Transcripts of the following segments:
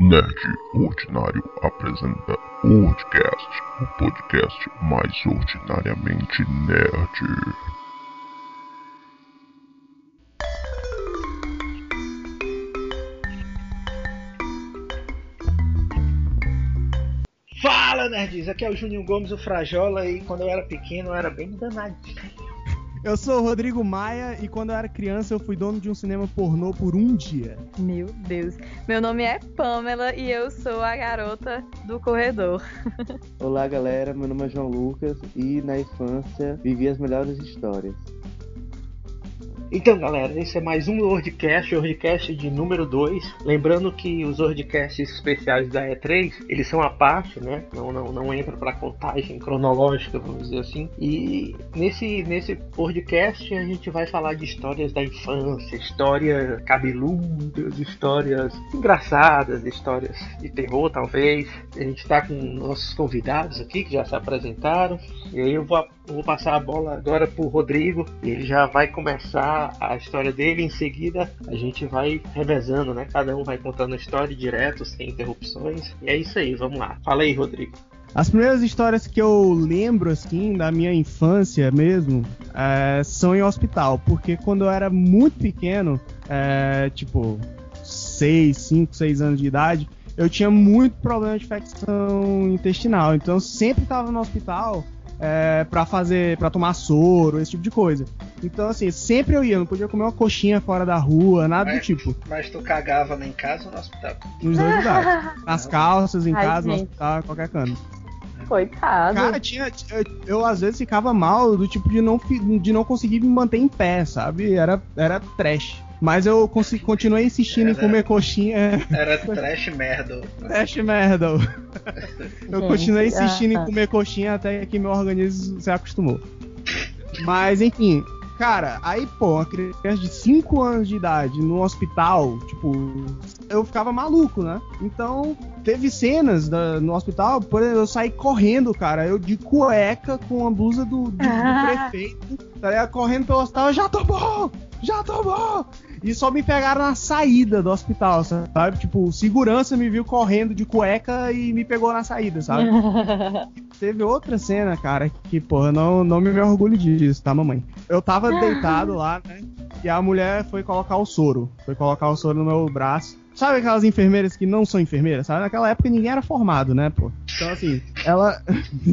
Nerd Ordinário apresenta Ordcast, o podcast mais ordinariamente nerd. Fala, nerds! Aqui é o Juninho Gomes, o Frajola, e quando eu era pequeno eu era bem danadinho. Eu sou o Rodrigo Maia e quando eu era criança eu fui dono de um cinema pornô por um dia. Meu Deus. Meu nome é Pamela e eu sou a garota do corredor. Olá, galera. Meu nome é João Lucas e na infância vivi as melhores histórias. Então, galera, esse é mais um Lordcast, Lordcast de número 2. Lembrando que os Lordcasts especiais da E3, eles são a parte, né? Não, não, não entra para contagem cronológica, vamos dizer assim. E nesse, nesse Lordcast a gente vai falar de histórias da infância, histórias cabeludas, histórias engraçadas, histórias de terror, talvez. A gente tá com nossos convidados aqui que já se apresentaram. E aí eu vou, vou passar a bola agora pro Rodrigo. E ele já vai começar a história dele. Em seguida, a gente vai revezando, né? Cada um vai contando a história direto, sem interrupções. E é isso aí, vamos lá. Fala aí, Rodrigo. As primeiras histórias que eu lembro, assim, da minha infância mesmo, é, são em hospital. Porque quando eu era muito pequeno, é, tipo, 6, 5, 6 anos de idade, eu tinha muito problema de infecção intestinal. Então sempre estava no hospital é, para fazer, para tomar soro, esse tipo de coisa. Então, assim, sempre eu ia, não podia comer uma coxinha fora da rua, nada mas, do tipo. Mas tu cagava nem em casa ou no hospital? Nos dois lugares. Nas calças, em Ai, casa, no gente. hospital, em qualquer canto. Coitado. Cara, tinha, eu, eu, às vezes ficava mal do tipo de não, de não conseguir me manter em pé, sabe? Era, era trash. Mas eu continuei insistindo em Era- comer coxinha. Era trash merda. Trash merda. Eu continuei insistindo em comer coxinha até que meu organismo se acostumou. Mas, enfim, cara, aí, pô, uma criança de 5 anos de idade no hospital, tipo, eu ficava maluco, né? Então, teve cenas da- no hospital, por exemplo, eu saí correndo, cara, eu de cueca com a blusa do, de- do Ah. prefeito, tá ligado? Correndo pelo hospital, já tô bom! Já tô bom! E só me pegaram na saída do hospital, sabe? Tipo, segurança me viu correndo de cueca e me pegou na saída, sabe? Teve outra cena, cara, que, porra, não, não me orgulho disso, tá, mamãe? Eu tava deitado lá, né? E a mulher foi colocar o soro. Foi colocar o soro no meu braço. Sabe aquelas enfermeiras que não são enfermeiras, sabe? Naquela época ninguém era formado, né, pô? Então, assim, ela.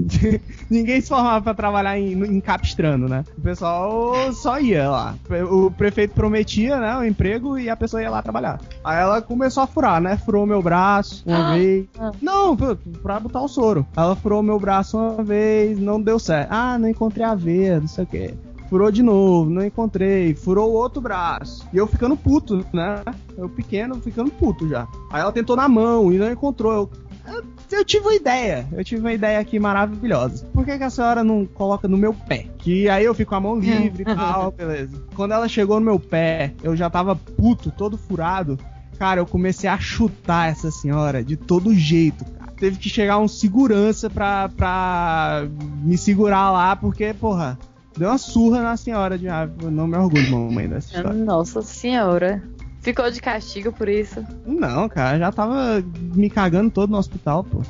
ninguém se formava pra trabalhar em, em capistrano, né? O pessoal só ia lá. O prefeito prometia, né, o emprego e a pessoa ia lá trabalhar. Aí ela começou a furar, né? Furou meu braço uma vez. Não, pô, pra botar o soro. Ela furou meu braço uma vez, não deu certo. Ah, não encontrei a veia, não sei o quê. Furou de novo, não encontrei. Furou o outro braço. E eu ficando puto, né? Eu pequeno, ficando puto já. Aí ela tentou na mão e não encontrou. Eu, eu, eu tive uma ideia. Eu tive uma ideia aqui maravilhosa. Por que, que a senhora não coloca no meu pé? Que aí eu fico com a mão livre e tal, beleza. Quando ela chegou no meu pé, eu já tava puto, todo furado. Cara, eu comecei a chutar essa senhora de todo jeito, cara. Teve que chegar um segurança pra, pra me segurar lá, porque, porra, deu uma surra na senhora de eu não me orgulho, mamãe, dessa história. Nossa senhora. Ficou de castigo por isso. Não, cara, já tava me cagando todo no hospital, pô.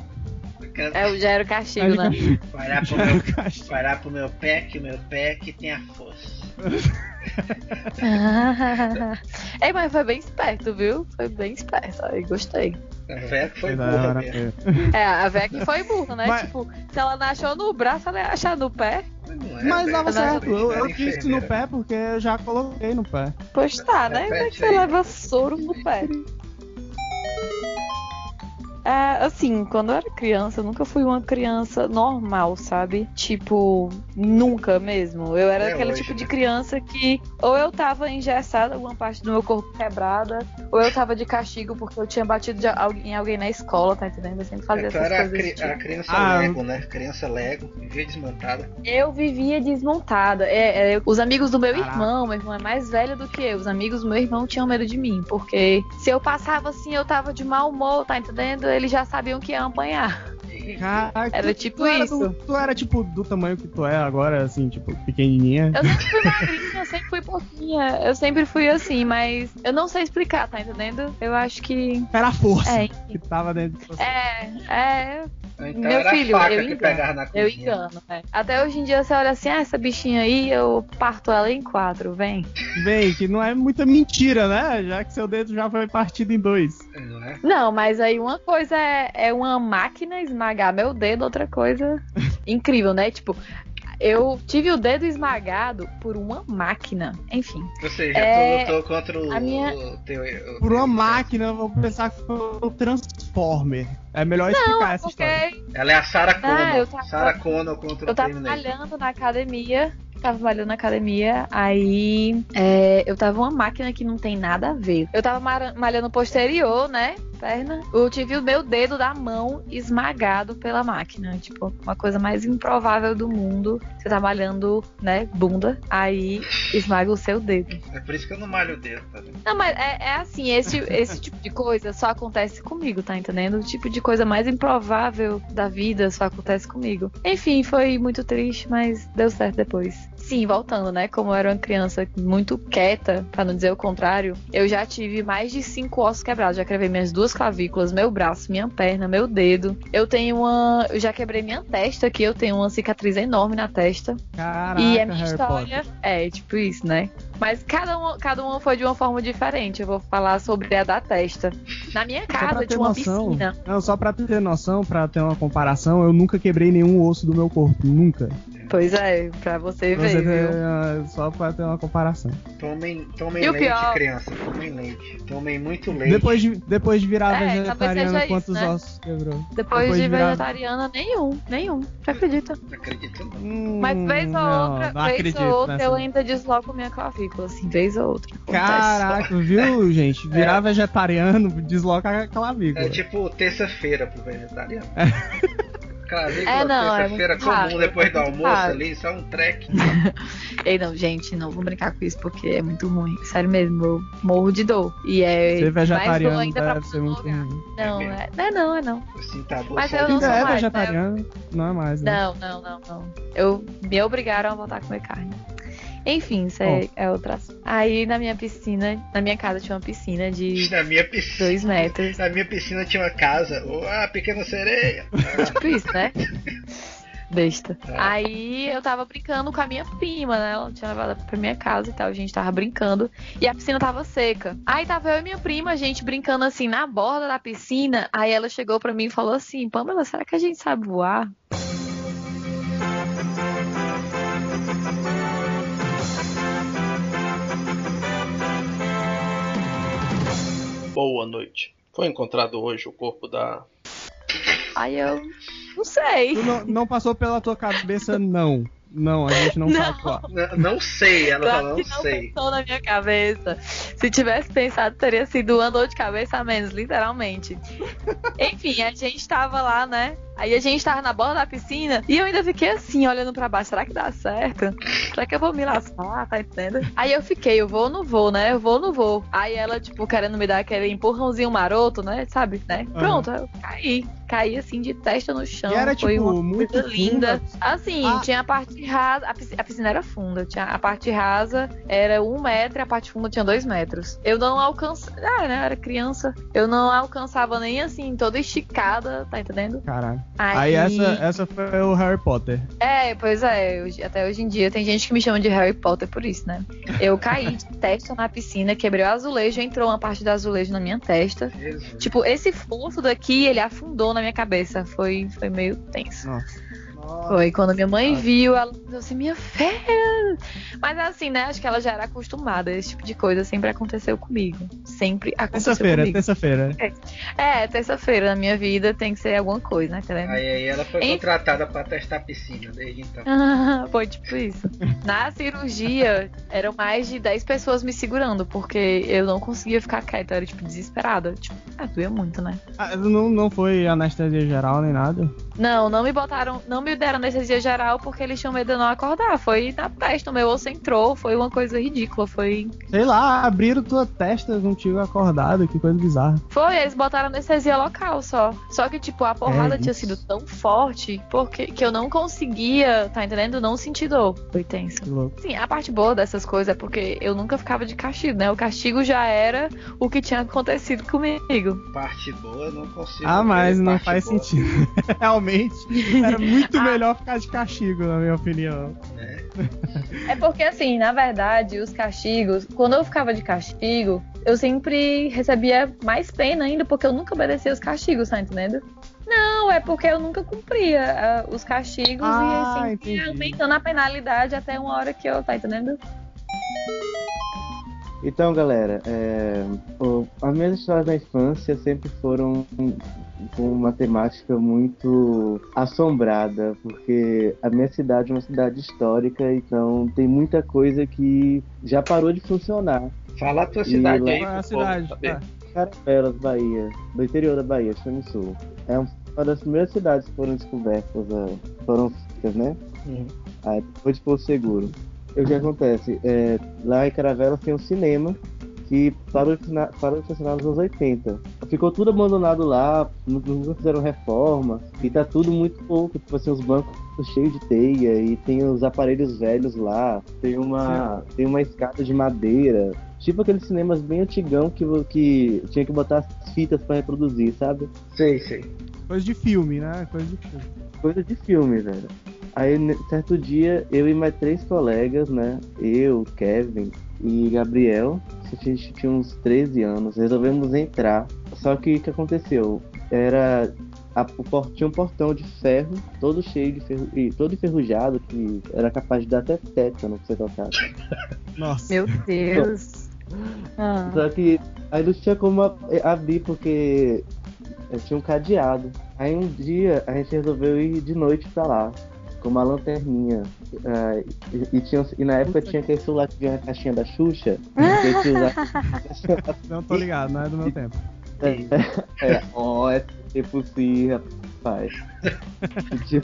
É, já era o castigo, né? Parar pro, meu, o castigo. parar pro meu pé, que o meu pé que tem a força. Ei, mas foi bem esperto, viu? Foi bem esperto. Aí gostei. A véia que foi burra mesmo. pô. É, a véia que foi burra, né? Mas- Tipo, se ela não achou no braço, ela ia achar no pé. Não é, Mas dava Mas certo, eu, eu quis no pé porque eu já coloquei no pé. Pois tá, né? Repete Como é que você aí. leva soro no pé? É, assim, quando eu era criança, eu nunca fui uma criança normal, sabe? Tipo, nunca mesmo. Eu era Até aquele hoje, tipo de né? criança criança que ou eu tava engessada, alguma parte do meu corpo quebrada, ou eu tava de castigo porque eu tinha batido de al- em alguém na escola, tá entendendo? Eu sempre fazia Então essas era a, coisas. cri- tipo. a criança Ah, Lego, né? Criança Lego, vivia desmontada. Eu vivia desmontada. É, é, os amigos do meu Caraca. irmão, meu irmão é mais velho do que eu. Os amigos do meu irmão tinham medo de mim, porque se eu passava assim, eu tava de mau humor, tá entendendo? Eles já sabiam que ia apanhar. Caraca, Era tu- tipo tu era isso. do- tu era tipo do tamanho que tu é agora, assim, tipo, pequenininha. Eu sempre fui magrinha, eu sempre fui pouquinha. Eu sempre fui assim, mas eu não sei explicar, tá entendendo? Eu acho que. Era a força É, que tava dentro de você. é, é, Então Meu era filho, eu engano. eu engano, né? Até hoje em dia você olha assim, ah, essa bichinha aí, eu parto ela em quatro, vem. Bem, que não é muita mentira, né? Já que seu dedo já foi partido em dois. Não é? Não, mas aí uma coisa é, é uma máquina esmagar meu dedo, outra coisa incrível, né? Tipo, eu tive o dedo esmagado por uma máquina. Enfim. Ou seja, É, tu lutou contra o, a minha- o teu. o Por teu- uma máquina, eu vou pensar que foi um Transformer. É melhor explicar essa história. Porque Ela é a Sarah Connor. Ah, eu tava- Sarah Connor contra eu o tava Terminator. malhando na academia. Tava malhando na academia, aí é, eu tava uma máquina que não tem nada a ver. Eu tava malhando posterior, né? Perna. Eu tive o meu dedo da mão esmagado pela máquina. Tipo, uma coisa mais improvável do mundo. Você tá malhando, né? Bunda, aí esmaga o seu dedo. É por isso que eu não malho o dedo, tá vendo? Não, mas é, é assim, esse, esse tipo de coisa só acontece comigo, tá entendendo? O tipo de coisa mais improvável da vida só acontece comigo. Enfim, foi muito triste, mas deu certo depois. Sim, voltando, né? Como eu era uma criança muito quieta, pra não dizer o contrário, eu já tive mais de cinco ossos quebrados. Já quebrei minhas duas clavículas, meu braço, minha perna, meu dedo. Eu tenho uma. Eu já quebrei minha testa aqui, eu tenho uma cicatriz enorme na testa. Caraca, E a minha Harry história Potter. é tipo isso, né? Mas cada uma, cada uma foi de uma forma diferente. Eu vou falar sobre a da testa. Na minha casa tinha uma noção, piscina. Não, só pra ter noção, pra ter uma comparação, eu nunca quebrei nenhum osso do meu corpo. Nunca. Pois é, pra você Pra você ver, viu? ah, só pra ter uma comparação. Tomem, tomem leite, pior- criança. Tomem leite. Tomem muito leite. Depois de, depois de virar É, vegetariana, quantos isso, né? ossos quebrou? Depois, depois de de virar- vegetariana, nenhum. Nenhum. Você acredita? Não acredito não. Hum, Mas vez ou não, outra, não vez ou outra, nessa. eu ainda desloco minha clavícula, assim, vez ou outra. Caraca, viu, gente? Virar vegetariano desloca a clavícula. É tipo terça-feira pro vegetariano. Clavícula, É, não, é terça-feira muito comum raro, depois é do almoço raro. ali, só um treco. Ei, não, gente, não vou brincar com isso porque é muito ruim. Sério mesmo, eu morro de dor. E é. Ser mais vegetariano ainda pra deve ser muito lugar. ruim. Não, É é, não é não, é não. Assim, tá bom. Mas eu não sou Ainda é mais, né? vegetariano, não é mais, né? Não, não, não, não. Eu me obrigaram a voltar a comer carne. Enfim, isso é, é assunto. Aí na minha piscina, na minha casa tinha uma piscina de Na minha piscina. dois metros. Na minha piscina tinha uma casa. Oh, ah, pequena sereia. Tipo isso, né? Besta. É. Aí eu tava brincando com a minha prima, né? Ela tinha levado pra minha casa e tal. A gente tava brincando. E a piscina tava seca. Aí tava eu e minha prima, a gente brincando assim na borda da piscina. Aí ela chegou pra mim e falou assim: Pamela, será que a gente sabe voar? Boa noite. Foi encontrado hoje o corpo da. Aí eu. Não sei. Tu não, não passou pela tua cabeça, não. Não, a gente não, Não. sabe voar. N- não sei, ela Claro falou, que não não sei. pensou na minha cabeça. Se tivesse pensado, teria sido uma dor de cabeça a menos, literalmente. Enfim, a gente tava lá, né? Aí a gente tava na borda da piscina e eu ainda fiquei assim, olhando pra baixo. Será que dá certo? Será que eu vou me lascar? Tá entendendo? Aí eu fiquei, eu vou ou não vou, né? Eu vou ou não vou. Aí ela, tipo, querendo me dar aquele empurrãozinho maroto, né? Sabe? Né? Pronto, eu caí. Caí assim de testa no chão. E era, Foi tipo, uma muito coisa linda. funda. Assim, Ah. tinha a parte rasa. A piscina, a piscina era funda. Tinha, a parte rasa era um metro e a parte funda tinha dois metros. Eu não alcançava. Ah, né? Eu era criança. Eu não alcançava nem assim, toda esticada, tá entendendo? Caralho. Aí essa, essa foi o Harry Potter. É, pois é. até hoje em dia tem gente que me chama de Harry Potter por isso, né? Eu caí de testa na piscina, quebrei o azulejo, entrou uma parte do azulejo na minha testa. Jesus. Tipo, esse fosso daqui, ele afundou na minha cabeça. Foi, foi meio tenso. Nossa. Foi quando minha mãe viu, ela disse assim, minha filha. Mas assim, né? Acho que ela já era acostumada. Esse tipo de coisa sempre aconteceu comigo. Sempre aconteceu Terça-feira, comigo. terça-feira. É, terça-feira na minha vida tem que ser alguma coisa, né? Aí, aí ela foi Enfim. contratada pra testar a piscina desde então. Foi tipo isso. Na cirurgia, eram mais de 10 pessoas me segurando, porque eu não conseguia ficar quieta, eu era tipo desesperada. Tipo, ah, doía muito, né? Ah, não, não foi anestesia geral nem nada? Não, não me botaram, não me deram anestesia geral porque eles tinham medo de não acordar. Foi na peste, o meu osso entrou, foi uma coisa ridícula, foi. Sei lá, abriram tua testa contigo acordado, que coisa bizarra. Foi, eles botaram anestesia local só. Só que, tipo, a porrada É, tinha sido tão forte porque que eu não conseguia, tá entendendo? Não senti dor. Foi tenso. Que louco. Sim, a parte boa dessas coisas é porque eu nunca ficava de castigo, né? O castigo já era o que tinha acontecido comigo. Parte boa, eu não consigo. Ah, mas não faz boa, sentido. Realmente, era muito. melhor ficar de castigo, na minha opinião. É porque, assim, na verdade, os castigos, quando eu ficava de castigo, eu sempre recebia mais pena ainda, porque eu nunca obedecia os castigos, tá entendendo? Não, é porque eu nunca cumpria ah, os castigos Ah, e assim, aumentando a penalidade até uma hora que eu, tá entendendo? Então, galera, é, o- as minhas histórias da infância sempre foram com uma temática muito assombrada, porque a minha cidade é uma cidade histórica, então tem muita coisa que já parou de funcionar. Fala a tua E cidade lá- aí, é a cidade? saber. Ah, Caravelas, Bahia, do interior da Bahia, extremo sul. É um- uma das primeiras cidades que foram descobertas, é, foram feitas, né? Uhum. Aí depois de Porto Seguro. O que acontece? É, lá em Caravelas tem um cinema que parou de, funcionar- nos anos 80. Ficou tudo abandonado lá, nu- nunca fizeram reforma, e tá tudo muito pouco. Tipo assim, os bancos cheios de teia, e tem os aparelhos velhos lá, tem uma, tem uma escada de madeira. Tipo aqueles cinemas bem antigão que, que tinha que botar as fitas pra reproduzir, sabe? Sei, sei. Coisa de filme, né? Coisa de filme. coisa de filme, velho. Aí, certo dia, eu e mais três colegas, né? Eu, Kevin e Gabriel, a gente tinha uns 13 anos, resolvemos entrar. Só que o que aconteceu? Era. a- o tinha um portão de ferro, todo cheio de ferro, e todo enferrujado, que era capaz de dar até tétano pra você tocar. Nossa. Meu Deus. Ah. Só que aí não tinha como a- abrir porque eh, tinha um cadeado. Aí um dia a gente resolveu ir de noite pra lá, com uma lanterninha. Ah, e, e tinha, e na época tinha aquele celular que vinha na caixinha da Xuxa. Não tô ligado, não é do meu tempo. é, ó, é tempo sim, rapaz. Tinha,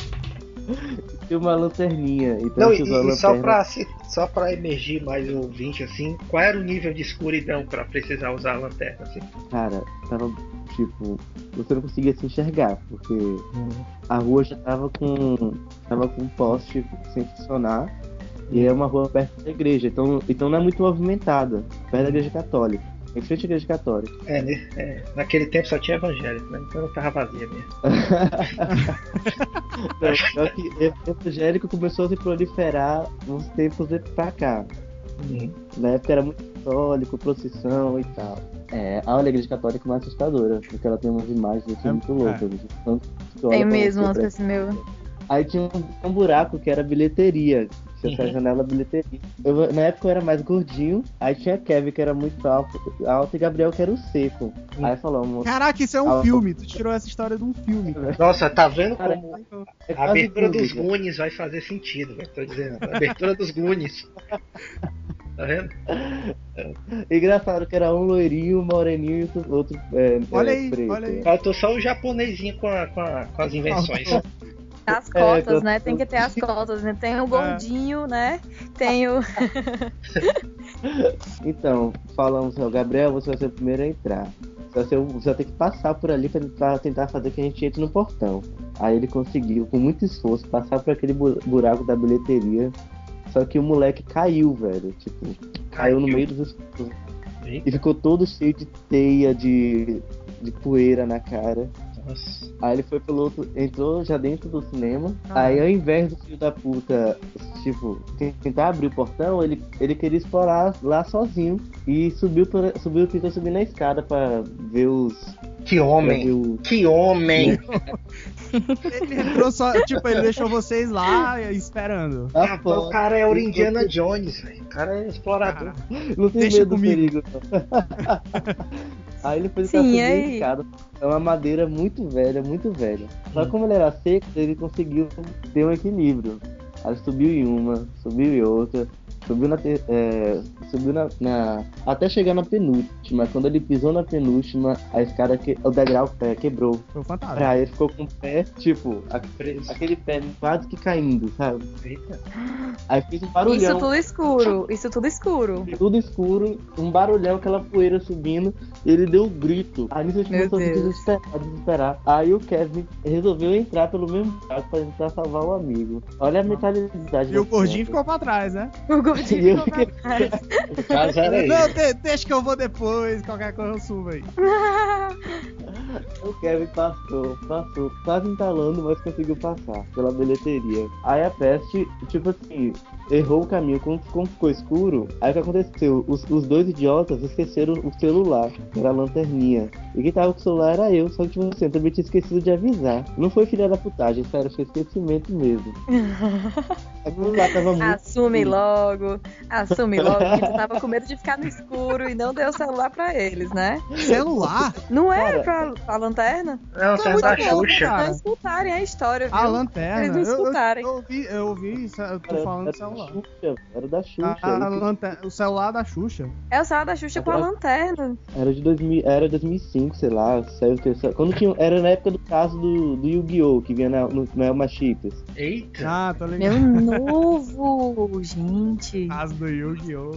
uma lanterninha. Então Não, e, e só, pra, se- só pra emergir mais o ouvinte, assim, qual era o nível de escuridão pra precisar usar a lanterna, assim? Cara, tava tipo, você não conseguia se enxergar, porque a rua já tava com. tava com um poste sem funcionar. E é uma rua perto da igreja, então, então não é muito movimentada, perto da igreja católica. Em frente à igreja católica. É, né? É, naquele tempo só tinha evangélico, né? Então tava vazia mesmo. Só que o evangélico começou a se proliferar uns tempos de- pra cá. Uhum. Na época era muito católico, procissão e tal. É, a igreja católica é mais assustadora, porque ela tem umas imagens assim, É, muito loucas. Tu olha Tem mesmo umas pra- coisas meu. Aí tinha um, um buraco que era bilheteria. Tinha essa Uhum. janela bilheteria. Eu- na época eu era mais gordinho, aí tinha Kevin que era muito alto, alto e Gabriel que era o seco. Aí falamos. Caraca, isso é um Ah, filme. Tu tirou essa história de um filme. Nossa, tá vendo Cara, como é a abertura tudo, dos. Goonies vai fazer sentido, velho? Tô dizendo. A abertura dos Goonies. Tá vendo? Engraçado que era um loirinho, um moreninho e outro, outro é, Olha é, aí, preto. olha aí. Faltou só o japonesinho com, a- com, a- com as invenções. As É, cotas, tô- né? Tem que ter as cotas, né? Tem o gordinho, né? Tem o. Então, falamos, ó, Gabriel, você vai ser o primeiro a entrar. Você vai, o- ter que passar por ali pra, pra tentar fazer que a gente entre no portão. Aí ele conseguiu, com muito esforço, passar por aquele bu- buraco da bilheteria. Só que o moleque caiu, velho. Tipo, caiu, no meio dos escuros. Eita, E ficou todo cheio de teia, de, de poeira na cara. nossa. Aí ele foi pelo outro, entrou já dentro do cinema. Ah. Aí ao invés do filho da puta, tipo, tentar abrir o portão, ele, ele queria explorar lá sozinho. E subiu, subiu, tentou subir na escada pra ver os. Que homem! o, Que homem! Ele entrou só. Tipo, ele deixou vocês lá esperando. Ah, Ah, pô, o cara é o Indiana Jones, velho. O cara é explorador. não tem deixa medo do perigo. aí ele foi Sim, a aí? escada. É uma madeira muito velha, muito velha. Só Hum. como ele era seco, ele conseguiu ter um equilíbrio. Aí subiu em uma, subiu em outra. Subiu na, ter- é, subiu na, na- até chegar na penúltima. Quando ele pisou na penúltima, a escada que, o degrau é, quebrou. Foi fantástico. Pra ele ficou com o pé, tipo, a- aquele pé quase que caindo, sabe? Eita. Aí fez um Isso barulhão. tudo escuro. Isso tudo escuro. Tudo escuro, um barulhão, aquela poeira subindo, e ele deu um grito. Aí nisso a gente Meu começou a desesperar, desesperar. Aí o Kevin resolveu entrar pelo mesmo buraco pra tentar salvar o amigo. Olha a mentalidade. E o gordinho ficou pra trás, né? O Eu gordinho ficou fiquei- pra trás. O caso era ele. Não, de- deixa que eu vou depois, qualquer coisa eu subo aí. O Kevin passou, passou, quase entalando, mas conseguiu passar pela bilheteria. Aí a peste, tipo assim, errou o caminho, como, como ficou escuro, aí o que aconteceu? Os, os dois idiotas esqueceram o celular, que era a lanterninha. E quem tava com o celular era eu, só que tipo assim, eu também tinha esquecido de avisar. Não foi filha da putagem, sério, foi esquecimento mesmo. Tava muito Assume escuro. logo, assume logo que tu tava com medo de ficar no escuro e não deu o celular pra eles, né? Celular? Não é Cara. pra, pra lanterna? Não, você é muito da Xuxa. não escutarem a história, viu? A lanterna. Eles não Eu- eu, escutarem. eu, ouvi, eu ouvi, isso, eu tô Era, falando era Xuxa, era da Xuxa. A, a Ele- lanterna, o celular da Xuxa. É o celular da Xuxa com a lanterna. Era de 2000, era 2005, sei lá, saiu o terceiro. Quando tinha, era na época do caso do, do Yu-Gi-Oh! que vinha na, no, no Elma Chips. Eita. Ah, tô Meu ligado. novo, gente. Caso do Yu-Gi-Oh!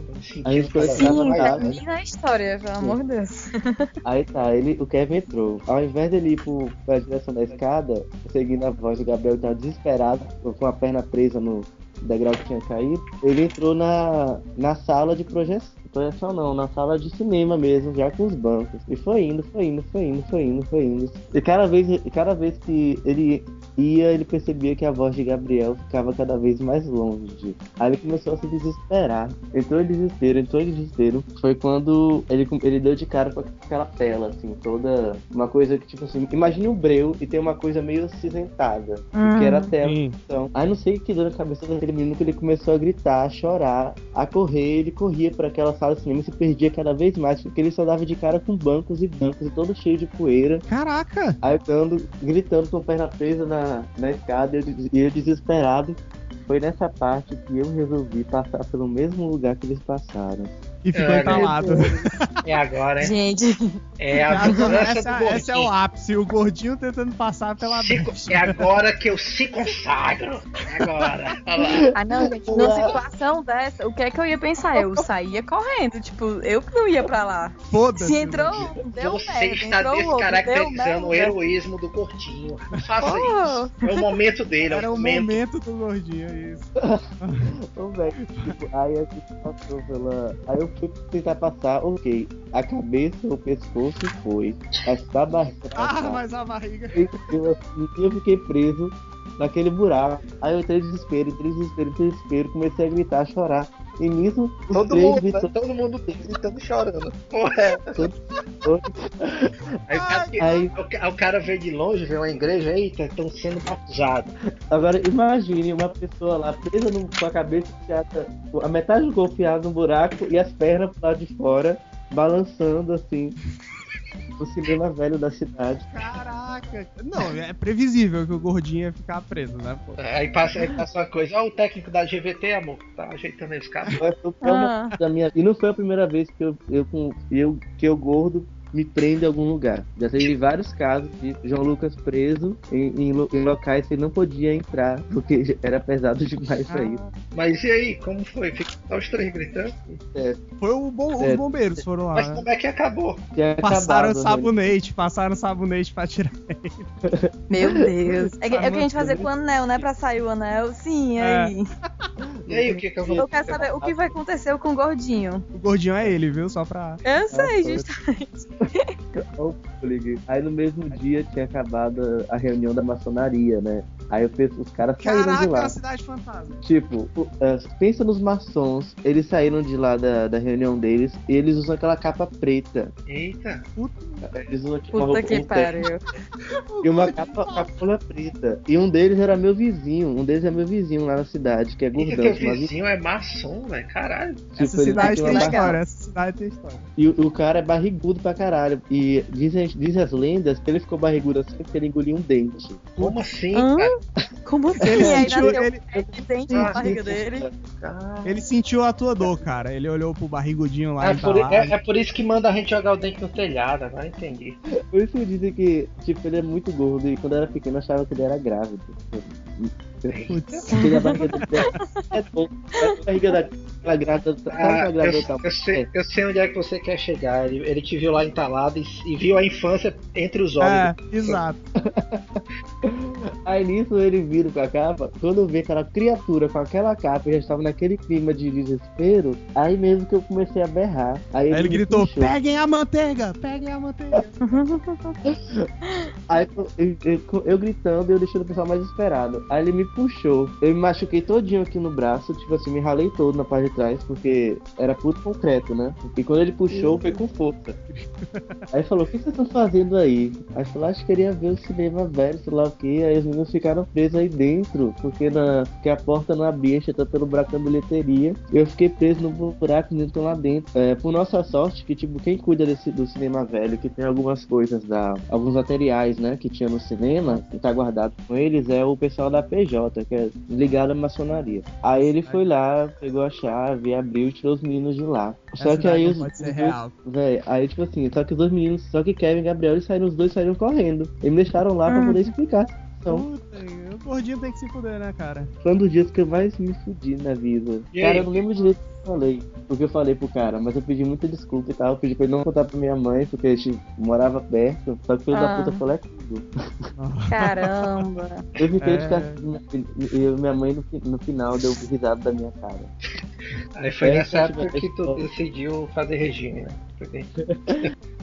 Aí foi- Sim, Sim, lá, né? termina a história, pelo amor de Deus. Aí tá, ele, o Kevin entrou. Ao invés dele ir pro, pra direção da escada, seguindo a voz do Gabriel, que tava desesperado, com a perna presa no degrau que tinha caído, ele entrou na, na sala de projeção. Projeção não, na sala de cinema mesmo, já com os bancos. E foi indo, foi indo, foi indo, foi indo, foi indo. E cada vez, cada vez que ele ia, ele percebia que a voz de Gabriel ficava cada vez mais longe. Aí ele começou a se desesperar. Entrou em desespero, entrou em desespero. Foi quando ele, ele deu de cara com aquela tela, assim, toda. Uma coisa que, tipo assim, imagine um breu e tem uma coisa meio acinzentada. Hum. Que era a tela. Sim. Então, aí não sei o que deu na cabeça daquele menino que ele começou a gritar, a chorar, a correr, ele corria para aquela sala de cinema se perdia cada vez mais, porque ele só dava de cara com bancos e bancos, e todo cheio de poeira, Caraca! aí dando, gritando com a perna presa na, na escada, e eu, eu desesperado. Foi nessa parte que eu resolvi passar pelo mesmo lugar que eles passaram. E ficou É, entalado. É agora, hein? Gente, É a Cara, vingança essa, do esse é o ápice, o gordinho tentando passar pela Se- brecha. É agora que eu se consagro. É Agora. Ah não, gente, numa situação dessa, o que é que eu ia pensar? Eu saía correndo, tipo, eu que não ia pra lá. Foda-se. Se entrou um, deu Você merda, está entrou outro, deu descaracterizando o heroísmo do gordinho. Não faça Pô. isso. É o momento dele, é Era o o momento. momento do gordinho, isso. Ô, velho, tipo, aí a gente passou pela. Aí eu fui tentar passar, ok. A cabeça, o pescoço foi. Mas da barriga. Ah, mas a barriga. Eu, assim, eu fiquei preso naquele buraco. Aí eu entrei em desespero, entrei em desespero, entrei em desespero, comecei a gritar, a chorar. E nisso, os Todo três mundo, né? gritou. todo mundo gritando e chorando. Porra, é. Aí o cara, que- Aí, o ca- o cara vê de longe, vê uma igreja, eita, estão sendo batizados. agora imagine uma pessoa lá presa no- com a cabeça enfiada, a metade do corpo no buraco e as pernas pro lado de fora, balançando assim. No cinema velho da cidade. Caraca. Não, é previsível que o gordinho ia ficar preso, né, pô? Aí passa, aí passa uma coisa, ó, o técnico da GVT, amor, tá ajeitando esse uma Ah. da minha... E não foi a primeira vez que eu, eu, com, eu, que eu gordo me prendo em algum lugar. Já teve vários casos de João Lucas preso em, em em locais que ele não podia entrar, porque era pesado demais pra isso. Mas e aí, como foi? Fica os três gritando. Foi o bom, É. os bombeiros foram lá. Mas né? como é que acabou? Tinha Passaram acabado, né? sabonete, passaram sabonete pra tirar. Meu Deus. É, que- é o que a gente fazia com o anel, né? Pra sair o anel. Sim, É. aí. E aí, o que que eu vou Eu quero saber o que vai acontecer com o gordinho. O gordinho é ele, viu? Só pra. Eu sei, justamente. Aí no mesmo dia tinha acabado a reunião da maçonaria, né? Aí eu penso, os caras saíram de Caraca, lá. a cidade fantasma. Tipo, é, pensa nos maçons, eles saíram de lá da, da reunião deles e eles usam aquela capa preta. Eita, Eles usam tipo, uma Puta roupa que pariu. E uma capa, capola preta. E um deles era meu vizinho. Um deles é meu vizinho lá na cidade, que é gordão. teu Mas, vizinho é maçom, velho, caralho. tipo, Essa cidade tem história, essa cidade tem história. E o, o cara é barrigudo pra caralho. E dizem, dizem as lendas que ele ficou barrigudo assim porque ele engoliu um dente. Como assim, Hã? cara? Como assim? Ele E aí sentiu- ele- dente na barriga dele. Cara. Ele sentiu a tua dor, cara. Ele olhou pro barrigudinho lá É e por, é, é por isso que manda a gente jogar o dente no telhado, agora entendi. Por isso que dizem que, tipo, ele é muito gordo e quando eu era pequeno eu achava que ele era grávido. Putz. Barriga é bom. A barriga daquela grávida, sabe Ah, tá- eu sei, eu sei onde é que você quer chegar. Ele, ele te viu lá entalado e, e viu a infância entre os olhos. É, exato. Aí nisso ele vira com a capa, quando vê aquela criatura com aquela capa, eu já estava naquele clima de desespero, aí mesmo que eu comecei a berrar. Aí, Aí ele gritou: puxou. peguem a manteiga, peguem a manteiga. Aí eu, eu- eu- eu gritando e eu deixando o pessoal mais esperado. Aí ele me puxou. Eu me machuquei todinho aqui no braço, tipo assim, me ralei todo na parte de trás, porque era puto concreto, né? E quando ele puxou, foi com força. Aí falou, o que vocês estão fazendo aí? Aí falou, acho que queria ver o cinema velho, sei lá o que. Aí os meninos ficaram presos aí dentro, porque, na, porque a porta não abria, exceto pelo buraco da bilheteria. Eu fiquei preso no buraco, estão lá dentro. É, por nossa sorte, que tipo, quem cuida desse, do cinema velho, que tem algumas coisas, da, alguns materiais, né, que tinha no cinema, que tá guardado com eles, é o pessoal da PJ, que é ligado à maçonaria. Aí ele foi lá, pegou a chave, abriu e tirou os meninos de lá. Só Essa que aí os, pode ser os dois- real. Véi, aí tipo assim, só que os dois meninos, só que Kevin e Gabriel, eles saíram, os dois saíram correndo. E me deixaram lá pra Ah. poder explicar. Situação. Puta, o gordinho tem que se fuder, né, cara? Foi um dos dias que eu mais me fudi na vida. E cara, aí? eu não lembro direito o que eu falei. Porque eu falei pro cara, mas eu pedi muita desculpa e tal. Eu pedi pra ele não contar pra minha mãe, porque a gente morava perto. Só que o filho da Ah. puta falou é tudo. Caramba. Eu fiquei É. de ficar assim, e eu- minha mãe no, no final deu risada da minha cara. Aí foi É, nessa tipo, época que tu decidiu fazer regime, né? Porque-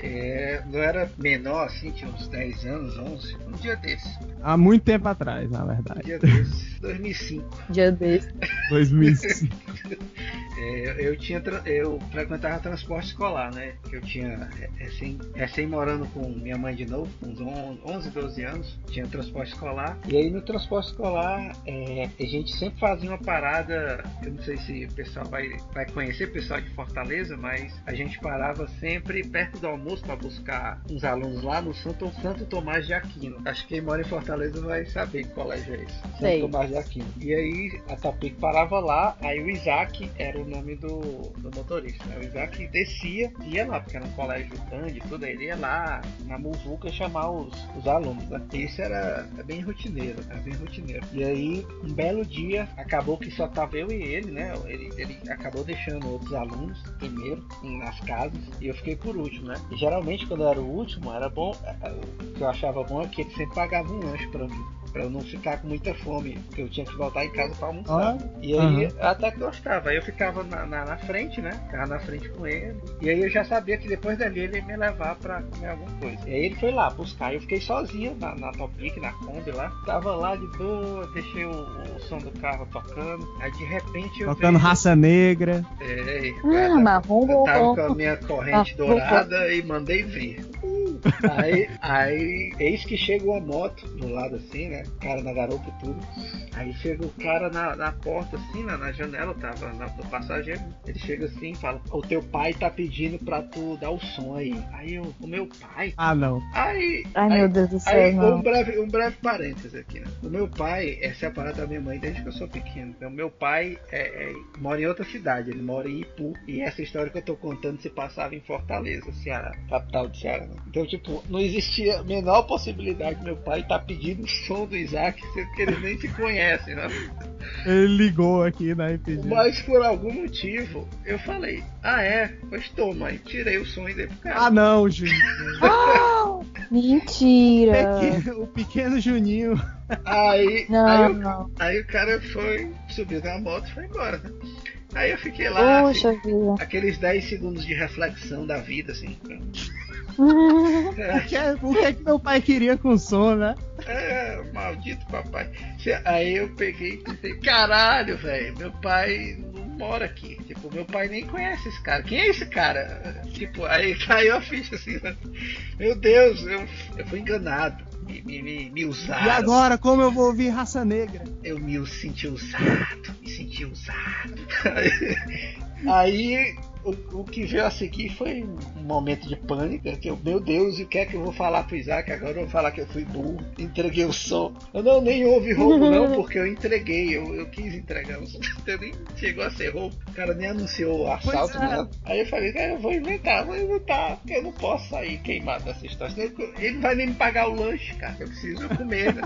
É, não era menor assim, tinha uns 10 anos, 11, um dia desse. Há muito tempo atrás, na Um verdade. dia desse, 2005. Dia desse. 2005. É, eu tinha eu frequentava transporte escolar, né? Eu tinha recém, recém morando com minha mãe de novo, com uns on- 11, 12 anos, tinha transporte escolar. E aí no transporte escolar é, a gente sempre fazia uma parada, eu não sei se o pessoal vai, vai conhecer, o pessoal de Fortaleza, mas a gente parava sempre perto do almoço para buscar uns alunos lá no Santo, Santo Tomás de Aquino. Acho que quem mora em Fortaleza vai saber que colégio é esse. Santo Sei. Tomás de Aquino. E aí a Topic parava lá, aí o Isaac era o nome do, do motorista. né? O Isaac descia ia lá, porque era um colégio grande, tudo, ele ia lá na muvuca chamar os, os alunos, né? Isso era bem rotineiro, era bem rotineiro. E aí, um belo dia, acabou que só tava eu e ele, né? Ele, ele acabou deixando outros alunos primeiro nas casas e eu fiquei por último, né? E geralmente quando eu era o último, era bom, eh, eh, o que eu achava bom é que ele sempre pagava um lanche pra mim. Pra eu não ficar com muita fome, porque eu tinha que voltar em casa pra almoçar. Ó, E aí, eu até que gostava. Aí eu ficava na, na, na frente, né? Ficava na frente com ele. E aí eu já sabia que depois dali ele ia me levar pra comer alguma coisa. E aí ele foi lá buscar. Eu fiquei sozinho na, na Topic, na Kombi lá. Tava lá de boa, deixei o, o som do carro tocando. Aí de repente eu tocando vejo- raça negra. É, Ah, marrom eu tava com a minha corrente Ah, dourada e mandei ver. Aí, aí, eis que chega uma moto do lado assim, né? Cara na garupa e tudo. Aí chega o cara na, na porta, assim, na, na janela, tava na, do passageiro. Ele chega assim e fala: O teu pai tá pedindo pra tu dar o som aí. Aí eu, o meu pai. Ah, não. Aí. Ai, aí, meu Deus do céu, Aí, um não. breve, um breve parênteses aqui, né? O meu pai é separado da minha mãe desde que eu sou pequeno. Então, meu pai é- é- mora em outra cidade, ele mora em Ipu. E essa história que eu tô contando se passava em Fortaleza, Ceará, capital de Ceará. Né? Então, tipo, não existia a menor possibilidade de meu pai estar pedindo o som do Isaac, sendo que eles nem se conhecem, né? Ele ligou aqui na RPG. Mas por algum motivo, eu falei, ah é, pois toma, e tirei o som e dei pro cara. Ah, não, Juninho. Ah, mentira. Pequeno- o pequeno Juninho. Aí, aí, Não, o- não. aí o cara foi, subiu na moto e foi embora, né? Aí eu fiquei lá, assim, Poxa vida. aqueles 10 segundos de reflexão da vida, assim. O que, é- o que é que meu pai queria com som, né? É, maldito papai. Aí eu peguei e pensei, caralho, velho, meu pai não mora aqui. Tipo, meu pai nem conhece esse cara. Quem é esse cara? Tipo, aí caiu a ficha assim, né? Meu Deus, eu, eu fui enganado. Me, me, me, me usaram. E agora, como eu vou ouvir raça negra? eu me senti usado, me senti usado. Aí, o, o que veio a seguir foi um momento de pânico. Que eu, meu Deus, e o que é que eu vou falar pro Isaac? Agora eu vou falar que eu fui burro, entreguei o som. Eu não, nem houve roubo, não, porque eu entreguei, eu, eu quis entregar o som. Então nem chegou a ser roubo. O cara nem anunciou o assalto, é. nada. Aí eu falei, cara, eu vou inventar, vou inventar, porque eu não posso sair queimado dessa história. Ele- não vai nem me pagar o lanche, cara. Eu preciso comer, né?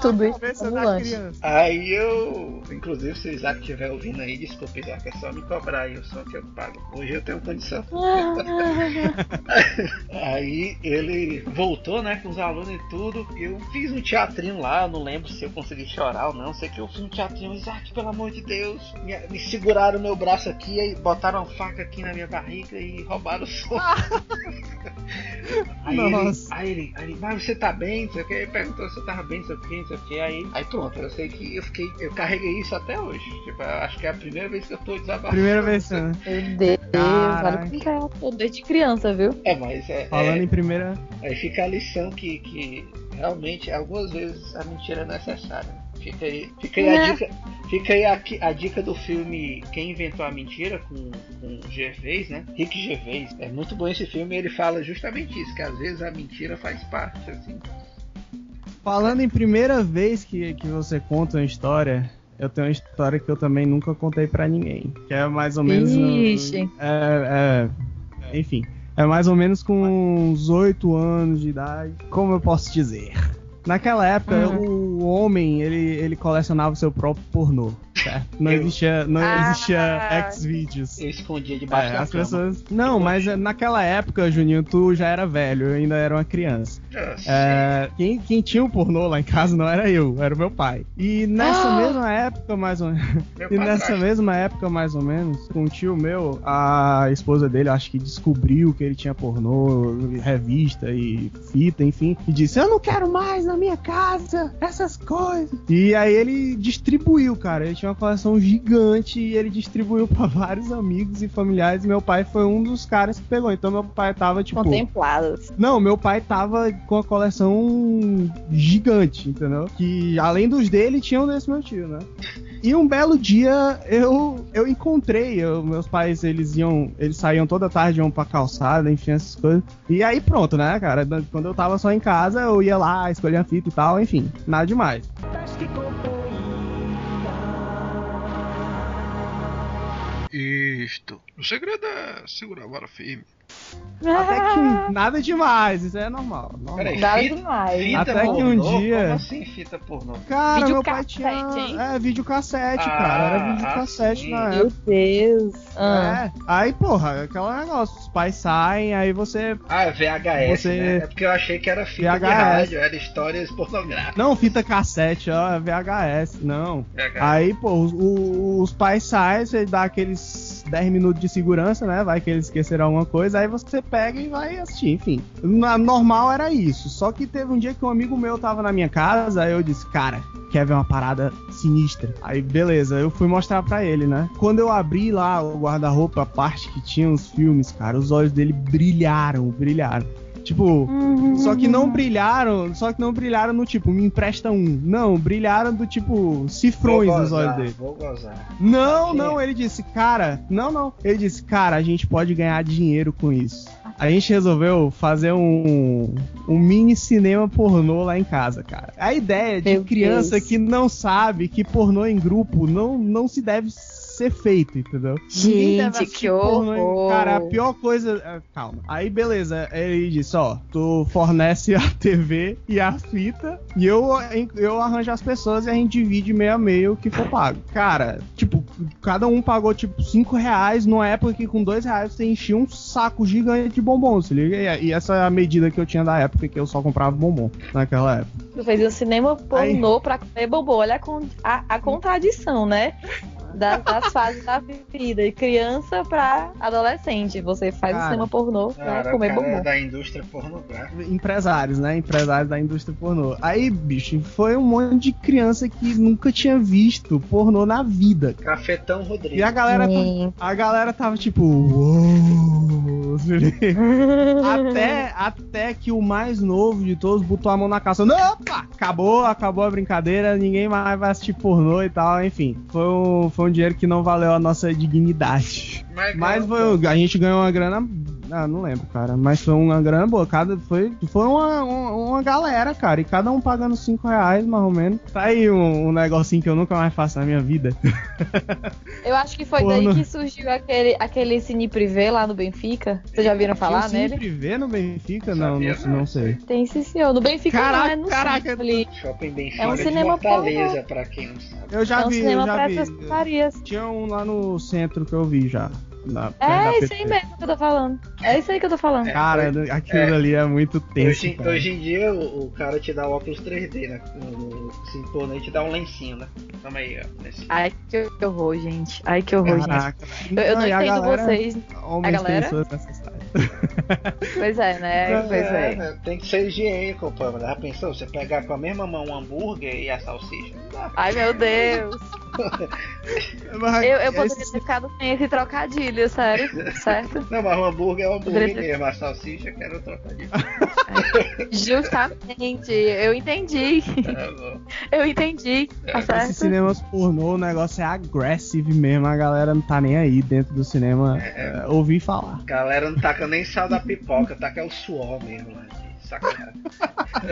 Tudo isso criança. Aí eu, inclusive, se o Isaac estiver ouvindo aí, desculpa, Isaac, é só me cobrar aí o som que eu pago. Hoje eu tenho condição. Aí ele voltou, né, com os alunos e tudo. Eu fiz um teatrinho lá, não lembro se eu consegui chorar ou não. Sei que eu fiz um teatrinho, Isaac, pelo amor de Deus. Me, me seguraram meu braço aqui, aí botaram uma faca aqui na minha barriga e roubaram o som. Aí ele, aí ele, aí ele, mas você tá bem? Não sei o que. Ele perguntou se eu tava bem, não sei o que, não sei o que. Aí, aí pronto, eu sei que eu fiquei. Eu carreguei isso até hoje. Tipo, acho que é a primeira vez que eu tô desabafando. Primeira vez, né? Meu Deus, Caraca. olha como eu tô desde criança, viu? É, mas é. Falando é- em primeira. Aí fica a lição que, que realmente algumas vezes a mentira é necessária. Fica aí, fica aí a Né? dica. Fica aí a, a dica do filme Quem Inventou a Mentira com, com Gervais, né? Rick Gervais. É muito bom esse filme ele fala justamente isso, que às vezes a mentira faz parte, assim. Falando em primeira vez que, que você conta uma história, eu tenho uma história que eu também nunca contei pra ninguém. Que é mais ou menos. no- Ixi. é, é, enfim. É mais ou menos com uns 8 anos de idade. Como eu posso dizer? Naquela época, Uhum. o homem, ele, ele colecionava o seu próprio pornô, certo? Não Eu- existia, não Ah. existia Xvideos. Eu escondia debaixo É, da as cama. pessoas. Não, mas é, naquela época, Juninho, tu já era velho, eu ainda era uma criança. É, quem, quem tinha o pornô lá em casa não era eu, era o meu pai. E nessa Ah! mesma época, mais ou menos. E nessa padrasto. mesma época, mais ou menos, com um tio meu, a esposa dele, acho que descobriu que ele tinha pornô, revista e fita, enfim, e disse: Eu não quero mais na minha casa essas coisas. E aí ele distribuiu, cara. Ele tinha uma coleção gigante e ele distribuiu pra vários amigos e familiares. E meu pai foi um dos caras que pegou. Então meu pai tava tipo. Contempladas. Não, meu pai tava com a coleção gigante, entendeu? Que além dos dele, tinha um desse meu tio, né? E um belo dia eu eu encontrei, eu- meus pais eles iam, eles saíam toda tarde, iam pra calçada, enfim, essas coisas. E aí pronto, né, cara? Quando eu tava só em casa, eu ia lá, escolhia a fita e tal, enfim, nada demais. Isto. O segredo é segurar a vara firme. Até que nada demais, isso é normal. normal. Peraí, Nada fita, demais. fita Até que um pornô? dia- Como assim fita pornô? Cara, meu pai tinha. É, videocassete, Ah, cara. Era ah, videocassete sim. na época. Meu Deus. Ah. É, aí, porra, aquele negócio, os pais saem, aí você. Ah, VHS, Você- né? É porque eu achei que era fita de VHS. rádio, era histórias pornográficas. Não, fita cassete, ó, VHS, não. VHS. Aí, pô, os, os pais saem, você dá aqueles 10 minutos de segurança, né? Vai que eles esqueceram alguma coisa, aí você pega e vai assistir, enfim. Na normal era isso. Só que teve um dia que um amigo meu tava na minha casa, aí eu disse, cara, quer ver uma parada sinistra? Aí, beleza, eu fui mostrar pra ele, né? Quando eu abri lá o guarda-roupa, a parte que tinha os filmes, cara, os olhos dele brilharam, brilharam. Tipo, só que não brilharam, só que não brilharam no tipo, me empresta um. Não, brilharam do tipo, cifrões Vou nos olhos gozar, dele. Vou gozar. Não, não, ele disse, cara, não, não. Ele disse, cara, a gente pode ganhar dinheiro com isso. A gente resolveu fazer um, um mini cinema pornô lá em casa, cara. A ideia de Meu criança Deus. que não sabe que pornô em grupo não, não se deve ser feito, entendeu? Gente, que horror. Cara, a pior coisa. é, Calma. Aí, beleza. Ele disse: Ó, tu fornece a TV e a fita e eu, eu arranjo as pessoas e a gente divide meio a meio o que for pago. Cara, tipo, cada um pagou tipo 5 reais numa época que com 2 reais você enchia um saco gigante de bombom, se liga? E, e essa é a medida que eu tinha da época que eu só comprava bombom naquela época. Tu fez um cinema pornô pra comer bombom. Olha a- a contradição, né? Das, das fases da vida. De criança pra adolescente. Você faz Cara. um cinema pornô pra Cara, o comer cara bombom. da indústria pornográfica. Empresários, né? Empresários da indústria pornô. Aí, bicho, foi um monte de criança que nunca tinha visto pornô na vida. Cafetão Rodrigues. E a galera, tá- Sim. a galera tava tipo, uou, Felipe. até, até que o mais novo de todos botou a mão na calça. Não, opa! Acabou, acabou a brincadeira, ninguém mais vai assistir pornô e tal, enfim. Foi um, foi um dinheiro que não valeu a nossa dignidade. Mas, Mas foi, a gente ganhou uma grana. Ah, não lembro, cara. Mas foi uma grana boa. Cada, foi foi uma, uma, uma galera, cara. E cada um pagando 5 reais, mais ou menos. Tá aí um, um negocinho que eu nunca mais faço na minha vida. Eu acho que foi Pô, daí não- que surgiu aquele, aquele Cine Privé lá no Benfica. Vocês já viram falar um nele? Cine no Benfica? Não, não, não. não sei. Tem sim, senhor. No Benfica Caraca, não, é no caraca. centro ali. Shopping Benfica É um cinema Fortaleza, pra quem não sabe. Eu já é um vi, eu já pra vi. Tinha um lá no centro que eu vi já. Na, É isso aí mesmo que eu tô falando. É isso aí que eu tô falando. Cara, aquilo ali é muito tenso. Hoje, cara. hoje em dia o, o cara te dá o óculos 3D, né? No, no cinturão e te dá um lencinho, né? Toma aí, ó. lencinho. Ai, que horror, gente. Ai, que horror, gente. Caraca. Eu, eu não a entendo galera, vocês. Homens a galera? pessoas. Pois é, né? Pois é. né? Tem que ser higiênico, pô. Mas Já pensou? Você pegar com a mesma mão um hambúrguer e a salsicha? Ai, meu Deus. Mas Eu, eu poderia esse- ter ficado sem esse trocadilho, sério. Certo? Não, mas o hambúrguer é o hambúrguer Poderia ter- mesmo. A salsicha que era o trocadilho. Justamente. Eu entendi. Tá bom. Eu entendi. Tá Esses certo? cinemas pornô, o negócio é agressivo mesmo, a galera não tá nem aí dentro do cinema. é, ouvi falar. A galera não taca nem sal da pipoca, taca o suor mesmo, né? De Sacanagem.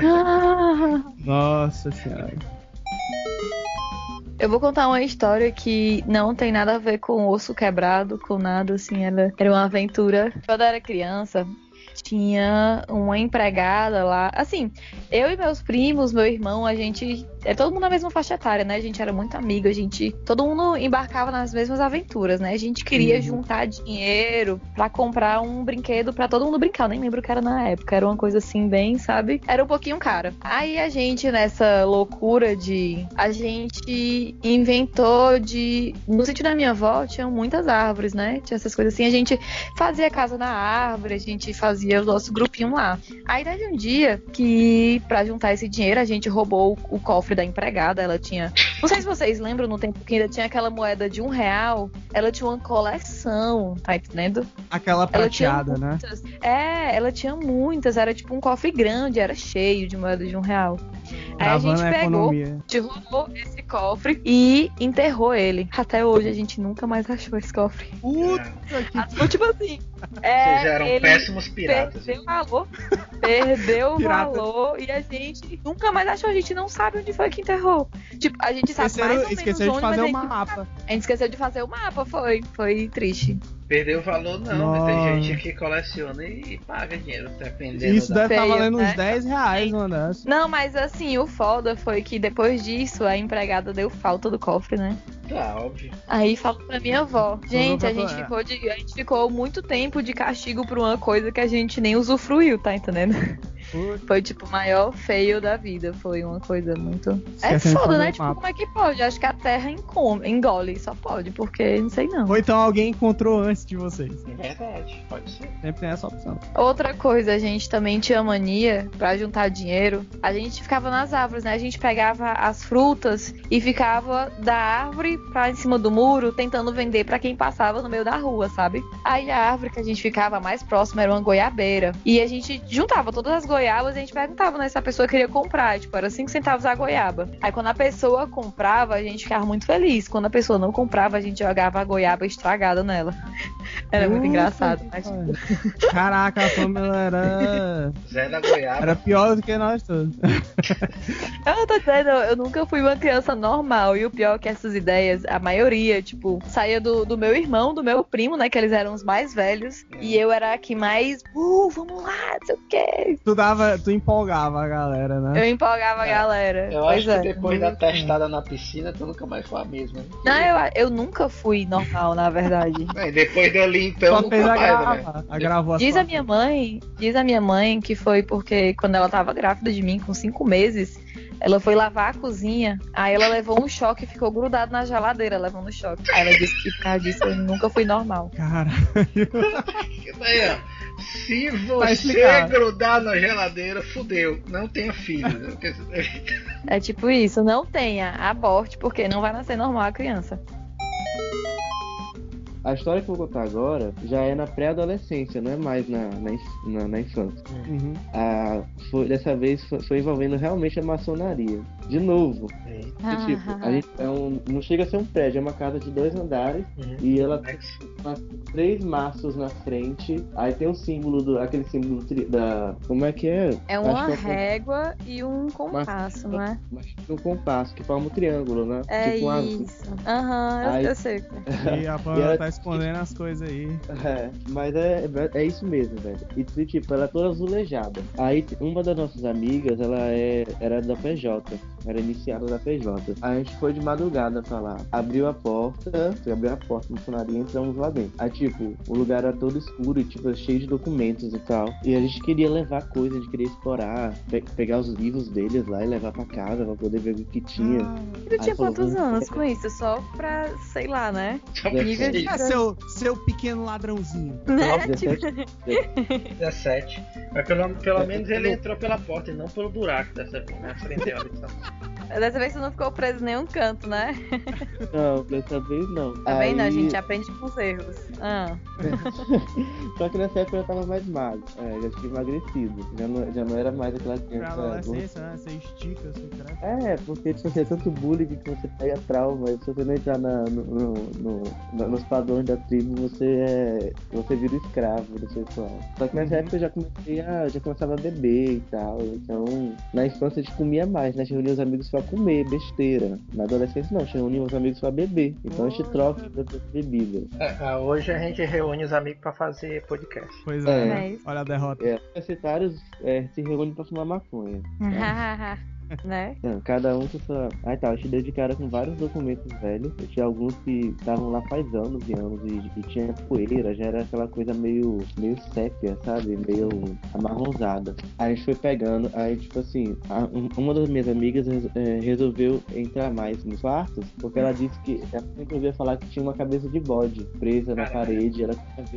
Ah. Nossa senhora. Eu vou contar uma história que não tem nada a ver com osso quebrado, com nada assim. Ela era uma aventura. Quando eu era criança, tinha uma empregada lá. Assim, eu e meus primos, meu irmão, a gente. É todo mundo na mesma faixa etária, né? A gente era muito amigo, a gente. Todo mundo embarcava nas mesmas aventuras, né? A gente queria Uhum. juntar dinheiro pra comprar um brinquedo pra todo mundo brincar. Eu nem lembro o que era na época. Era uma coisa assim, bem, sabe? Era um pouquinho cara. Aí a gente, nessa loucura de. A gente inventou de. No sítio da minha avó, tinha muitas árvores, né? Tinha essas coisas assim. A gente fazia casa na árvore, a gente fazia o nosso grupinho lá. Aí teve um dia que, pra juntar esse dinheiro, a gente roubou o cofre da empregada. Ela tinha. Não sei se vocês lembram no tempo que ainda tinha aquela moeda de um real. Ela tinha uma coleção, tá entendendo? Aquela prateada, né? É, ela tinha muitas. Era tipo um cofre grande, era cheio de moeda de um real. Aí a gente pegou, a gente roubou esse cofre e enterrou ele. Até hoje a gente nunca mais achou esse cofre. Puta que tipo assim. Vocês É, eram ele péssimos piratas. perdeu o valor. Perdeu o valor e a gente nunca mais achou. A gente não sabe onde foi que enterrou. Tipo, a gente sabe mais ou Esqueceram, menos esqueceram de onde, fazer mas o mapa. A gente esqueceu de fazer o mapa, foi. Foi triste. Perdeu o valor não, mas tem gente que coleciona e paga dinheiro, dependendo Isso da... deve estar Feio, valendo né? uns 10 reais uma dessa. Não, mas assim, o foda foi que depois disso a empregada deu falta do cofre, né? Tá, óbvio. Aí falou pra minha avó. Gente, a gente, ficou de, a gente ficou muito tempo de castigo por uma coisa que a gente nem usufruiu, tá entendendo? Foi tipo o maior feio da vida. Foi uma coisa muito. É Esquecendo de foda, né? Tipo, mapa. como é que pode? Acho que a terra engole, só pode, porque não sei não. Ou então alguém encontrou antes de vocês. É verdade, pode ser. Sempre tem essa opção. Outra coisa, a gente também tinha mania pra juntar dinheiro. A gente ficava nas árvores, né? A gente pegava as frutas e ficava da árvore pra em cima do muro tentando vender pra quem passava no meio da rua, sabe? Aí a árvore que a gente ficava mais próxima era uma goiabeira. E a gente juntava todas as goiabas e a gente perguntava, né, se a pessoa queria comprar. Tipo, era 5 centavos a goiaba. Aí quando a pessoa comprava, a gente ficava muito feliz. Quando a pessoa não comprava, a gente jogava a goiaba estragada nela. Era muito Puta engraçado. Mas. Caraca, a Pamela era. Zé da Goiaba. Era pior do que nós todos. Eu tô dizendo, eu nunca fui uma criança normal. E o pior é que essas ideias, a maioria, tipo, saía do, do meu irmão, do meu primo, né? Que eles eram os mais velhos. E eu era a que mais, uh, vamos lá, não sei o quê. Tu dava, tu empolgava a galera, né? Eu empolgava a É, galera. Eu pois acho é. que depois da testada na piscina, tu nunca mais foi a mesma. né? Não, eu, eu nunca fui normal, na verdade. Bem, depois dali, então, Só nunca fez a mais, né? grava, a gravou Diz a minha mãe, diz a minha mãe que foi porque quando ela tava grávida de mim, com cinco meses, ela foi lavar a cozinha, aí ela levou um choque e ficou grudado na geladeira, levando um choque. Aí ela disse que por causa disso eu nunca fui normal. Cara, Aí, ó, se Tá você grudar na geladeira, fudeu. Não tenha filho. É tipo isso, não tenha aborte, porque não vai nascer normal a criança. a história que eu vou contar agora já é na pré-adolescência, não é mais na, na, na- na infância. Uhum. Ah, foi, dessa vez foi, foi envolvendo realmente a maçonaria. De novo, que, tipo, a gente é um, não chega a ser um prédio, é uma casa de dois andares Uhum. e ela tem Max. umas três maços na frente. Aí tem o símbolo do. aquele símbolo tri- da. Como é que é? É uma é régua e um compasso, não é? Mas tem um compasso que forma um triângulo, né? É tipo um azul. isso. Aham, eu- Aí- eu sei. E a Pamela ela- tá escondendo as coisas aí. É, mas é, é isso mesmo, velho. E tipo, ela é toda azulejada. Aí uma das nossas amigas, ela é, era da PJ, era iniciada da PJ. Aí a gente foi de madrugada pra lá. Abriu a porta, abriu a porta no funcionário e entramos lá dentro. Aí, tipo, o lugar era todo escuro e, tipo, cheio de documentos e tal. E a gente queria levar coisa, a gente queria explorar, pe- pegar os livros deles lá e levar pra casa pra poder ver o que tinha. E tu tinha quantos anos com isso? Só pra, sei lá, né? De- Ah, seu, seu pequeno ladrãozinho. Né? 17 17. Mas pelo, pelo menos ele entrou pela porta e não pelo buraco dessa vez, né? Aprendeu a lição. Dessa vez tu não ficou preso em nenhum canto, né? Não, dessa vez não. Tá vendo? A Aí- gente aprende com os erros. Ah. Só que nessa época eu tava mais magro. É, já tinha emagrecido. Já não, já não era mais aquela Pra criança. gorda. adolescência, né? Você estica, você cresce. É, porque tipo, é tanto bullying que você pega trauma. E se você não entrar na, no, no, no- nos padrões da tribo, você é. Você vira escravo do pessoal. Só que nessa Uhum. época eu já comecei a. já começava a beber e tal. Então, na infância a gente comia mais, né? A gente reunia os amigos pra comer, besteira. Na adolescência não, a gente reunia os amigos pra beber. Então a gente Poxa. troca das bebidas. É, ah, hoje a gente reúne os amigos pra fazer podcast. Pois É. é, olha a derrota. É, universitários é, se reúnem pra fumar maconha. né? Não, cada um com sua. Ah tá, eu te dei de cara com vários documentos velhos. Eu tinha alguns que estavam lá faz anos e anos e, e tinha poeira, já era aquela coisa meio, meio sépia, sabe? Meio amarronzada. Aí a gente foi pegando, aí tipo assim, a- um- uma das minhas amigas eh, resolveu entrar mais nos quartos, porque ela disse que ela sempre ouvia falar que tinha uma cabeça de bode presa na parede, ela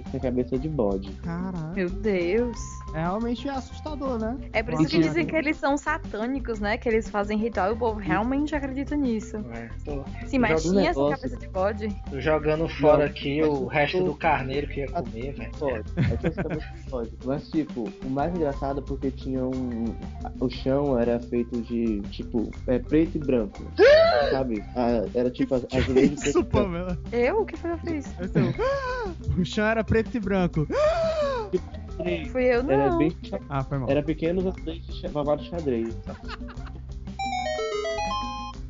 tinha cabeça de bode. Caralho. Meu Deus. É realmente assustador, né? É por isso que dizem que eles são satânicos, né? Que eles fazem ritual e o povo realmente acredita nisso. né? Tô, Sim, mas Joga tinha essa cabeça de bode? tô jogando fora Não, aqui o eu resto tô- do carneiro que ia comer, velho. Pode. É que essa cabeça pode. Mas, tipo, o mais engraçado é porque tinha um. O chão era feito de, tipo, é preto e branco. sabe? Ah, era tipo as, as leis de preto Isso. Pamela. Eu? O que foi que eu fiz? É o- O chão era preto e branco. Fui eu, Era não. bem. Ah, foi mal. Era pequenos de babado xadrez.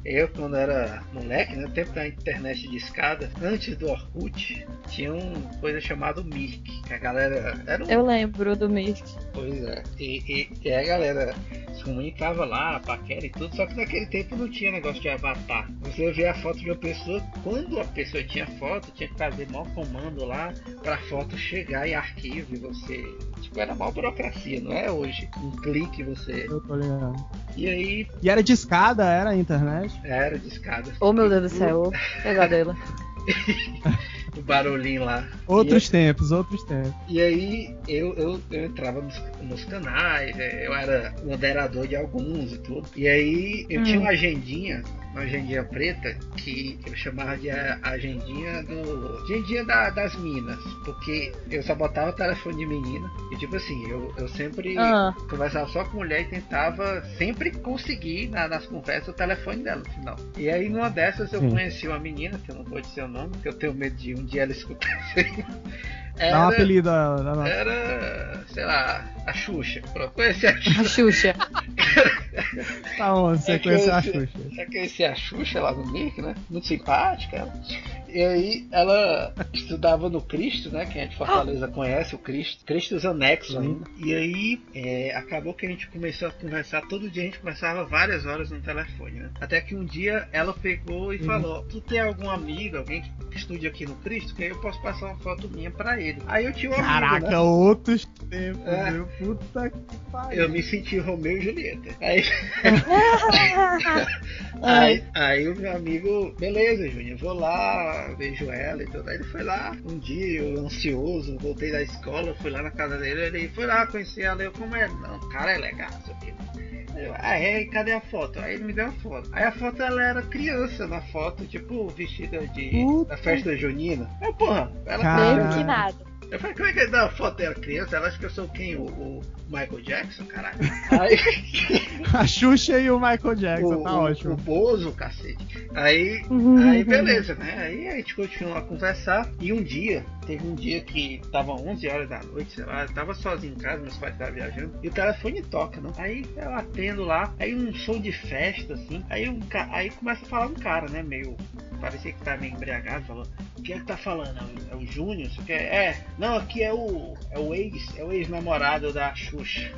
Eu, quando era moleque, no tempo da internet de escada, antes do Orkut, tinha uma coisa chamada Mirk. Que a galera. Era um. Eu lembro do Mirk. Pois é. E, e, e a galera se comunicava lá, paquera e tudo, só que naquele tempo não tinha negócio de avatar. Você vê a foto de uma pessoa, quando a pessoa tinha foto, tinha que fazer mal comando lá pra foto chegar em arquivo e você. Tipo, era mal burocracia, não é hoje. Um clique você. Eu tô ligado. E aí E era de escada, era a internet? era de escada. Oh, meu Deus do céu. Pesadelo. O barulhinho lá. Outros tempos, outros tempos. E aí eu, eu, eu entrava nos, nos canais, eu era moderador de alguns e tudo. E aí eu Hum. tinha uma agendinha, agendinha preta, que eu chamava de a- agendinha do. Agendinha da- das minas. Porque eu só botava telefone de menina. E tipo assim, eu, eu sempre Ah, conversava só com mulher e tentava sempre conseguir na- nas conversas o telefone dela no final. E aí numa dessas eu Sim. conheci uma menina, que eu não vou dizer o nome, porque eu tenho medo de um dia ela escutar isso aí. Dá um apelido a- Era, sei lá, a Xuxa. Pronto, conheci a Xuxa. a Xuxa. Tá onde você É conheceu a Xuxa? Eu conheci a Xuxa lá no Nick, né? Muito simpática. ela. E aí ela estudava no Cristo, né? Quem é de Fortaleza conhece o Cristo. Cristo os anexos ainda. E aí é, acabou que a gente começou a conversar. Todo dia a gente conversava várias horas no telefone, né? Até que um dia ela pegou e falou: Tu tem algum amigo, alguém que estude aqui no Cristo? Que aí eu posso passar uma foto minha pra ele. Aí eu tinha um amigo, Caraca, né? outros tempos, É. viu? Puta que pariu. Eu me senti Romeu e Julieta. Aí, aí, aí o meu amigo, beleza, Júnior, vou lá, vejo ela e tudo. Aí ele foi lá, um dia, eu ansioso, voltei da escola, fui lá na casa dele, ele foi lá conhecer ela, eu como é? Não, o cara é legal, isso aqui. Eu, ah, é, e cadê a foto? Aí ele me deu a foto. Aí a foto ela era criança na foto, tipo, vestida de. Puta. da festa junina. Eu, porra, ela Cara. Mesmo que nada. Eu falei, como é que ele dá a foto dela criança? Ela acha que eu sou quem? O, o Michael Jackson, caralho. Aí. A Xuxa e o Michael Jackson, o, tá o- ótimo. O Bozo, cacete. Aí, Uhum. aí beleza, né? Aí a gente continuou a conversar. E um dia, teve um dia que tava 11 horas da noite, sei lá, eu tava sozinho em casa, meus pais estavam viajando. E o telefone toca, não? Aí eu atendo lá, aí um som de festa, assim. Aí, um, ca- aí começa a falar um cara, né? Meio. Parecia que tá meio embriagado, falou. O que é que tá falando? É o, é o Júnior? É, é, não, aqui é o. É o ex, é o ex-namorado da Xuxa.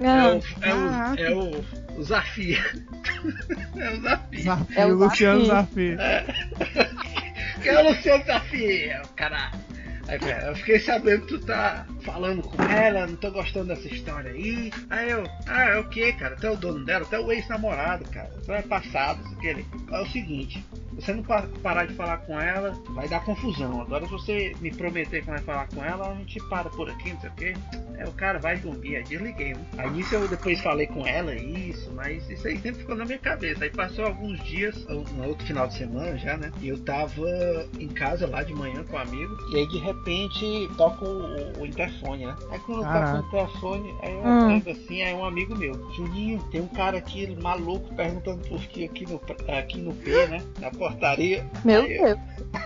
É Ah, o, é o, é o, o Zafir. é o Zafir. Desafio, É o Luciano Zafir. Desafio. Que é o Luciano Zafir, caralho. Aí, cara, eu fiquei sabendo que tu tá falando com ela, não tô gostando dessa história aí. Aí eu, ah, é o que, cara? Tu é o dono dela, tu é o ex-namorado, cara. Tu é passado, isso É o seguinte, se você não pa- parar de falar com ela, vai dar confusão. Agora, se você me prometer que vai falar com ela, a gente para por aqui, não sei o quê. Aí o cara vai dormir, aí desliguei. Né? Aí nisso eu depois falei com ela isso, mas isso aí sempre ficou na minha cabeça. Aí passou alguns dias, um outro final de semana já, né? E eu tava em casa lá de manhã com um amigo, e aí de repente toca o, o interfone, né? Aí quando toca o interfone, aí eu Hum. assim, aí um amigo meu, Juninho, tem um cara aqui maluco perguntando por ti aqui no, aqui no P, né? Na portaria. meu Aí eu- Deus.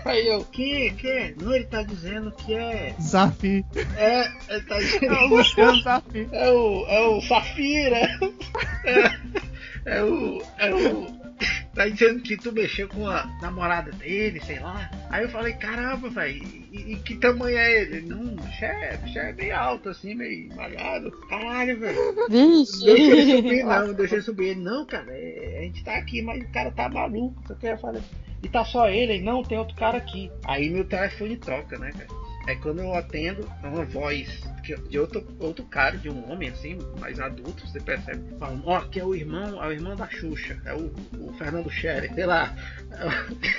Aí eu, que, que? Não, ele tá dizendo que é. Desafio. É, ele tá dizendo É o Luciano Desafio. é o, é o Safira. É, é o. É o. Tá dizendo que tu mexeu com a namorada dele, sei lá. Aí eu falei, caramba, velho, e, e que tamanho é ele? Não, já é, é bem alto, assim, meio malhado. Caralho, velho. Deixa ele subir, não, deixa ele subir. Ele, não, cara, é- a gente tá aqui, mas o cara tá maluco. Só que eu falei, e tá só ele? Ele, não, tem outro cara aqui. Aí meu telefone troca, né, cara? Aí quando eu atendo, é uma voz que- de outro, outro cara, de um homem assim, mais adulto, você percebe. Falando, ó, que é o irmão, é o irmão da Xuxa, é o, o Fernando Scherer, sei lá.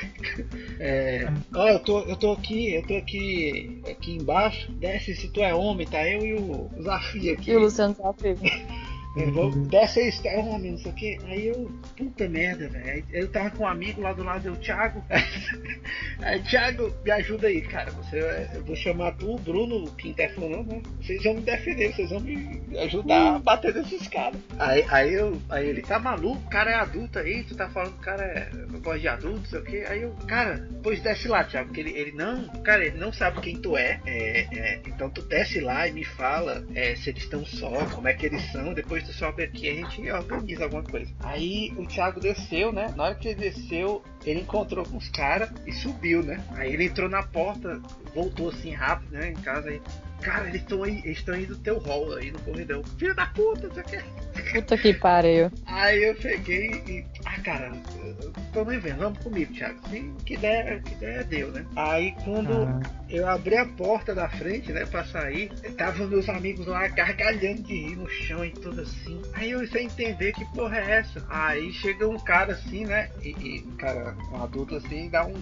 É, ó, eu tô, eu tô aqui, eu tô aqui, aqui embaixo, desce se tu é homem, tá eu e o Zafia aqui. E o Luciano Desafio. Vou, desce aí, está homem, não sei o que. Aí eu, puta merda, velho. Eu tava com um amigo lá do lado, eu, Thiago. Aí, Thiago, me ajuda aí, cara. Você, eu vou chamar tu, o Bruno, que interfonou, né? Vocês vão me defender, vocês vão me ajudar a bater nesses caras. Aí, aí, eu, aí ele, tá maluco? O cara é adulto aí, tu tá falando que o cara é voz de adulto, não sei o que. Aí eu, cara, pois desce lá, Thiago. Que ele, ele não, cara, ele não sabe quem tu é. É, é, então tu desce lá e me fala é, se eles estão só, como é que eles são. Depois tu sobe aqui e a gente organiza alguma coisa. Aí o Thiago desceu, né? Na hora que ele desceu, ele encontrou com os caras e subiu, né? Aí ele entrou na porta, voltou assim rápido, né? Em casa aí. Cara, eles estão aí, eles estão aí no teu hall aí no corredor. Filho da puta, não sei o que. Puta que pariu. Aí eu peguei e. Ah, cara, eu tô nem vendo, vamos comigo, Thiago. Sim, que der, que der deu, né? Aí quando Caraca. eu abri a porta da frente, né, pra sair, tava meus amigos lá gargalhando de rir no chão e tudo assim. Aí eu sem entender que porra é essa. Aí chega um cara assim, né, e, e um cara, um adulto assim, dá um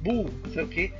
bu, não sei o que.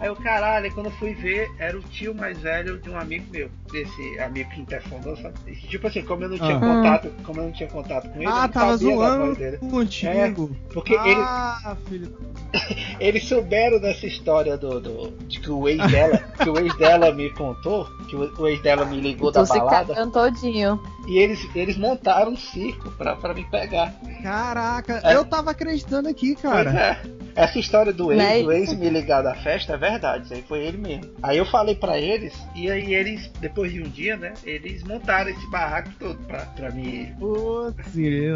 Aí o caralho, aí quando eu fui ver, era o tio mais velho de um amigo meu. Desse amigo que interfondou, sabe? Tipo assim, como eu não tinha Ah. contato, como eu não tinha contato com ele, eu Ah, não tava sabia da zoando voz dele. contigo. Porque ele, ah, filho. eles souberam dessa história do, do- de que o ex dela, que o ex dela me contou, que o, o ex dela me ligou da Tu se balada, todinho. e eles, eles montaram um circo pra, pra me pegar. Caraca, É. eu tava acreditando aqui, Pois cara. é. Essa história do ex, Né? do ex me ligar da festa é verdade, isso aí foi ele mesmo. Aí eu falei pra eles, e aí eles, depois de um dia, né, eles montaram esse barraco todo pra, pra me. Putz,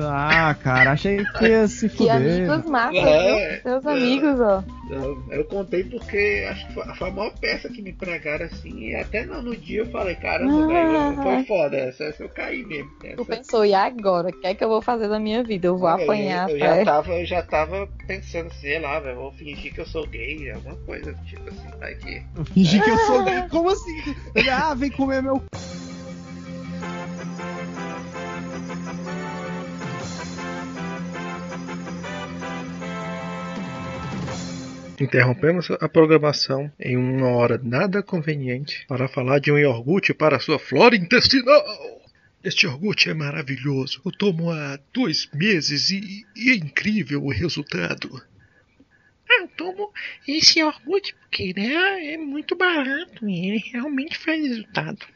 ah, cara, achei que ia se Que fuder. amigos massa, É, viu? Seus é. amigos, ó. Eu, eu contei porque acho que foi, foi a maior peça que me pregaram assim, e até no, no dia eu falei, caramba, Ah. velho, foi foda, essa, essa eu caí mesmo. Tu Essa, pensou, e agora? O que é que eu vou fazer da minha vida? Eu vou apanhar Eu, eu já tava, eu já tava pensando, sei lá, velho, vou fingir que eu sou gay, alguma coisa tipo assim, vai que. Eu fingi que eu sou gay. Como assim? Ah, vem comer meu. Interrompemos a programação em uma hora nada conveniente para falar de um iogurte para sua flora intestinal. Este iogurte é maravilhoso. Eu tomo há dois meses e, e é incrível o resultado. Ah, eu tomo esse iogurte porque né, é muito barato e ele realmente faz resultado.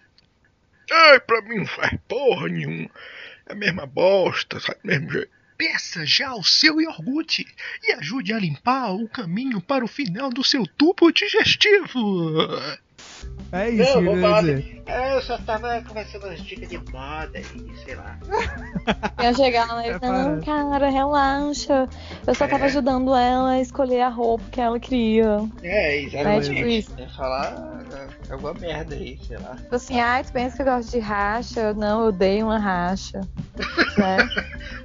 Ai, pra mim não faz porra nenhuma. É a mesma bosta, sabe? Mesmo jeito. Peça já o seu iogurte e ajude a limpar o caminho para o final do seu tubo digestivo. É isso, Não, vou que eu falar assim, é, eu só tava conversando as dicas de moda e sei lá. Eu chegar lá e É, não, cara, relaxa. Eu só tava É. ajudando ela a escolher a roupa que ela queria. É, É, exatamente. tipo isso. É falar é, alguma merda aí, sei lá. Tipo assim, ai, tu pensa que eu gosto de racha? Não, eu dei uma racha. né?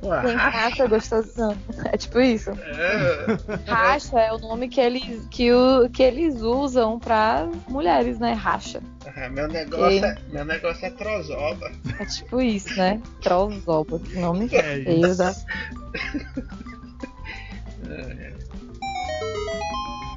Ué, Tem racha gostosão. É tipo isso. é, Racha é o nome que eles, que o, que eles usam pra mulheres, né? Racha. é, meu, negócio é, meu negócio é trozoba. É tipo isso, né? Trozoba, que nome É feio da.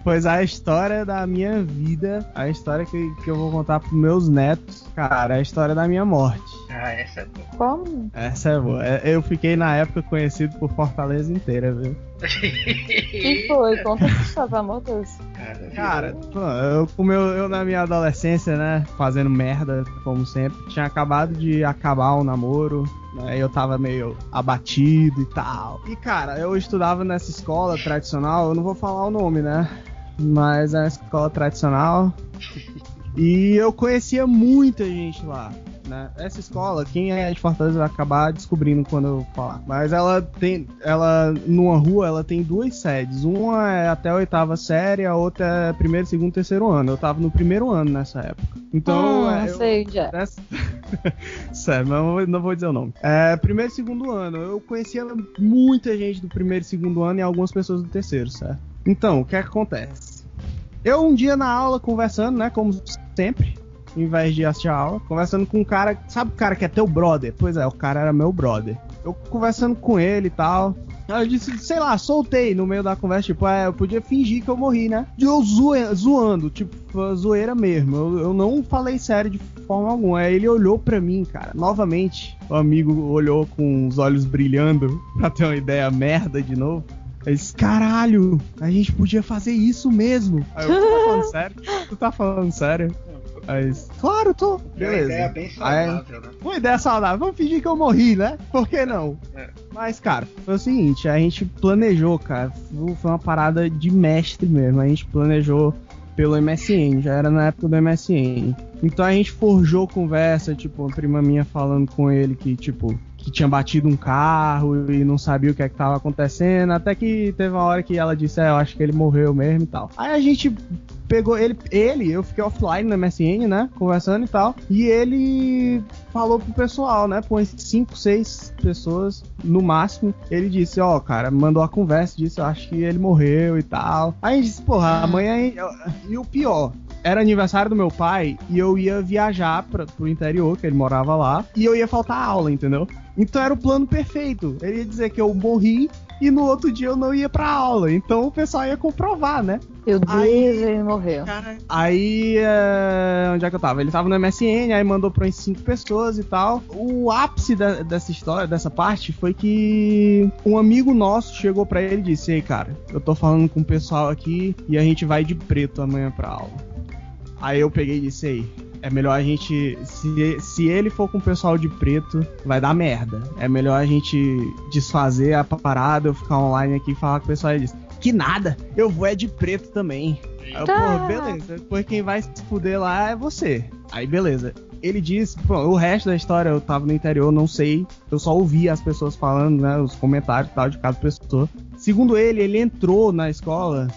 Pois a história da minha vida, a história que, que eu vou contar pros meus netos, cara, é a história da minha morte. Ah, essa é boa. Como? Essa é boa. É, Eu fiquei na época conhecido por Fortaleza inteira, viu? que foi? Conta essa história, pelo amor de Deus. Cara, Cara, eu, eu, na minha adolescência, né, fazendo merda, como sempre, tinha acabado de acabar o namoro, né, eu tava meio abatido e tal. E, cara, eu estudava nessa escola tradicional, eu não vou falar o nome, né, mas é uma escola tradicional, e eu conhecia muita gente lá. Né? Essa escola, quem é de Fortaleza vai acabar descobrindo quando eu falar. Mas ela tem. Ela, numa rua, ela tem duas sedes. Uma é até a oitava série, a outra é primeiro, segundo, terceiro ano. Eu tava no primeiro ano nessa época. Então. hum, é, eu- sei onde é. Nessa- Sério, não vou- não vou dizer o nome. É, primeiro e segundo ano, eu conhecia muita gente do primeiro e segundo ano e algumas pessoas do terceiro, certo? Então, o que é que acontece? Eu um dia na aula conversando, né, como sempre, em vez de assistir a aula, conversando com um cara, sabe o cara que é teu brother? Pois é, o cara era meu brother. Eu conversando com ele e tal. Aí eu disse, sei lá, soltei no meio da conversa, tipo, é, eu podia fingir que eu morri, né? E eu zoe- zoando, tipo, zoeira mesmo. Eu, eu não falei sério de forma alguma. Aí ele olhou pra mim, cara, novamente. O amigo olhou com os olhos brilhando, pra ter uma ideia merda de novo. Ele disse, caralho, a gente podia fazer isso mesmo. Aí eu, tu tá falando sério? Tu tá falando sério? Aí, ele disse, claro, tô. É uma ideia Beleza. bem Aí- saudável, né? uma ideia saudável. Vamos fingir que eu morri, né? Por que não? É. Mas, cara, foi o seguinte, a gente planejou, cara. Foi uma parada de mestre mesmo. A gente planejou pelo MSN, já era na época do MSN. Então a gente forjou conversa, tipo, uma prima minha falando com ele que, tipo, que tinha batido um carro e não sabia o que é que tava acontecendo. Até que teve uma hora que ela disse, é, eu acho que ele morreu mesmo e tal. Aí a gente pegou ele, ele, eu fiquei offline no MSN, né? Conversando e tal. E ele falou pro pessoal, né? Põe 5, 6 pessoas no máximo. Ele disse, ó, cara, mandou a conversa, disse, eu acho que ele morreu e tal. Aí a gente disse, porra, amanhã. E o pior. Era aniversário do meu pai e eu ia viajar pra, pro interior, que ele morava lá, e eu ia faltar aula, entendeu? Então era o plano perfeito. Ele ia dizer que eu morri e no outro dia eu não ia pra aula. Então o pessoal ia comprovar, né? Meu Deus, Aí- ele morreu. Aí, é, onde é que eu tava? Ele tava no MSN, aí mandou pra umas cinco pessoas e tal. O ápice da- dessa história, dessa parte, foi que um amigo nosso chegou pra ele e disse: Ei, cara, eu tô falando com o pessoal aqui e a gente vai de preto amanhã pra aula. Aí eu peguei e disse: Ei, é melhor a gente. Se, se ele for com o pessoal de preto, vai dar merda. É melhor a gente desfazer a parada, eu ficar online aqui e falar com o pessoal. Ele disse: Que nada, eu vou é de preto também. Aí eu, Tá. porra, beleza. Depois quem vai se fuder lá é você. Aí beleza. Ele disse, pô, o resto da história eu tava no interior, não sei. Eu só ouvi as pessoas falando, né? Os comentários e tal de cada pessoa. Segundo ele, ele entrou na escola.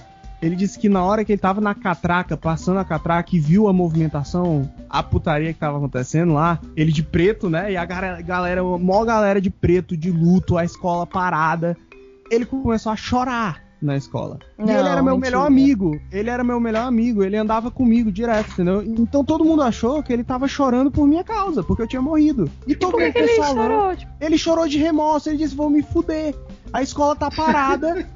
Ele disse que na hora que ele tava na catraca, passando a catraca e viu a movimentação, a putaria que tava acontecendo lá, ele de preto, né? E a galera, a maior galera de preto, de luto, a escola parada. Ele começou a chorar na escola. e Não, ele era meu mentira. melhor amigo. Ele era meu melhor amigo. Ele andava comigo direto, entendeu? Então todo mundo achou que ele tava chorando por minha causa, porque eu tinha morrido. E todo que, mundo que ele pensou, "Não, chorou? Tipo, ele chorou de remorso, ele disse: Vou me fuder. A escola tá parada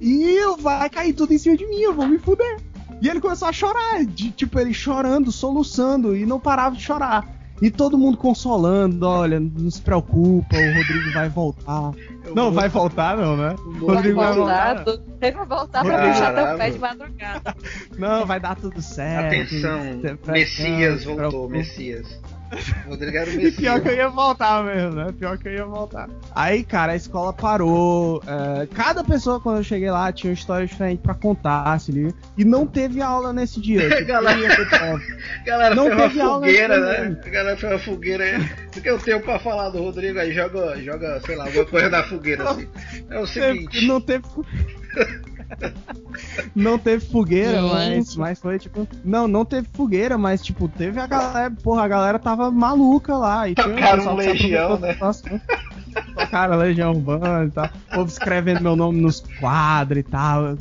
e vai cair tudo em cima de mim, eu vou me fuder. E ele começou a chorar, de, tipo, ele chorando, soluçando e não parava de chorar. E todo mundo consolando, olha, não se preocupa, o Rodrigo vai voltar. não, vai voltar não, né? O Rodrigo vai voltar. voltar, ele vai voltar pra Rodrigo. puxar teu Caramba. pé de madrugada. Não, vai dar tudo certo. Atenção, Messias voltou. Messias. Rodrigo era o E pior que eu Messias. ia voltar mesmo, né? Pior que eu ia voltar. Aí, cara, a escola parou. é, cada pessoa, quando eu cheguei lá, tinha uma história diferente pra contar, se liga. E não teve aula nesse dia. tipo, Galera. Galera, Não foi uma teve aula fogueira, né? A galera foi uma fogueira aí. O que eu tenho pra falar do Rodrigo aí? Joga, joga sei lá, alguma coisa na fogueira assim. É o seguinte. Não teve. Não teve fogueira, mas, Gente. mas foi tipo. Não, não teve fogueira, mas tipo, teve a galera. Porra, a galera tava maluca lá. E tinha Tocaram um Legião, né? situação. Tocaram Legião Urbana e tal. O povo escrevendo meu nome nos quadros e tal.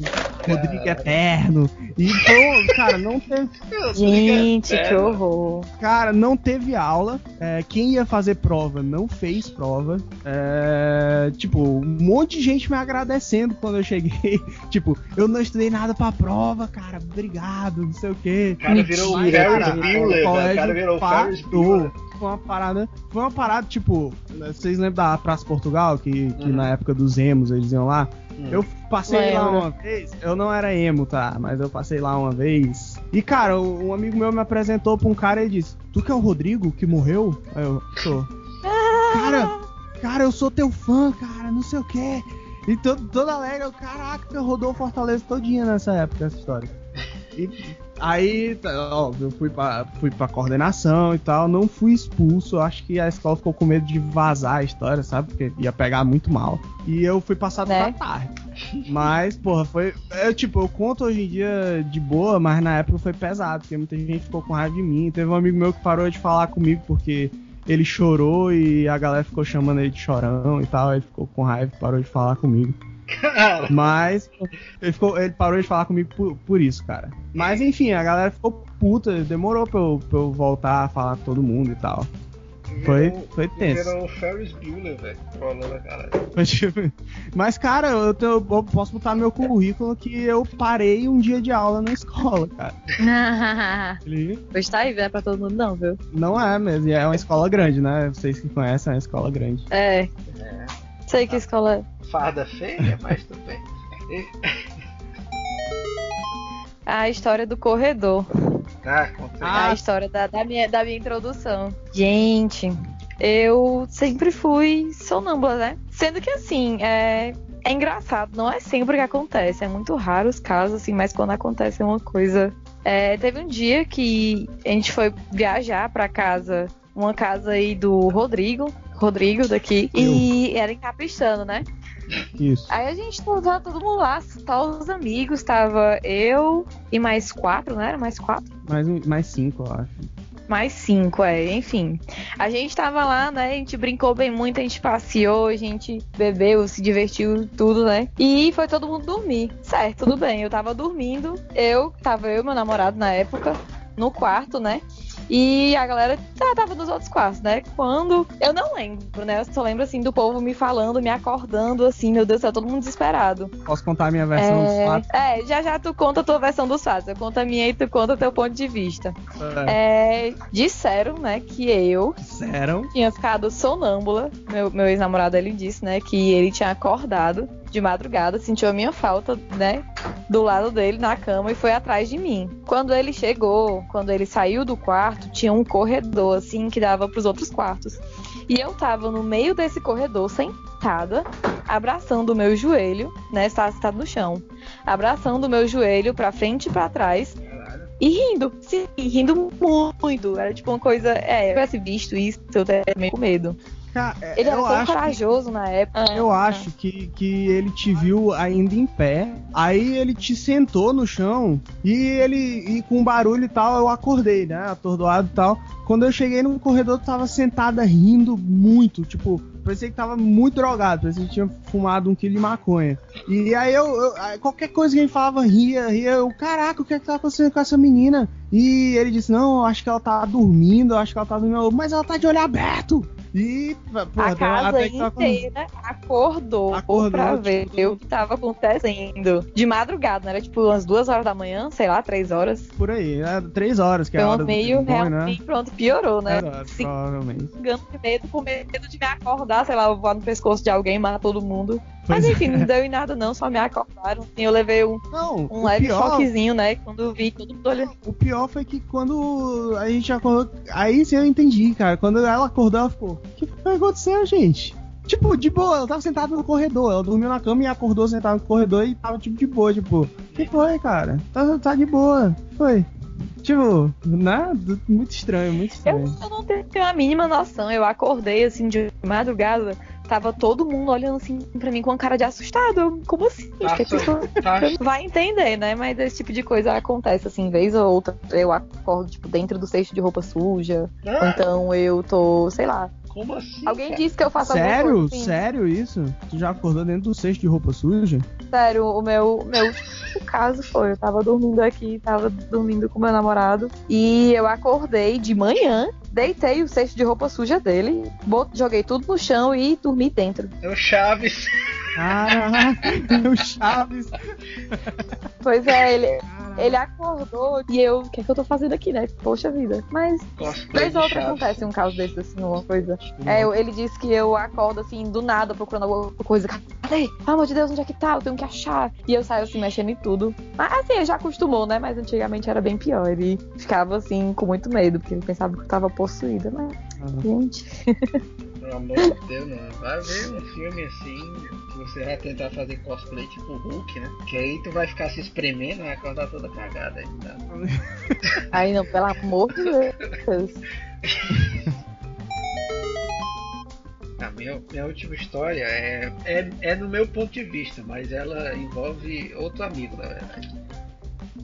Rodrigo Eterno. E, pô, cara, não teve. Gente, É, que horror. Cara, não teve aula. É, quem ia fazer prova não fez prova. É, tipo, um monte de gente me agradecendo quando eu cheguei. tipo, eu não estudei nada pra prova, cara. Obrigado, não sei o quê. O cara virou o Mas, Ferris cara, Bueller, o. O cara virou o Ferris. Bueller. Foi uma parada. Foi uma parada, tipo. Vocês lembram da Praça Portugal? Que, que Uhum. na época dos emos eles iam lá? Hum. Eu passei lá Lembro. uma vez, eu não era emo, tá? Mas eu passei lá uma vez. E, cara, um amigo meu me apresentou pra um cara e ele disse: Tu que é o Rodrigo que morreu? Aí eu, sou. Cara, cara, eu sou teu fã, cara, não sei o quê. E todo, todo alegre, eu, caraca, rodou o Fortaleza todinha nessa época, essa história. E aí, tá, óbvio, eu fui pra, fui pra coordenação e tal, não fui expulso, acho que a escola ficou com medo de vazar a história, sabe? Porque ia pegar muito mal. E eu fui passado Né? pra tarde. Mas, porra, foi. Eu, tipo, eu conto hoje em dia de boa, mas na época foi pesado, porque muita gente ficou com raiva de mim. Teve um amigo meu que parou de falar comigo porque ele chorou e a galera ficou chamando ele de chorão e tal. Ele ficou com raiva e parou de falar comigo. Cara, Mas ele, ficou, ele parou de falar comigo por, por isso, cara. Mas enfim, a galera ficou puta, demorou pra eu, pra eu voltar a falar com todo mundo e tal. Foi, virou- foi tenso. Virou o Ferris Bueller, velho. Falando, cara. Foi tipo- Mas, cara, eu, tenho- eu posso botar no meu currículo que eu parei um dia de aula na escola, cara. Pois tá aí, não é pra todo mundo não, viu? Não é mesmo, é uma escola grande, né? Vocês que conhecem, é uma escola grande. É, É. sei que escola é. Farda feia, mas tudo bem. A história do corredor. Ah. Ah. a história da, da minha, da minha introdução. Gente, eu sempre fui sonâmbula, né? Sendo que assim, é, é engraçado, não é sempre que acontece, é muito raro os casos, assim, mas quando acontece é uma coisa. É, teve um dia que a gente foi viajar pra casa, uma casa aí do Rodrigo, Rodrigo daqui, e era em Capistrano, né? Isso. Aí a gente tava todo mundo lá, só os amigos, tava eu e mais quatro, né? Era mais quatro? Mais, mais cinco, eu acho. Mais cinco, é, enfim. A gente tava lá, né? A gente brincou bem muito, a gente passeou, a gente bebeu, se divertiu, tudo, né? E foi todo mundo dormir. Certo, tudo bem. Eu tava dormindo, eu, tava eu e meu namorado na época, no quarto, né? E a galera tá- tava nos outros quartos, né? Quando. Eu não lembro, né? Eu só lembro assim do povo me falando, me acordando, assim, meu Deus do céu, todo mundo desesperado. Posso contar a minha versão dos É, fatos? é, já já tu conta a tua versão dos fatos. Eu conto a minha e tu conta o teu ponto de vista. É. É, disseram, né, que eu Disseram. tinha ficado sonâmbula. Meu, meu ex-namorado, ele disse, né, que ele tinha acordado de madrugada, sentiu a minha falta, né, do lado dele na cama e foi atrás de mim. Quando ele chegou, quando ele saiu do quarto, tinha um corredor, assim, que dava pros outros quartos. E eu tava no meio desse corredor, sentada, abraçando o meu joelho, né, estava sentado no chão, abraçando o meu joelho pra frente e pra trás, e rindo, sim, rindo muito. Era tipo uma coisa. É, eu tivesse visto isso, eu teria meio com medo. Cara, é, Ele era eu tão acho que- corajoso na época. Eu acho que, que ele te viu ainda em pé, aí ele te sentou no chão e ele e com barulho e tal, eu acordei, né? Atordoado e tal. Quando eu cheguei no corredor, tu tava sentada rindo muito, tipo, parecia que tava muito drogado, parecia que tinha fumado um quilo de maconha. E aí eu, eu- aí qualquer coisa que a gente falava, ria, ria, eu, caraca, o que é que tá acontecendo com essa menina? E ele disse, não, eu acho que ela tá dormindo, eu acho que ela tá dormindo, mas ela tá de olho aberto. E, pô, a casa até tá com- inteira acordou, Acordou, pra ver tipo, o que tava acontecendo. De madrugada, né? Era tipo umas duas horas da manhã, sei lá, três horas. por aí, né? Três horas, que é a hora do meio bom, né? realmente, pronto, piorou, né? Era, Sim. provavelmente. Ficando de medo, com medo de me acordar, sei lá, eu voar no pescoço de alguém, matar todo mundo. Mas é. enfim, não deu em nada não, só me acordaram. E eu levei um, Não, um leve pior, choquezinho, né? Quando vi todo mundo olhando. o pior foi que quando a gente acordou. Aí sim eu entendi, cara. Quando ela acordou, ela ficou: O que foi que aconteceu, gente? Tipo, de boa, ela tava sentada no corredor. Ela dormiu na cama e acordou sentada no corredor e tava tipo de boa, tipo, o que foi, cara? Tá, tá de boa. Foi. Tipo, nada, muito estranho, muito Eu, estranho. eu não tenho a mínima noção. Eu acordei assim de madrugada, tava todo mundo olhando assim pra mim com uma cara de assustado. Eu, Como assim? Tá, que isso- tá, Vai entender, né? Mas esse tipo de coisa acontece assim, vez ou outra. Eu acordo, tipo, dentro do cesto de roupa suja. Ou Ah, então eu tô, sei lá. como assim? Alguém cara? disse que eu faço Sério? coisa assim. Sério isso? Tu já acordou dentro do cesto de roupa suja? Sério, o meu, meu último caso foi, eu tava dormindo aqui, tava dormindo com meu namorado, e eu acordei de manhã, deitei o cesto de roupa suja dele, joguei tudo no chão e dormi dentro. O Chaves. Caraca, o Chaves. Pois é, ele, ele acordou e eu, o que é que eu tô fazendo aqui, né? Poxa vida. Mas Cosplay vez ou outra acontece um caso desse, assim, uma coisa. É, eu- ele disse que eu acordo assim, do nada, procurando alguma coisa. Cadê? Pelo amor de Deus, onde é que tá? Eu tenho que achar. E eu saio assim, mexendo em tudo. Mas assim, ele já acostumou, né? Mas antigamente era bem pior. Ele ficava assim, com muito medo, porque ele pensava que eu tava possuída. Mas, Ah. gente. Pelo amor de Deus, mano. Vai ver um filme assim, que você vai tentar fazer cosplay tipo Hulk, né? Que aí tu vai ficar se espremendo e vai acordar toda cagada aí, tá? Aí não, pelo amor de Deus. A minha, minha última história é, é, é no meu ponto de vista, mas ela envolve outro amigo, na verdade.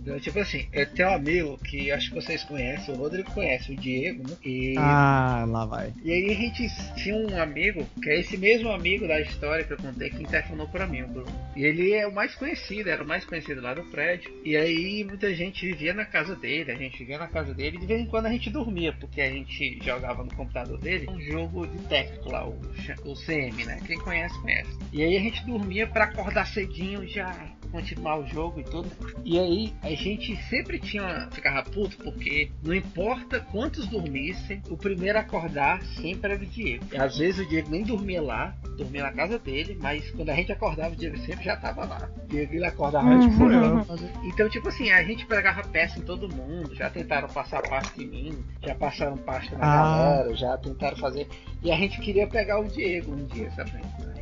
Então, tipo assim, tenho um amigo que acho que vocês conhecem, o Rodrigo conhece, o Diego, né? E, Ah, lá vai. e aí a gente tinha um amigo, que é esse mesmo amigo da história que eu contei, que interfonou pra mim, o Bruno. E ele é o mais conhecido, era o mais conhecido lá do prédio. E aí muita gente vivia na casa dele, a gente vivia na casa dele, e de vez em quando a gente dormia, porque a gente jogava no computador dele um jogo de técnico lá, o, o CM, né? Quem conhece, conhece. E aí a gente dormia pra acordar cedinho já continuar o jogo e tudo. E aí a gente sempre tinha ficava puto porque não importa quantos dormissem, o primeiro a acordar sempre era o Diego. E às vezes o Diego nem dormia lá, dormia na casa dele, mas quando a gente acordava o Diego sempre já tava lá. O Diego ele acordava Uhum. tipo, eu. então, tipo assim, a gente pegava peça em todo mundo, já tentaram passar pasta em mim, já passaram pasta na Ah. galera, já tentaram fazer. E a gente queria pegar o Diego um dia, sabe?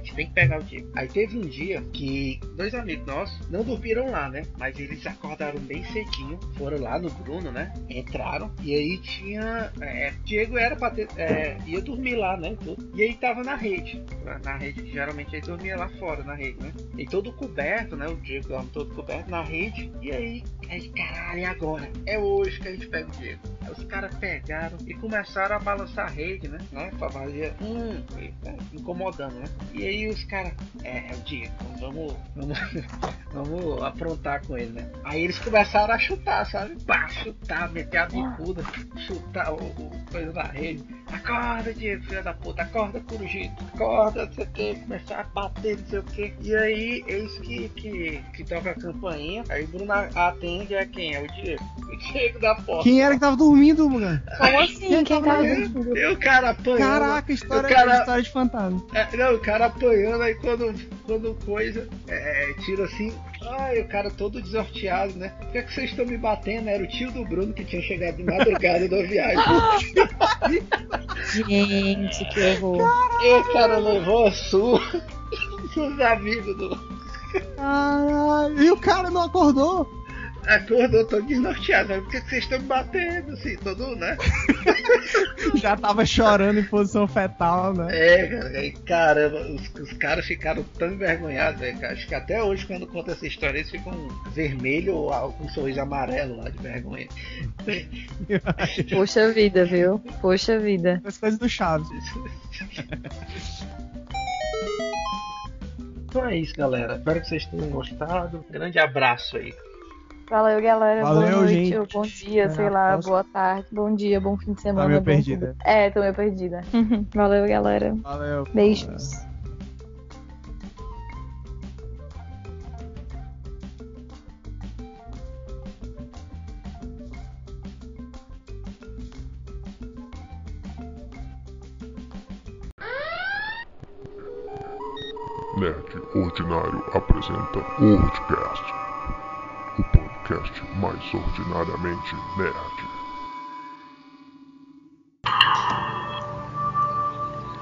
Gente tem que pegar o Diego. Aí teve um dia que dois amigos nossos não dormiram lá, né? Mas eles acordaram bem cedinho, foram lá no Bruno, né? Entraram, e aí tinha. É, Diego era pra ter. é, ia dormir lá, né? Tudo. E aí tava na rede. Na rede, que geralmente ele dormia lá fora, na rede, né? E todo coberto, né? O Diego dorme todo coberto na rede. E aí, aí, caralho, e agora? É hoje que a gente pega o Diego. Os caras pegaram e começaram a balançar a rede, né? né? Pra fazer. Hum, e, né, incomodando, né? E aí os caras. É, é o Diego, vamos. Vamos, vamos aprontar com ele, né? Aí eles começaram a chutar, sabe? Pá, chutar, meter a bicuda, chutar o, o coisa na rede. Acorda, Diego, filha da puta, acorda, Corujito, acorda, não sei o que, começar a bater, não sei o que. E aí, eis que, que, que toca a campainha, aí o Bruno atende, é quem? É o Diego. O Diego da porta. Quem era que tava dormindo, mano? Como assim? Quem tá E o cara apanhando. Caraca, história, cara- história de fantasma. É, não, o cara apanhando, aí quando, quando coisa, é, tira assim. Ai, o cara todo desorteado, né? Por que, é que vocês estão me batendo? Era o tio do Bruno que tinha chegado de madrugada da viagem. Gente, que horror. E o cara levou a sua. Os amigos do. Caralho. E o cara não acordou? Acordou todo desnorteado. Mas por que, que vocês estão me batendo? Assim, todo, né? Já tava chorando em posição fetal, né? É, cara, aí, caramba, os, os caras ficaram tão envergonhados, velho, cara. Acho que até hoje, quando conta essa história, eles ficam vermelho ou com um sorriso amarelo lá de vergonha. Poxa vida, viu? Poxa vida. As coisas do Chaves. Então é isso, galera. Espero que vocês tenham gostado. Grande abraço aí. Valeu, galera. Valeu, boa noite, gente. bom dia, Até sei lá, próxima. boa tarde, bom dia, bom fim de semana. meio bom perdida. tudo. É, tô meio perdida. Valeu, galera. Valeu. Beijos. Nerd Ordinário apresenta Ordcast, o podcast mais ordinariamente nerd.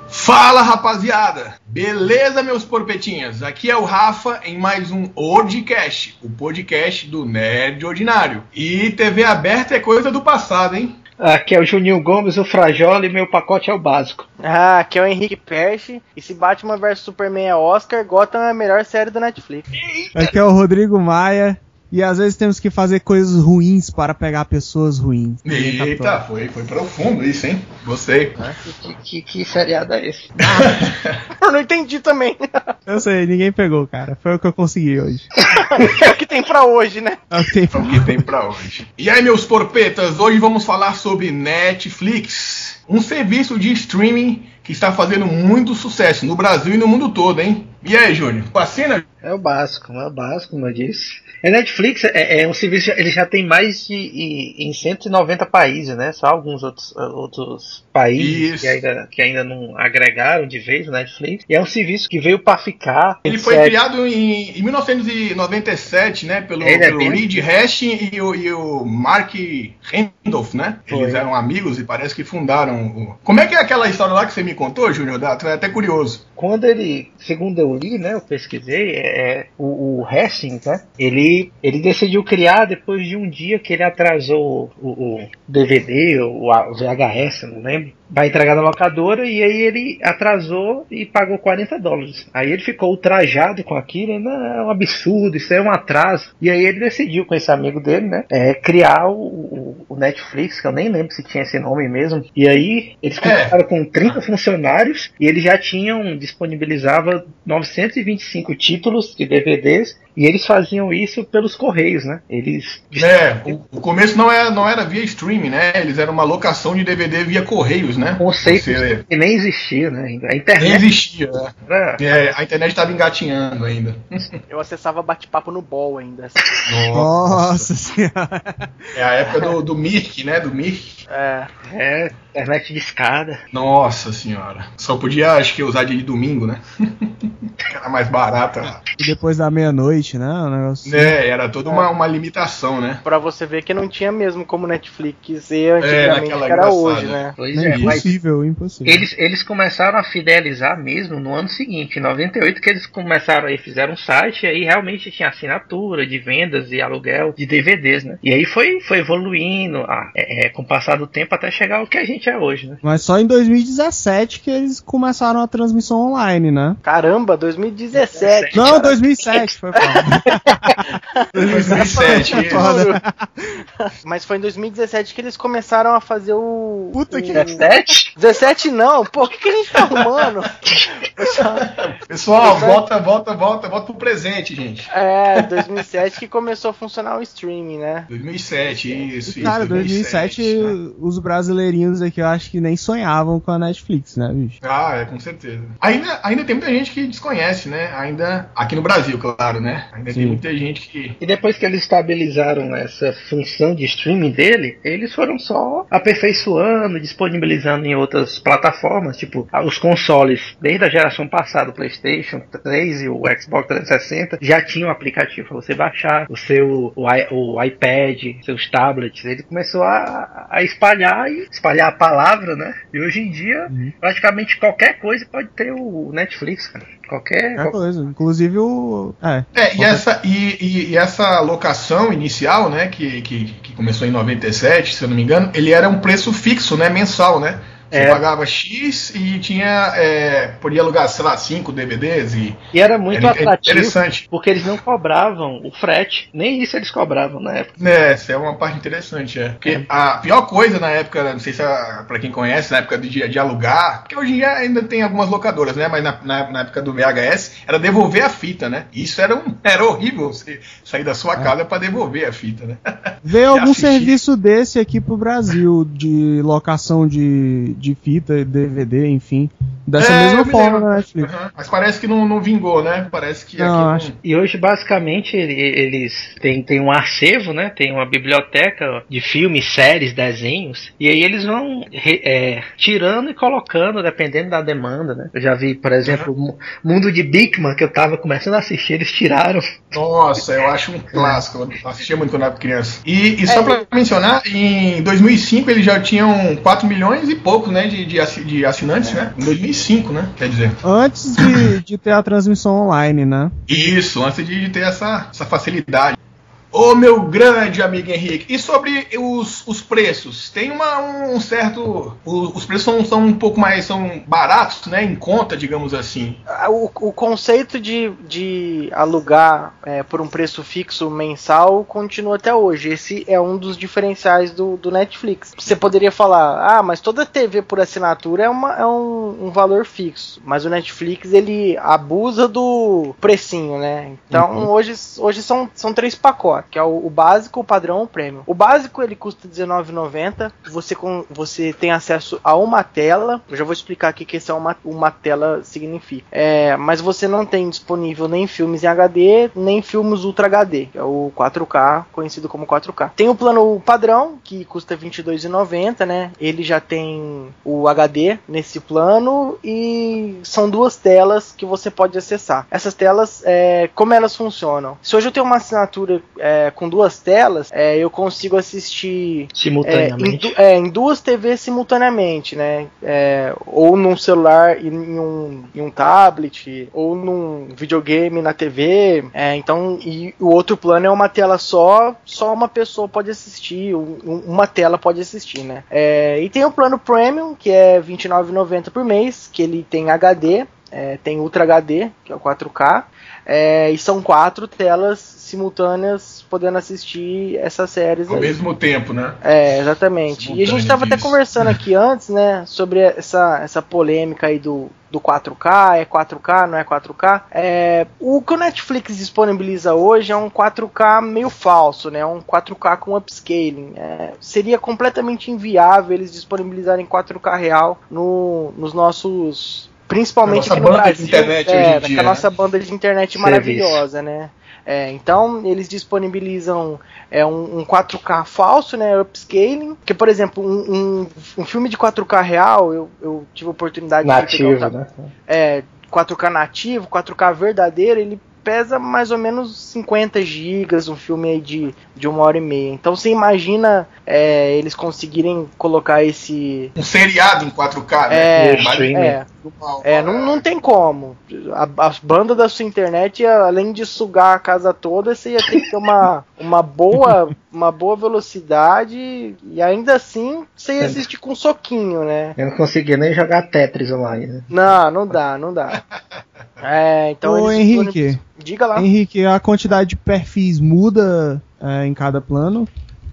Fala rapaziada! Beleza, meus porpetinhas? Aqui é o Rafa em mais um Ordcast, o podcast do Nerd Ordinário. E TV aberta é coisa do passado, hein? Aqui é o Juninho Gomes, o Frajola e meu pacote é o básico. Ah, aqui é o Henrique Perche. E se Batman vs Superman é Oscar, Gotham é a melhor série do Netflix. Aqui é o Rodrigo Maia. E às vezes temos que fazer coisas ruins para pegar pessoas ruins. Eita, foi, foi profundo isso, hein? Gostei. Que, que, que seriado é esse? Eu não entendi também. Eu sei, ninguém pegou, cara. Foi o que eu consegui hoje. é o que tem pra hoje, né? É o que tem É o que tem pra hoje. E aí, meus porpetas, hoje vamos falar sobre Netflix. Um serviço de streaming que está fazendo muito sucesso no Brasil e no mundo todo, hein? E aí, Júnior? Vacina? É o básico, é o básico, como eu disse. A Netflix é, é um serviço, ele já tem mais de em, em 190 países, né? Só alguns outros, outros países que ainda, que ainda não agregaram de vez o Netflix. E é um serviço que veio para ficar. Ele foi Sério. criado em, em 1997, né? Pelo, é pelo Reed Hastings e o, e o Mark Randolph, né? Foi. Eles eram amigos e parece que fundaram o... Como é que é aquela história lá que você me contou, Júnior? Dá- tô até curioso. quando ele, segundo eu li, né, eu pesquisei, é, o, o Hastings, né, ele, ele decidiu criar depois de um dia que ele atrasou o, o DVD, ou o VHS, não lembro, vai entregar na locadora e aí ele atrasou e pagou 40 dólares. Aí ele ficou ultrajado com aquilo, não, é um absurdo, isso é um atraso. E aí ele decidiu com esse amigo dele, né, é, criar o, o- Netflix, que eu nem lembro se tinha esse nome mesmo. E aí eles começaram com 30 funcionários e eles já tinham disponibilizava 925 títulos de DVDs e eles faziam isso pelos correios, né? Eles É, o, o começo não era, não era via streaming, né? Eles eram uma locação de DVD via correios, né? conceitos Você- que nem existia, né? A Nem internet existia, né? É, a internet estava engatinhando ainda. Eu acessava bate-papo no Ball ainda. Nossa senhora. É a época do, do Mirk, né? Do Mirk. É. é internet de escada. Nossa senhora. Só podia, acho que, usar de domingo, né? Era mais barata. E depois da meia-noite, né? O negócio. É, era toda uma, uma limitação, né? Pra você ver que não tinha mesmo como Netflix antigamente É, naquela que era hoje, né? Pois Não, é, mas impossível, impossível. eles, eles começaram a fidelizar mesmo no ano seguinte, em 98, que eles começaram aí, fizeram um site e aí realmente tinha assinatura de vendas e aluguel de DVDs, né? E aí foi, foi evoluindo ah, é, é, com o passar do tempo até chegar ao que a gente é hoje, né? Mas só em 2017 que eles começaram a transmissão online, né? Caramba, 2017. Não, 2007 foi foda. 2007. isso. Foda. Mas foi em 2017 que eles começaram a fazer o. Puta o... que- 17? 17 não, pô, o que, que a gente tá arrumando? Pessoal, volta, volta, volta, volta pro presente, gente. É, 2007 que começou a funcionar o streaming, né? 2007, isso, Cara, isso. 2007 né? os brasileirinhos aqui eu acho que nem sonhavam com a Netflix, né, bicho? Ah, é, com certeza. Ainda, ainda tem muita gente que desconhece, né? Ainda aqui no Brasil, claro, né? Ainda tem Sim. muita gente que. E depois que eles estabilizaram essa função de streaming dele, eles foram só aperfeiçoando, disponibilizando em outras plataformas, tipo os consoles, desde a geração passada, o PlayStation 3 e o Xbox 360, já tinham um aplicativo para você baixar, o seu o, o iPad, seus tablets. Ele começou a, a espalhar e espalhar a palavra, né? E hoje em dia, Uhum. praticamente qualquer coisa pode ter o Netflix, cara. Qualquer, Qualquer coisa. Inclusive o. É. É, e essa, e, e- e essa locação inicial, né, que, que, que começou em 97, se eu não me engano, ele era um preço fixo, né, mensal, né? Você É. pagava X e tinha. é, podia alugar, sei lá, 5 DVDs e. E era muito Era atrativo, interessante. porque eles não cobravam o frete. Nem isso eles cobravam na época. É, essa é uma parte interessante, é. Porque a pior coisa na época, não sei se é pra quem conhece, na época de, de alugar, porque hoje em dia ainda tem algumas locadoras, né? Mas na, na, na época do VHS, era devolver a fita, né? Isso era, um, era horrível, você sair da sua casa pra devolver a fita, né? Veio algum assistir. serviço desse aqui pro Brasil, de locação de, de fita, DVD, enfim. Dessa É, mesma me forma na Netflix. Aham. Mas parece que não, não vingou, né? Parece que Não, aqui acho- E hoje, basicamente, ele- eles têm, têm um acervo, né? Tem uma biblioteca de filmes, séries, desenhos. E aí eles vão re- é, tirando e colocando, dependendo da demanda, né? Eu já vi, por exemplo, o Mu- Mundo de Bigman, que eu tava começando a assistir, eles tiraram. Nossa, eu acho um clássico. Eu assistia muito quando era criança. E, e só É, pra mencionar, em 2005 eles já tinham 4 milhões e pouco, né, de, de, assi- de assinantes, né? Em 2005, né? Quer dizer. Antes de, de ter a transmissão online, né? Isso, antes de, de ter essa, essa facilidade. Ô meu grande amigo Henrique, e sobre os, os preços? Tem uma, um certo. o- Os preços são, são um pouco mais. são baratos, né? Em conta, digamos assim. O, o conceito de, de alugar é, por um preço fixo mensal continua até hoje. Esse é um dos diferenciais do, do Netflix. Você poderia falar, ah, mas toda TV por assinatura é, uma, é um, um valor fixo. Mas o Netflix ele abusa do precinho, né? Então hoje, hoje são, são três pacotes, que é o, o básico, o padrão o prêmio. O básico ele custa R$19,90. Você, com, você tem acesso a uma tela. Eu já vou explicar aqui que esse é uma, uma tela significa. É, mas você não tem disponível nem filmes em HD, nem filmes Ultra HD, que é o 4K, conhecido como 4K. Tem o plano padrão, que custa R$22,90, né? Ele já tem o HD nesse plano e são duas telas que você pode acessar. Essas telas, é, como elas funcionam? Se hoje eu tenho uma assinatura é, com duas telas, é, eu consigo assistir é, em, Simultaneamente. é, em duas TVs simultaneamente, né? É, ou num celular e em um, em um tablet, ou num videogame na TV. É, então, e o outro plano é uma tela só, só uma pessoa pode assistir, um- um- uma tela pode assistir, né? E tem o plano Premium, que é R$29,90 por mês, que ele tem HD, é, tem Ultra HD, que é o 4K, é, e são quatro telas simultâneas podendo assistir essas séries Ao aí. mesmo tempo, né? É, exatamente. E a gente Simultâneo estava até conversando aqui antes, né, sobre essa, essa polêmica aí do, do 4K, é 4K, não é 4K. É, o que o Netflix disponibiliza hoje é um 4K meio falso, né, um 4K com upscaling. É, seria completamente inviável eles disponibilizarem 4K real no, nos nossos... Principalmente aqui no banda de Brasil, internet é, hoje em com dia, a nossa banda de internet maravilhosa, Serviço. né? É, então eles disponibilizam é, um, um 4K falso, né? Upscaling. Que, por exemplo, um, um, um filme de 4K real, eu, eu tive a oportunidade de Nativo, pegar o né? é, 4K nativo, 4K verdadeiro, ele pesa mais ou menos 50 gigas, um filme aí de, de uma hora e meia. Então você imagina é, eles conseguirem colocar esse. Um seriado em 4K, né? É, Vale- é, é, não, não tem como. A, a banda da sua internet, além de sugar a casa toda, você ia ter que ter uma, uma, boa, uma boa velocidade e ainda assim você ia assistir com soquinho, né? Eu não conseguia nem jogar Tetris online, né? Não, não dá, não dá. É, então Ô, Henrique. disponibilizam- Diga lá. Henrique, a quantidade de perfis muda é, em cada plano?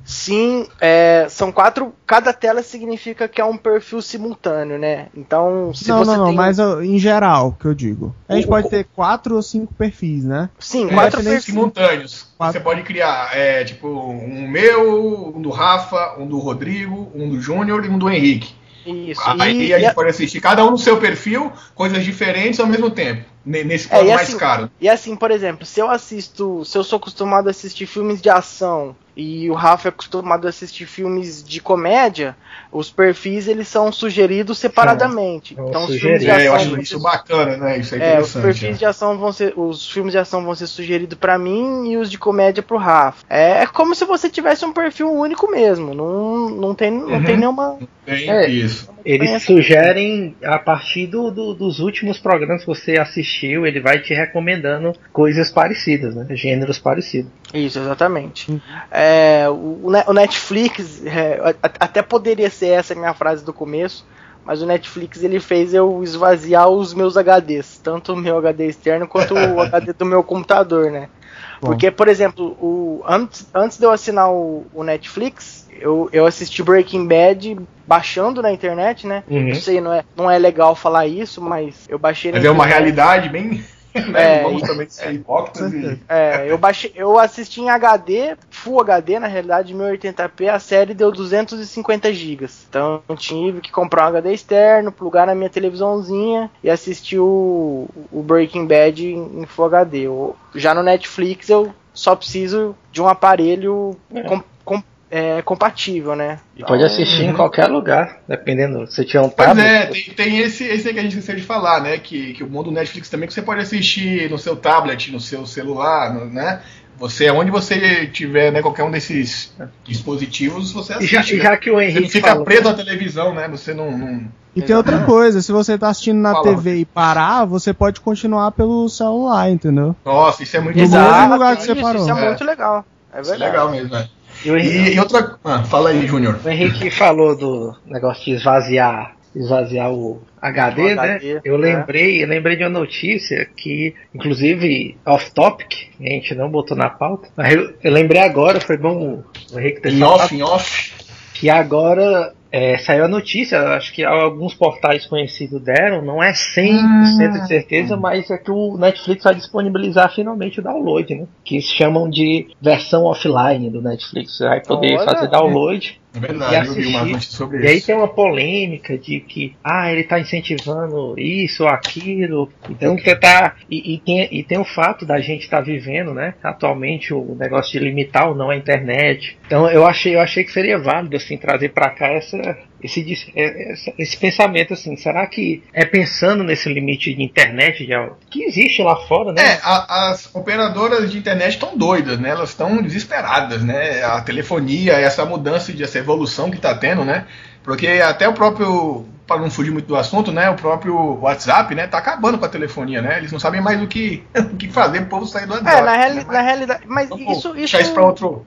Sim, é, são quatro. Cada tela significa que é um perfil simultâneo, né? Então, se não, você não, não, tem. mas em geral, que eu digo. A gente O- pode o- ter quatro ou cinco perfis, né? Sim, É, quatro perfis perfis. simultâneos. Quatro. Você pode criar, é, tipo, um meu, um do Rafa, um do Rodrigo, um do Júnior e um do Henrique. Isso. Aí e, a gente e- pode assistir cada um no seu perfil, coisas diferentes ao mesmo tempo. ne- Nesse É, plano e mais assim- caro. E assim, por exemplo, se eu assisto, se eu sou acostumado a assistir filmes de ação e o Rafa é acostumado a assistir filmes de comédia, os perfis eles são sugeridos separadamente. São então os filmes de sugeridos. É, eu acho isso ser- bacana, né? Isso é é, os interessante. perfis né? de ação vão ser, os filmes de ação vão ser sugeridos pra mim e os de comédia pro Rafa. É, é como se você tivesse um perfil único mesmo. Não, não tem, não Uhum. tem nenhuma. Tem É. isso. Eles sugerem a partir do, do- dos últimos programas que você assistiu, ele vai te recomendando coisas parecidas, né? Gêneros parecidos. Isso, exatamente. É, o, o Ne- o Netflix, é, até poderia ser essa a minha frase do começo, mas o Netflix ele fez eu esvaziar os meus HDs, tanto o meu HD externo quanto o HD do meu computador, né? Bom. Porque, por exemplo, o, antes, antes de eu assinar o, o Netflix, eu, eu assisti Breaking Bad baixando na internet, né? Uhum. Não sei, não é, não é legal falar isso, mas eu baixei na Mas é uma realidade bem. É, Vamos também ser hipócritas e. É, eu baixei, eu assisti em HD, Full HD, na realidade, 1080p, a série deu 250 GB. Então eu tive que comprar um HD externo, plugar na minha televisãozinha e assistir o, o Breaking Bad em, em Full HD. Eu- já no Netflix eu só preciso de um aparelho com- com- é, compatível, né? E pode assistir em qualquer lugar, dependendo. Se tiver um Pois tablet. é, tem, tem esse, esse aí que a gente esqueceu de falar, né? Que, que o mundo Netflix também, que você pode assistir no seu tablet, no seu celular, no- né? Você, onde você tiver, né, qualquer um desses dispositivos, você E já, assiste. e né? já que o Você Henrique não fica falou- preso à televisão, né? Você não. não- E tem outra coisa, se você tá assistindo na Fala, TV e parar, você pode continuar pelo celular, entendeu? Nossa, isso é muito No bom. mesmo lugar que você isso, parou. Isso é muito legal. É Isso é verdade. legal mesmo, né? E Henrique, E, outra. Ah, fala aí, Júnior. o Henrique falou do negócio de esvaziar, esvaziar o HD, O né? HD, Eu né? lembrei, eu lembrei de uma notícia que, inclusive, off-topic, a gente não botou na pauta, mas eu, eu lembrei agora, foi bom o Henrique ter Em falado, off, em off. que agora é, saiu a notícia, acho que alguns portais conhecidos deram, não é 100% de certeza, mas é que o Netflix vai disponibilizar finalmente o download, né? Que eles chamam de versão offline do Netflix. Você vai poder Olha. fazer download É e verdade, eu vi uma assistir. notícia sobre E aí isso. tem uma polêmica de que ah, ele está incentivando isso ou aquilo. Então você tá. E, e tem, e tem o fato da gente estar vivendo, né? Atualmente o negócio de limitar ou não a internet. Então eu achei, eu achei que seria válido assim trazer para cá essa. Esse, é- essa- esse pensamento assim, será que é pensando nesse limite de internet de, que existe lá fora, né? É, a- as operadoras de internet estão doidas, né? Elas estão desesperadas, né? A telefonia, essa mudança, de, essa evolução que está tendo, né? Porque até o próprio, para não fugir muito do assunto, né? O próprio WhatsApp, né? Tá acabando com a telefonia, né? Eles não sabem mais o que, o que fazer pro povo sair do WhatsApp. É, na, reali né? na realidade. Mas Então, pô, isso. isso isso pra outro.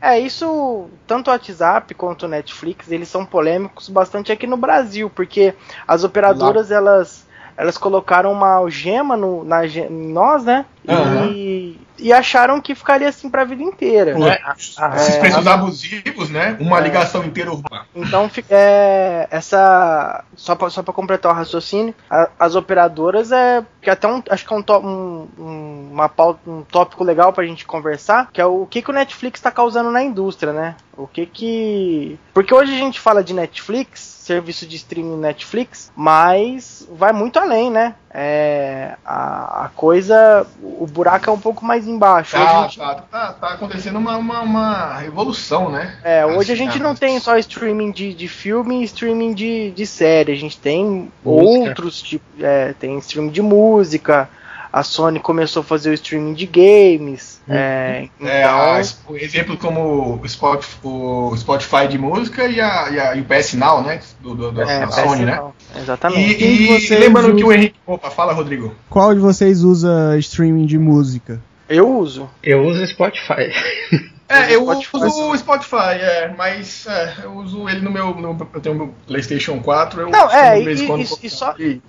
É, isso, tanto o WhatsApp quanto o Netflix, eles são polêmicos bastante aqui no Brasil, porque as operadoras, elas, elas colocaram uma algema no, na, em nós, né? Aham. E, e acharam que ficaria assim pra vida inteira. Pô, né? Esses é, preços a- abusivos, né? Uma É. ligação inteira urbana. Então, é, essa. Só pra, só pra completar o raciocínio, a- as operadoras é. Que até um. Acho que é um, um, um- uma um tópico legal pra gente conversar, que é o que, que o Netflix tá causando na indústria, né? O que que. Porque hoje a gente fala de Netflix, serviço de streaming Netflix, mas vai muito além, né? É, a, a coisa. O buraco é um pouco mais embaixo. Tá, gente- tá, tá, tá acontecendo uma, uma, uma revolução, né? é, hoje a Assim, gente ah, não tem só streaming de, de filme e streaming de, de série. A gente tem Música. outros tipos. É, tem streaming de música. A Sony começou a fazer o streaming de games. É, É, então, a- o exemplo como o Spotify, o Spotify de música e, a, e, a- e o PS Now, né? Do, do- do- é, da Sony, né? Exatamente. E, e lembrando que usa- o Henrique. Opa, fala, Rodrigo. Qual de vocês usa streaming de música? Eu uso. Eu uso o Spotify. É, eu Spotify. uso o Spotify, é, mas é, eu uso ele no meu, no- Eu tenho meu PlayStation 4. Eu Não, é, de vez em e- quando e- e só-. E,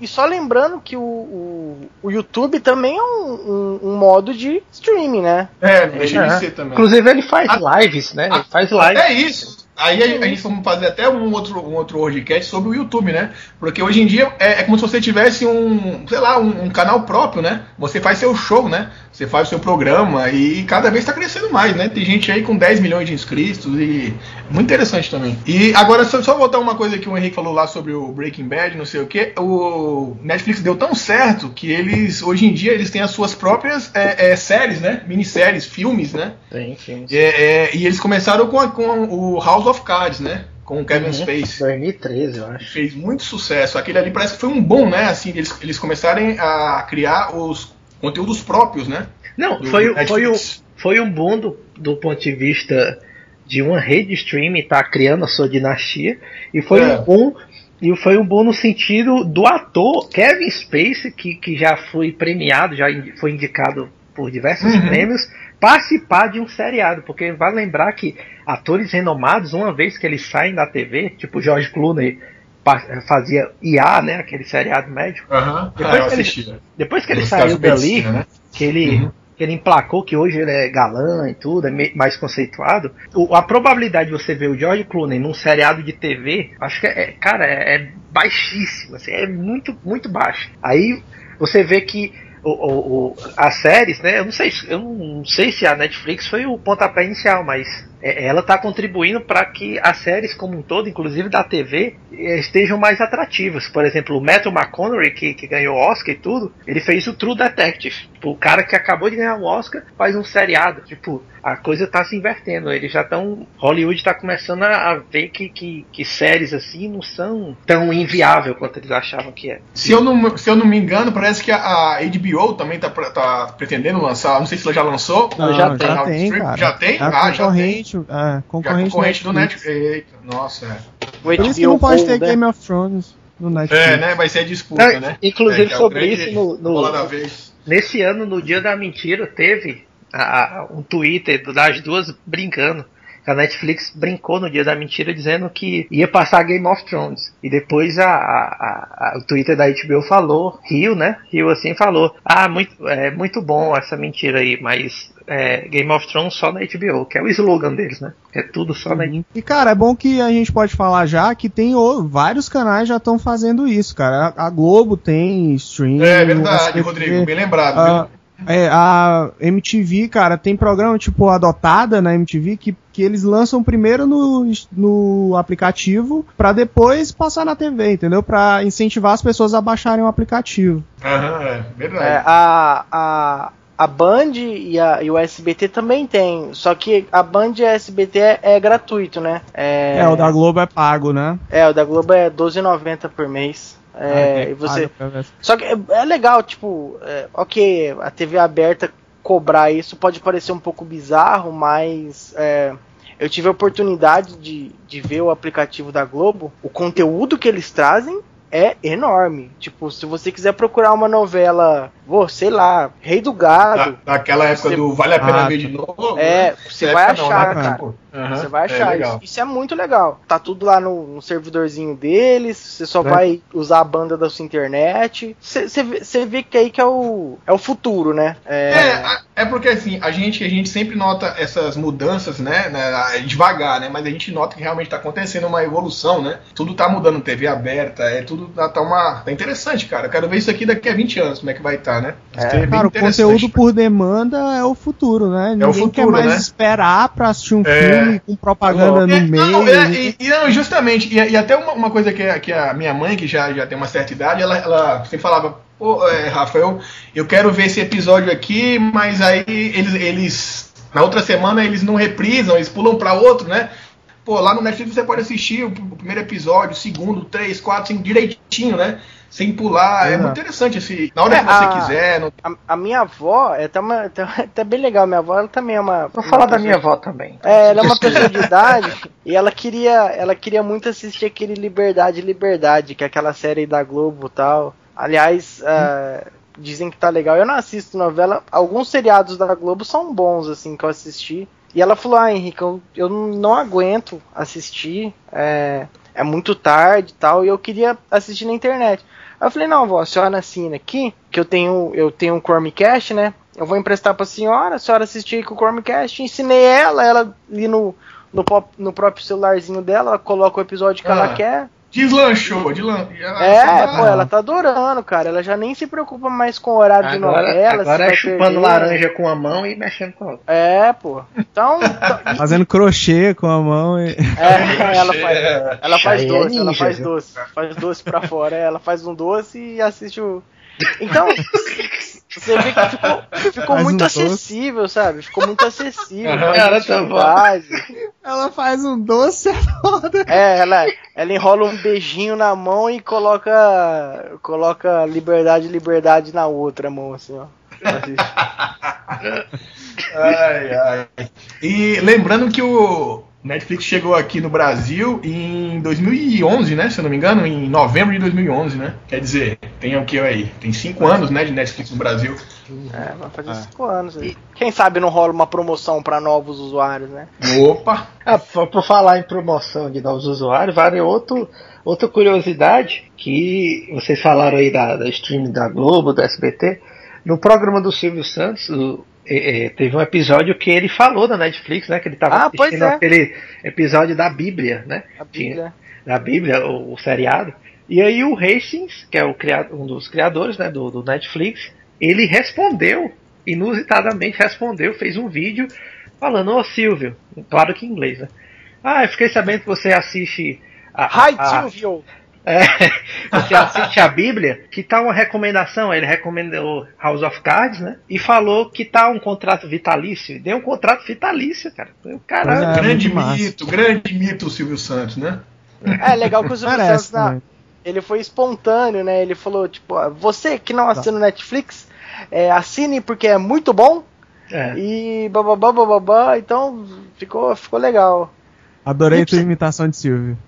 e só lembrando que o, o, o YouTube também é um, um, um modo de streaming, né? É, deixa É. de ser também. Inclusive ele faz A- lives, né? Ele faz lives. É isso. Aí a, a gente vamos fazer até um outro, um outro podcast sobre o YouTube, né? Porque hoje em dia é, é como se você tivesse um, sei lá, um, um canal próprio, né? Você faz seu show, né? Você faz o seu programa e cada vez está crescendo mais, né? Tem gente aí com 10 milhões de inscritos e muito interessante também. E agora só, só voltar uma coisa que o Henrique falou lá sobre o Breaking Bad, não sei o que. O Netflix deu tão certo que eles hoje em dia eles têm as suas próprias é, é, séries, né? Minisséries, filmes, né? Tem, sim. É, é, e eles começaram com, a- com o House of Cards, né? Com o Kevin Uhum. Spacey. 2013, eu acho. Fez muito sucesso. Aquele ali parece que foi um bom, né? Assim, eles, eles começarem a criar os conteúdos próprios, né? Não, Do foi, o- foi, o, foi um boom do, do ponto de vista de uma rede streaming estar criando a sua dinastia. E foi É. um boom. E foi um boom no sentido do ator Kevin Spacey, que, que já foi premiado, já foi indicado por diversos Uhum. prêmios, participar de um seriado. Porque vai lembrar que atores renomados, uma vez que eles saem da TV, tipo George Clooney fazia IA, né? Aquele seriado médico. Depois Ah, que ele- assisti. né? Depois que ele saiu dali, né? que ele, Uhum. que ele emplacou que hoje ele é galã e tudo, é mais conceituado, o- a probabilidade de você ver o George Clooney num seriado de TV, acho que é, cara, é, é baixíssima, assim, é muito, muito baixo. Aí você vê que o, o- as séries, né? Eu não sei, se- eu não sei se a Netflix foi o pontapé inicial, mas ela está contribuindo para que as séries como um todo, inclusive da TV, eh, estejam mais atrativas. Por exemplo, o Matthew McConaughey, que, que ganhou Oscar e tudo, ele fez o True Detective. Tipo, o cara que acabou de ganhar um Oscar faz um seriado. Tipo, a coisa tá se invertendo. Eles já estão. Hollywood está começando a, a ver que, que, que séries assim não são tão inviável quanto eles achavam que é. Se eu, não, se eu não me engano, parece que a, a HBO também tá, pre- tá pretendendo lançar. Não sei se ela já lançou. Não, um já tem, streaming. cara. Já tem? É a ah, já tem. Concorrente, é, concorrente, concorrente do Netflix. Eita, nossa, é. Por isso que não pode ter né? Game of Thrones no Netflix. É, né? Vai ser a disputa, Não, né? inclusive É, é sobre isso no- no-. Nesse ano, no dia da mentira, teve a- um Twitter das duas brincando. A Netflix brincou no dia da mentira dizendo que ia passar Game of Thrones. E depois a, a- a- o Twitter da HBO falou, riu, né? Riu assim falou. Ah, muito, é muito bom essa mentira aí, mas é, Game of Thrones só na HBO, que é o slogan deles, né? É tudo só na Uhum. E cara, é bom que a gente pode falar já que tem o- vários canais já estão fazendo isso, cara. A, a Globo tem stream. É verdade, Rodrigo, bem lembrado. a, é, a MTV, cara, tem programa tipo Adotada na MTV que, que eles lançam primeiro no, no aplicativo pra depois passar na TV, entendeu? Pra incentivar as pessoas a baixarem o aplicativo. Aham, é verdade. É, a, a, a Band e, a, e o SBT também tem, só que a Band e a SBT é, é gratuito, né? É, É, o da Globo é pago, né? é, o da Globo é R$12,90 por mês. É, Ah, e você. Só que é, é legal, tipo, é, ok, a TV aberta cobrar isso pode parecer um pouco bizarro, mas é, eu tive a oportunidade de, de ver o aplicativo da Globo, o conteúdo que eles trazem é enorme. Tipo, se você quiser procurar uma novela, vou, sei lá, Rei do Gado, Da, daquela época Você- do Vale a Pena Ah, Ver de Novo. é, né? você vai não, achar, né, cara. Você vai é achar legal. isso. Isso é muito legal. Tá tudo lá no, no servidorzinho deles. Você só É. vai usar a banda da sua internet. Você- Você vê- que aí que é o, é o futuro, né? É, É, é porque assim, a gente, a gente sempre nota essas mudanças, né, né, devagar, né, mas a gente nota que realmente tá acontecendo uma evolução, né, tudo tá mudando, TV aberta, é tudo tá, tá uma, tá interessante, cara, eu quero ver isso aqui daqui a 20 anos, como é que vai estar, né, é bem Cara, o conteúdo por demanda é o futuro, né? Ninguém futuro, quer mais né? esperar pra assistir um É. filme com propaganda no É, meio. Não, é, e, e não, justamente, e, e até uma, uma coisa que, a- que a minha mãe, que já, já tem uma certa idade, ela, ela sempre falava, pô, é, Rafael, eu quero ver esse episódio aqui, mas aí eles, eles na outra semana eles não reprisam, eles pulam pra outro, né? Pô, lá no Netflix você pode assistir o, o primeiro episódio, o segundo, três, quatro, cinco, direitinho, né? Sem pular. É, É. muito interessante esse. Na hora É, que você a- quiser. Não... a, a minha avó é até, uma, até, até bem legal. Minha avó ela também é uma. Vou uma falar da pessoa- minha avó também. É, ela é uma pessoa de idade e ela queria, ela queria muito assistir aquele Liberdade, Liberdade, que é aquela série da Globo e tal. Aliás, ah, dizem que tá legal. Eu não assisto novela. Alguns seriados da Globo são bons, assim, que eu assisti. E ela falou, ah, Henrique, eu, eu não aguento assistir. É, é muito tarde e tal. E eu queria assistir na internet. Aí eu falei, não, vó, a senhora assina aqui, que eu tenho, eu tenho um Chromecast, né? Eu vou emprestar pra senhora, a senhora assistir com o Chromecast. Ensinei ela, ela ali no, no, no próprio celularzinho dela, ela coloca o episódio que Ah. ela quer. Deslanchou, deslan... É, ela- pô, ela tá adorando, cara. Ela já nem se preocupa mais com o horário de Agora, novela. se agora é chupando perder. laranja com a mão e mexendo com a outra. É, pô. Então. então- Fazendo crochê com a mão. E... é, ela faz, ela faz é doce, ela faz viu? doce. Faz doce pra fora. é, Ela faz um doce e assiste o. Então, você vê que ficou, ficou Faz muito um doce. acessível, sabe? Ficou muito acessível. Gente tá idade. Ela faz um doce, é foda. É, ela, ela enrola um beijinho na mão e coloca coloca liberdade, liberdade na outra mão, assim, ó. Ai, ai. E lembrando que o, Netflix chegou aqui no Brasil em 2011, né? Se eu não me engano, em novembro de 2011, né? Quer dizer, tem o que aí? Tem cinco anos, né, de Netflix no Brasil. É, vai fazer cinco anos. aí. Quem sabe não rola uma promoção pra novos usuários, né? Opa! Ah, por por falar em promoção de novos usuários, vale outro, outra curiosidade que vocês falaram aí da, da streaming da Globo, do SBT. No programa do Silvio Santos, o- é, é, teve um episódio que ele falou da Netflix, né? Que ele estava Ah, assistindo é. aquele episódio da Bíblia, né? A Bíblia. da Bíblia, o, o seriado. E aí o Hastings, que é o criado, um dos criadores né, do, do Netflix, ele respondeu, inusitadamente respondeu, fez um vídeo falando, ô Silvio, claro que em inglês, né? Ah, eu fiquei sabendo que você assiste a, Hi, a- Silvio! É, você assiste a Bíblia, que tá uma recomendação, ele recomendou House of Cards, né? E falou que tá um contrato vitalício. Deu um contrato vitalício, cara. Caralho. É. grande mito, grande mito o Silvio Santos, né? É legal que o Silvio Parece Santos, também. ele foi espontâneo, né? Ele falou, tipo, ó, você que não assina o Netflix, é, assine porque é muito bom. É. E bababá, bababá, então ficou, ficou legal. Adorei Nem tua imitação de Silvio.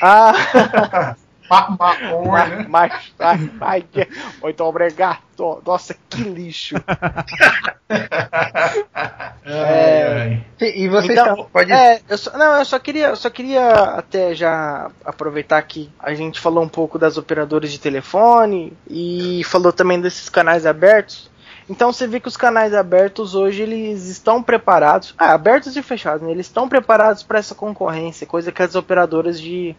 Ah, Ma maconha, mas, ai, ai, que- muito obrigado. Nossa, que lixo. Ai, ai. E você Então, tá- pode É, eu só, não, eu só queria, eu só queria até já aproveitar que a gente falou um pouco das operadoras de telefone e falou também desses canais abertos. Então você vê que os canais abertos hoje eles estão preparados, ah, abertos e fechados, né? eles estão preparados para essa concorrência, coisa que as operadoras de,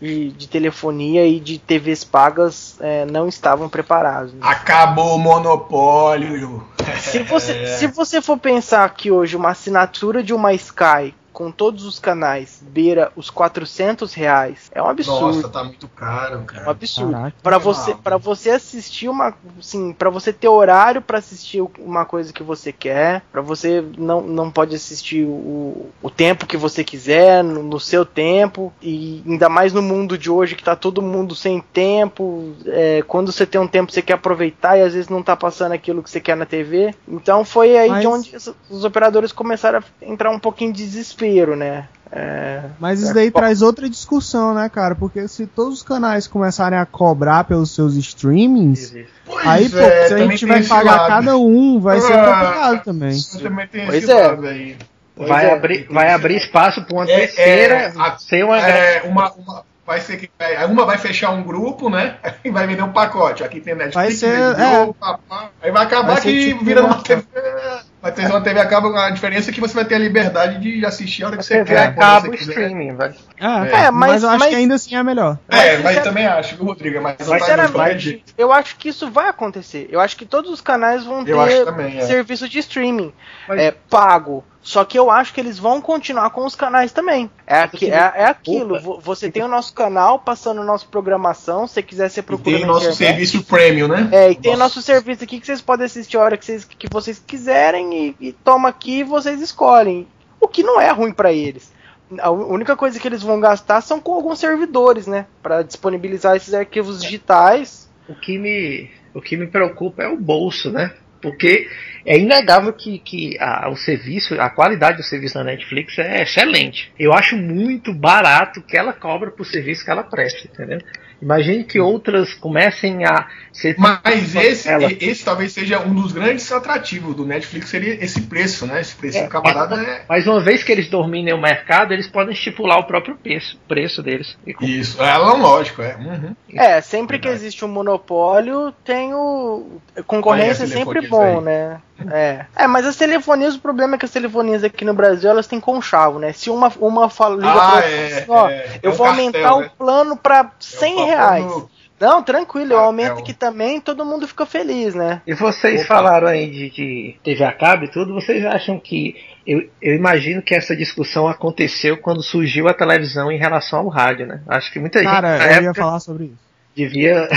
de, de telefonia e de TVs pagas é, não estavam preparados. né? Acabou o monopólio. Se você, se você for pensar que hoje uma assinatura de uma Sky com todos os canais beira os 400 reais, é um absurdo. Nossa, tá muito caro, É um cara. absurdo. Para você, para você assistir uma, assim, para você ter horário para assistir uma coisa que você quer, para você não, não pode assistir o, o tempo que você quiser, no, no seu tempo e ainda mais no mundo de hoje que tá todo mundo sem tempo. é, quando você tem um tempo você quer aproveitar e às vezes não tá passando aquilo que você quer na TV. Então foi aí de Mas- onde os, os operadores começaram a entrar um pouquinho de desespero, né? É, Mas isso É, daí traz outra discussão, né, cara? Porque se todos os canais começarem a cobrar pelos seus streamings, Pois aí, pô, é, se a gente vai pagar lado. cada um, vai ser Ah, complicado também. Também tem Pois esse é. lado aí. Pois vai, é, abrir, tem vai abrir espaço para uma É, terceira é, a- ser uma É, uma, uma- vai ser que é, uma vai fechar um grupo, né? E vai vender um pacote. Aqui tem Netflix, Vai ser- papá. Aí vai acabar Vai ser que tipo vira uma- uma TV. Ter uma TV a cabo, a diferença é que você vai ter a liberdade de assistir a hora que você TV quer. a quando cabo você quiser. streaming, velho. É, É, mas, mas- eu acho mas- que ainda assim é melhor. É, Mas, mas sincera- também acho, viu, Rodrigo? Mas Sinceramente, eu acho que isso vai acontecer. Eu acho que todos os canais vão ter também, é. serviço de streaming Mas- é, pago. Só que eu acho que eles vão continuar com os canais também. É, aqui, é, é aquilo. vo- Você tem o nosso canal passando nossa programação. Se você quiser, você E procura tem na nosso internet. serviço premium, né? É, e tem Nossa. nosso serviço aqui que vocês podem assistir a hora que vocês, que vocês quiserem e, e toma aqui e vocês escolhem. O que não é ruim pra eles. A única coisa que eles vão gastar são com alguns servidores, né? Pra disponibilizar esses arquivos digitais. O que me, o que me preocupa é o bolso, né? Porque é inegável que, que a, o serviço, a qualidade do serviço da Netflix é excelente. Eu acho muito barato que ela cobra por serviço que ela presta, entendeu? Imagine que outras comecem a ser. Mas esse, esse talvez seja um dos grandes atrativos do Netflix, seria esse preço, né? Esse preço É, camarada é. Mas uma vez que eles dominem o mercado, eles podem estipular o próprio preço, preço deles. E Isso, é lógico, é. Uhum. É, sempre que Verdade. existe um monopólio, tem o. Concorrência é sempre bom, aí. né? É. É, mas as telefonias, o problema é que as telefonias aqui no Brasil, elas têm conchavo, né? Se uma, uma fala, liga Ah, pra é, assim, ó, é. eu É vou cartel, aumentar né? o plano pra 100 É reais. papo Não, tranquilo, eu aumento aqui também todo mundo fica feliz, né? E vocês Opa. falaram aí de, de TV a cabo e tudo, vocês acham que. Eu, eu imagino que essa discussão aconteceu quando surgiu a televisão em relação ao rádio, né? Acho que muita gente Cara, eu ia falar sobre isso. devia.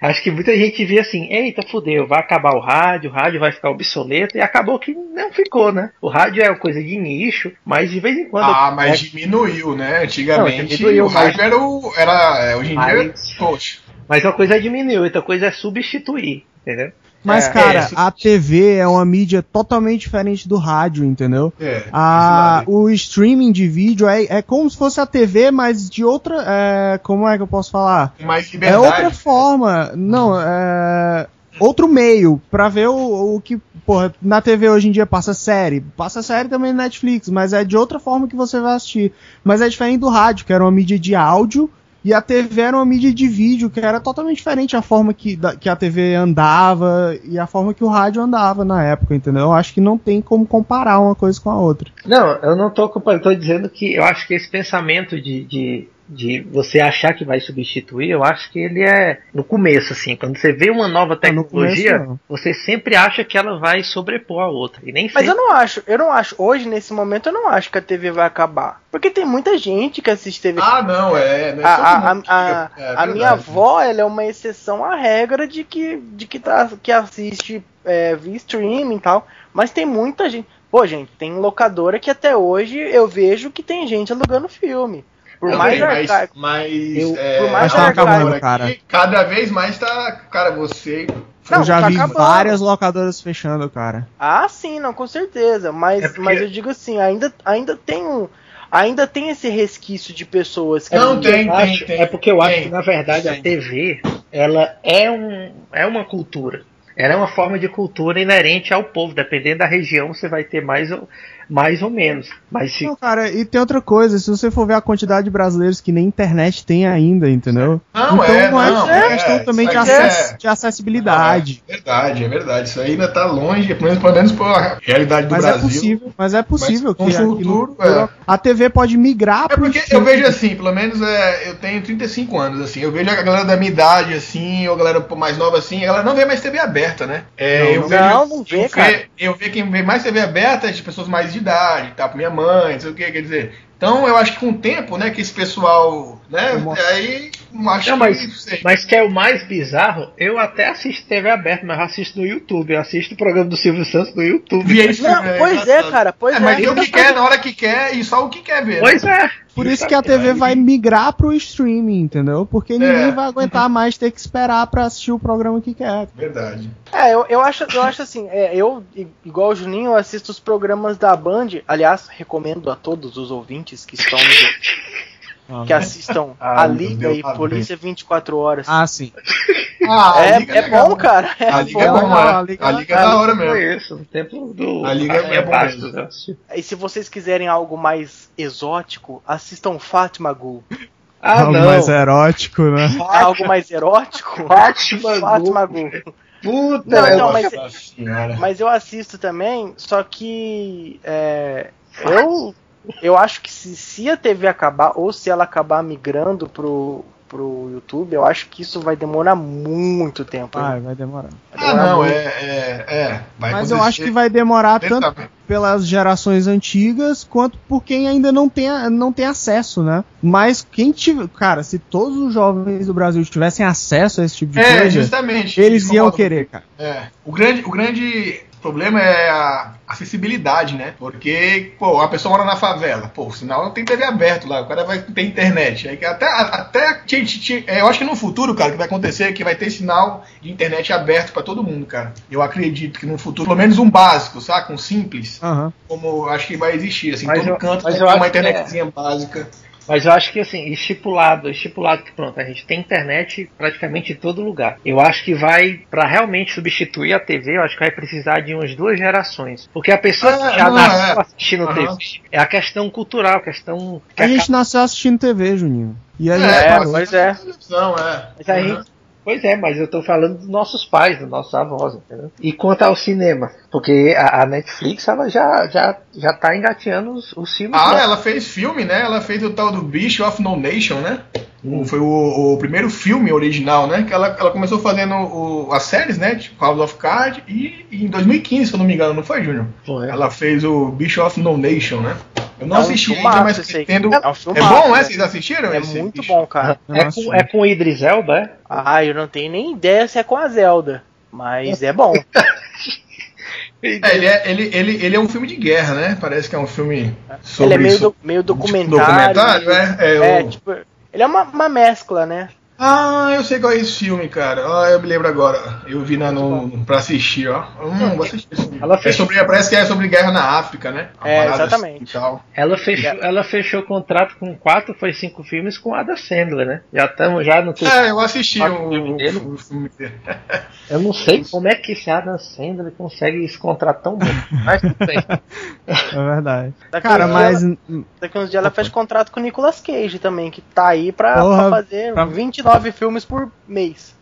Acho que muita gente via assim, eita, fudeu, vai acabar o rádio, o rádio vai ficar obsoleto, e acabou que não ficou, né? O rádio é uma coisa de nicho, mas de vez em quando. Ah, mas é, diminuiu, né? Antigamente Não, diminuiu, o rádio era o. Era, é, hoje em dia, Mas- poxa. mas uma coisa é diminuir, outra coisa é substituir, entendeu? Mas, É, cara, é, a TV é uma mídia totalmente diferente do rádio, entendeu? É, A, o streaming de vídeo é, é como se fosse a TV, mas de outra. é, como é que eu posso falar? Mais É liberdade. outra forma. Não, é. Outro meio pra ver o, o que. Porra, na TV hoje em dia passa série. Passa série também no Netflix, mas é de outra forma que você vai assistir. Mas é diferente do rádio, que era uma mídia de áudio. E a TV era uma mídia de vídeo, que era totalmente diferente a forma que, da- que a TV andava e a forma que o rádio andava na época, entendeu? Eu acho que não tem como comparar uma coisa com a outra. Não, eu não tô comparando, tô dizendo que eu acho que esse pensamento de, de, de você achar que vai substituir, eu acho que ele é no começo, assim. Quando você vê uma nova no começo, tecnologia, não. você sempre acha que ela vai sobrepor a outra. E nem Mas sempre. eu não acho, eu não acho, hoje nesse momento eu não acho que a TV vai acabar. Porque tem muita gente que assiste TV. Ah, não, é. Não é a, a, a, é a verdade. minha avó, ela é uma exceção à regra de que, de que, tá, que assiste é, via streaming e tal. Mas tem muita gente. Pô, gente, tem locadora que até hoje eu vejo que tem gente alugando filme. Por mais mas, arcaico. mas, Eu- é, por mais locadora acabando, aqui, cara. Cada vez mais tá. Cara, você. Não, eu já tá vi acabando. várias locadoras fechando, cara. Ah, sim, não, com certeza. Mas, É porque- mas eu digo assim, ainda, ainda tem um. Ainda tem esse resquício de pessoas que. Não, tem, tem, acho- tem. é porque eu acho tem. que na verdade a. TV ela é um é uma cultura. Ela é uma forma de cultura inerente ao povo. Dependendo da região, você vai ter mais ou, mais ou menos. Mas se Não, cara, e tem outra coisa, se você for ver a quantidade de brasileiros que nem internet tem ainda, entendeu? Não, então é, não é, não, é é, questão também isso de, acess- é- de acessibilidade. É verdade, é verdade. Isso ainda tá longe, pelo menos, pelo menos pela realidade do mas é Brasil. possível, mas é possível Mas que no futuro, é. a TV pode migrar É porque eu vejo assim, pelo menos é, eu tenho 35 anos, assim, eu vejo a galera da minha idade, assim, ou a galera um pouco mais nova, assim, a galera não vê mais TV aberta, né? É, Não, eu não. vejo, Não, vê, eu cara. Ve, eu vejo quem vê mais TV aberta é de pessoas mais de idade, tá? Minha mãe, não sei o que, quer dizer. Então eu acho que com o tempo, né, que esse pessoal, né, aí acho Não, que mas- sei. Mas que é o mais bizarro, eu até assisto TV aberta, mas eu assisto no YouTube. Eu assisto o programa do Silvio Santos no YouTube. Vi isso, Não, é pois é, cara, pois É, é. mas vê o que quer na hora que quer e só o que quer ver. né? Pois é. Por isso que a TV vai migrar pro streaming, entendeu? Porque ninguém É. vai aguentar mais ter que esperar pra assistir o programa que quer. Verdade. É, eu, eu, acho, eu acho assim, é, eu, igual o Juninho, eu assisto os programas da Band. Aliás, recomendo a todos os ouvintes que estão no- que assistam Ah, a Liga e tá Polícia 24 horas. Ah, sim. Ah, é Liga é legal, bom, cara. É A Liga bom. é bom, né? a Liga A é Liga é da hora mesmo. Foi isso, no tempo do. A Liga é bom Bastos, mesmo. E se vocês quiserem algo mais exótico, assistam Fátima Gul. Ah, Algo não. mais erótico, né? É algo mais erótico? Fátima Gul. Fátima Gul. Puta, Não, então, mas-. Mas eu assisto também, só que é, eu, eu acho que se, se a TV acabar, ou se ela acabar migrando pro, pro YouTube, eu acho que isso vai demorar muito tempo. Vai, vai demorar. Ah, não, é. é, é vai Mas eu acho que vai demorar tanto pelas gerações antigas quanto por quem ainda não tem, não tem acesso, né? Mas quem tiver. Cara, se todos os jovens do Brasil tivessem acesso a esse tipo de É, coisa, justamente. eles iam querer, cara. É. O grande, o grande problema é a acessibilidade, né? Porque, pô, a pessoa mora na favela, pô, o sinal tem TV aberto lá, o cara vai ter internet. Aí que até, até é, eu acho que no futuro, cara, o que vai acontecer é que vai ter sinal de internet aberto pra todo mundo, cara. Eu acredito que no futuro, pelo menos um básico, saca? Um simples, Aham. como acho que vai existir, assim, Mas todo eu- canto ter uma é- internetzinha básica. Mas eu acho que assim, estipulado, estipulado que pronto, a gente tem internet praticamente em todo lugar. Eu acho que vai, pra realmente substituir a TV, eu acho que vai precisar de umas duas gerações. Porque a pessoa Ah, que já não, nasceu é. assistindo Aham. TV é a questão cultural, a questão que A gente nasceu assistindo TV, Juninho. E a gente É, pois é. Televisão, é. Mas a gente- Pois é, mas eu tô falando dos nossos pais, dos nossos avós, entendeu? E quanto ao cinema, porque a, a Netflix ela já, já, já tá engateando os, os filmes. Ah, dela. ela fez filme, né? Ela fez o tal do Beast of No Nation, né? O- Foi o, o primeiro filme original, né? Que ela, ela começou fazendo o- as séries, né? Tipo House of Cards e, e em 2015, se eu não me engano, não foi, Júnior? Foi. Ela fez o Beast of No Nation, né? Eu não É um assisti ainda, mas pretendo... É um É bom, é? né? Vocês assistiram? É esse muito Beast? bom, cara. É Nossa. com, é com Idris Elba, é? Ah, eu não tenho nem ideia se é com a Zelda. Mas é bom. É, ele é, ele, ele, ele é um filme de guerra, né? Parece que é um filme sobre ele é meio, do- meio Tipo, documentário. documentário, é? É, É, o- tipo, ele é uma, uma mescla, né? Ah, eu sei qual é esse filme, cara. Ah, eu me lembro agora. Eu vi na, no, pra assistir, ó. Hum, vou assistir esse filme. Ela É fez- sobre, parece que é sobre guerra na África, né? Uma É, parada exatamente. assim e tal. Ela fechou, ela fechou contrato com quatro, foi cinco filmes com Ada Sandler, né? Já estamos já no. É, eu assisti o, filme dele. o filme dele. Eu não sei como é que esse Adam Sandler consegue esse contrato tão bom. Mas tudo bem. É verdade. Daqui Cara, uns mas. dias Daqui uns dias ela fez contrato com o Nicolas Cage também, que tá aí pra, Porra, pra fazer pra- 29 filmes por mês.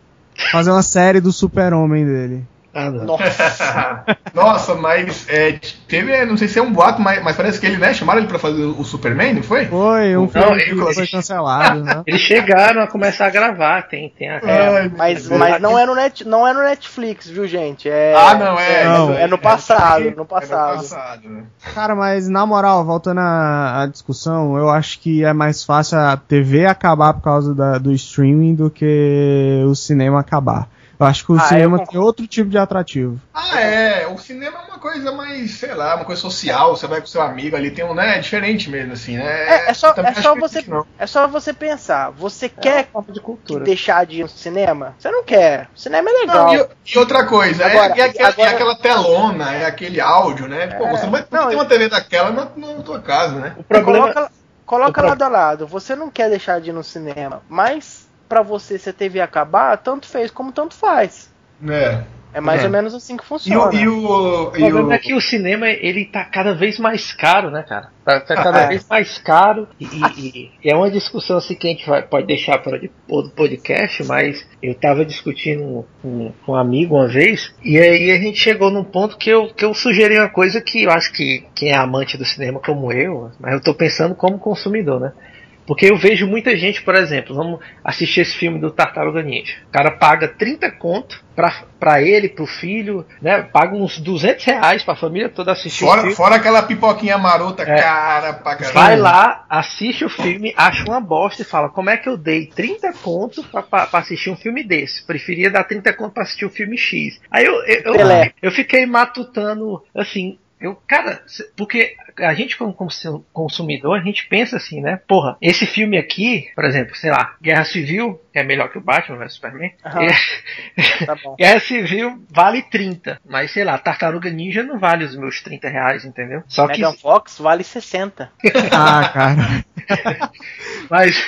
Fazer uma série do super-homem dele. Ah. Nossa. Nossa, mas é, teve, não sei se é um boato, mas, mas parece que ele, né? Chamaram ele pra fazer o Superman, não foi? Foi um Não, filme ele- foi cancelado, né? Eles chegaram a começar a gravar, tem, tem a. É, Ai, mas, mas não é no net, não é no Netflix, viu, gente? É, Ah, não, é. Não. é no passado, É no passado. passado, né? Cara, mas na moral, voltando à, à discussão, eu acho que é mais fácil a TV acabar por causa da- do streaming do que o cinema acabar. Eu acho que o Ah, cinema tem outro tipo de atrativo. Ah, é. O cinema é uma coisa mais, sei lá, uma coisa social. Você vai com seu amigo ali, tem um, né? É diferente mesmo, assim, né? É, é só, é só você, não. é só você pensar. Você É quer de cultura. deixar de ir no cinema? Você não quer. O cinema é Não, legal. e, e outra coisa, é- Agora- é, aquela, agora- é aquela telona, é aquele áudio, né? Pô, você não vai não, ter uma TV daquela na, na tua casa, né? O problema. Coloca, coloca o pro- lado a lado. Você não quer deixar de ir no cinema, mas pra você, se a TV acabar, tanto fez como tanto faz. É. É mais É. ou menos assim que E funciona. o, e o, O e problema o- é que o cinema ele tá cada vez mais caro, né, cara? Tá, tá cada É. vez mais caro e, e- e é uma discussão assim que a gente vai, pode deixar para o podcast, mas eu tava discutindo com, com um amigo uma vez e aí a gente chegou num ponto que eu, que eu sugeri uma coisa que eu acho que quem é amante do cinema como eu, mas eu tô pensando como consumidor, né? Porque eu vejo muita gente, por exemplo, vamos assistir esse filme do Tartaruga Ninja. O cara paga 30 conto pra, pra ele, pro filho, né? Paga uns 200 reais pra família toda assistir o fora, filme. fora aquela pipoquinha marota, É. cara, pra caramba. Vai lá, assiste o filme, acha uma bosta e fala: Como é que eu dei 30 contos pra, pra, pra assistir um filme desse? Preferia dar 30 contos pra assistir o filme X. Aí eu, eu, eu, eu fiquei matutando assim. Eu, cara, porque a gente como consu- consumidor, a gente pensa assim, né? Porra, esse filme aqui, por exemplo, sei lá, Guerra Civil é melhor que o Batman vs Superman. Aham. É- Tá bom. Guerra Civil vale 30, mas sei lá, Tartaruga Ninja não vale os meus 30 reais, entendeu? Só que Megan Fox vale 60. Ah, cara. Mas,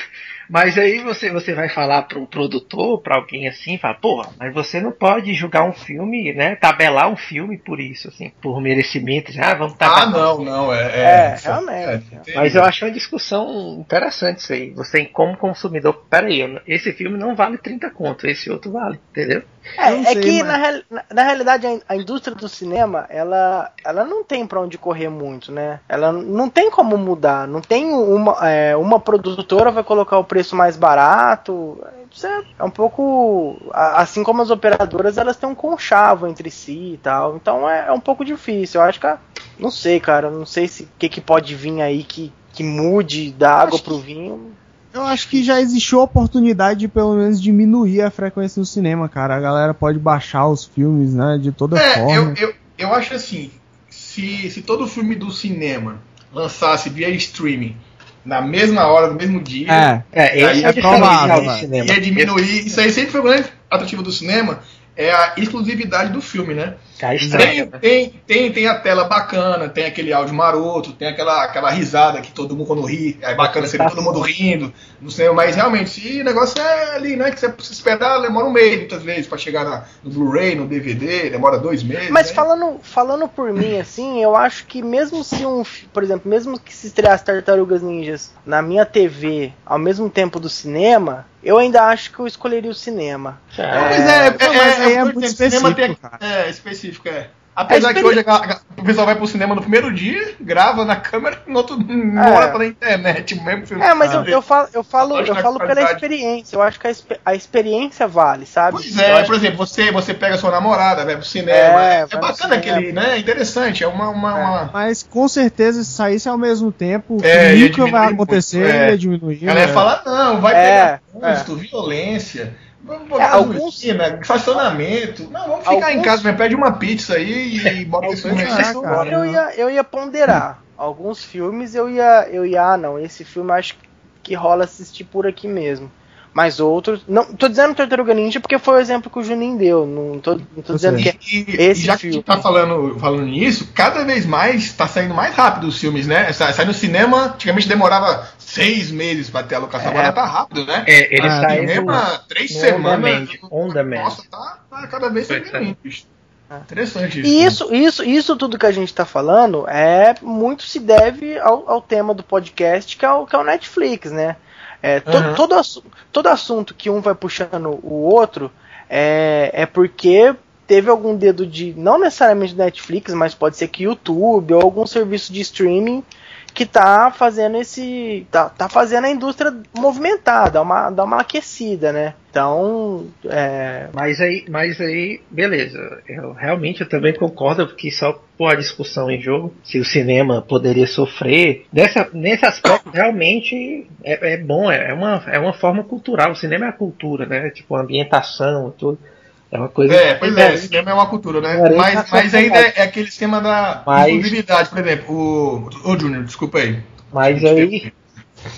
mas aí você, você vai falar para um produtor, para alguém assim, fala, porra, mas você não pode julgar um filme, né? Tabelar um filme por isso, assim, por merecimento. Ah, vamos Ah, tabelar. não, não, é. É, realmente. tem- Mas eu acho uma discussão interessante isso aí. Você, como consumidor, peraí, esse filme não vale 30 conto, esse outro vale, entendeu? É, é sei, que mas- na, real- na- na realidade a, indústria do cinema ela, ela não tem pra onde correr muito, né? Ela não tem como mudar. Não tem uma, é, uma produtora vai colocar o preço mais barato. Isso é, é um pouco assim como as operadoras elas têm um conchavo entre si e tal. Então é, é um pouco difícil. Eu acho que não sei, cara. Não sei se o que, que pode vir aí que, que mude da água pro vinho. Eu acho que já existiu a oportunidade de pelo menos diminuir a frequência no cinema, cara. A galera pode baixar os filmes, né? De toda É, forma. eu, eu, eu acho assim, se, se todo filme do cinema lançasse via streaming na mesma hora, no mesmo dia, É, É, E aí esse é, provável, ia diminuir. Isso aí sempre foi o grande atrativo do cinema, é a exclusividade do filme, né? Tá Tem, estranho, né? tem, tem, tem a tela bacana, tem aquele áudio maroto, tem aquela, aquela risada que todo mundo quando ri, é bacana você ver todo mundo rindo no cinema, mas realmente, se o negócio é ali, né, que você precisa esperar, demora um mês muitas vezes pra chegar na- no Blu-ray, no DVD, demora dois meses. Mas né? falando, falando por mim, assim, eu acho que mesmo se um, por exemplo, mesmo que se estreasse Tartarugas Ninjas na minha TV ao mesmo tempo do cinema, eu ainda acho que eu escolheria o cinema. Mas é, é, Não, mas aí é por muito exemplo, cinema tem- específico, cara. É, específico, é. Apesar É que hoje a- a- o pessoal vai pro cinema no primeiro dia, grava na câmera, no outro mora pela internet, o mesmo filme. É, mas eu, eu falo, eu falo, eu que falo pela experiência. Eu acho que a, a experiência vale, sabe? Pois é, por exemplo, você, você pega sua namorada, vai pro cinema. É, É, bacana cinema. aquele, né? É interessante, é uma. uma, uma- Mas com certeza, se saísse ao mesmo tempo, É, ia nunca vai acontecer, muito, é. ia diminuir. A galera né? fala, não, vai É, pegar trânsito, violência. Vamos É, botar alguns- gasolina, estacionamento. Não, vamos ficar em Alguns- casa, mas pede uma pizza aí e bota esse filme Ah, eu ia, eu ia ponderar. Alguns filmes eu ia, eu ia, ah, não, esse filme acho que rola assistir por aqui mesmo. Mas outros. Não, tô dizendo Tartaruga Ninja porque foi o exemplo que o Juninho deu. Não tô, não tô dizendo que é E, e esse já que a filme. gente tá falando, falando nisso, cada vez mais tá saindo mais rápido os filmes, né? Sai, sai no cinema, antigamente demorava seis meses pra ter a locação, É. agora tá rápido, né? É, ele Ah, sai cinema, três no semanas. on demand, on demand. Nossa, tá, tá cada vez é. bicho. Interessante isso. E isso, isso, isso tudo que a gente tá falando é muito se deve ao, ao tema do podcast, que é o, que é o Netflix, né? É, to- Uhum. todo, assu- todo assunto que um vai puxando o outro é, é porque teve algum dedo de, não necessariamente Netflix, mas pode ser que YouTube ou algum serviço de streaming que tá fazendo esse. tá, tá fazendo a indústria movimentar, dar uma, dar uma aquecida, né? Então, é, Mas aí, mas aí, beleza. Eu realmente eu também concordo que só por a discussão em jogo, se o cinema poderia sofrer. Dessa, nesse aspecto, realmente é, é bom, é, é uma, é uma forma cultural. O cinema é a cultura, né? Tipo, a ambientação e tudo. É uma coisa. É, pois é, diferente. cinema é uma cultura, né? Mas, mas ainda sociedade. é aquele esquema da Mas- exclusividade, por exemplo. O. Ô, Júnior, desculpa aí. Mas aí,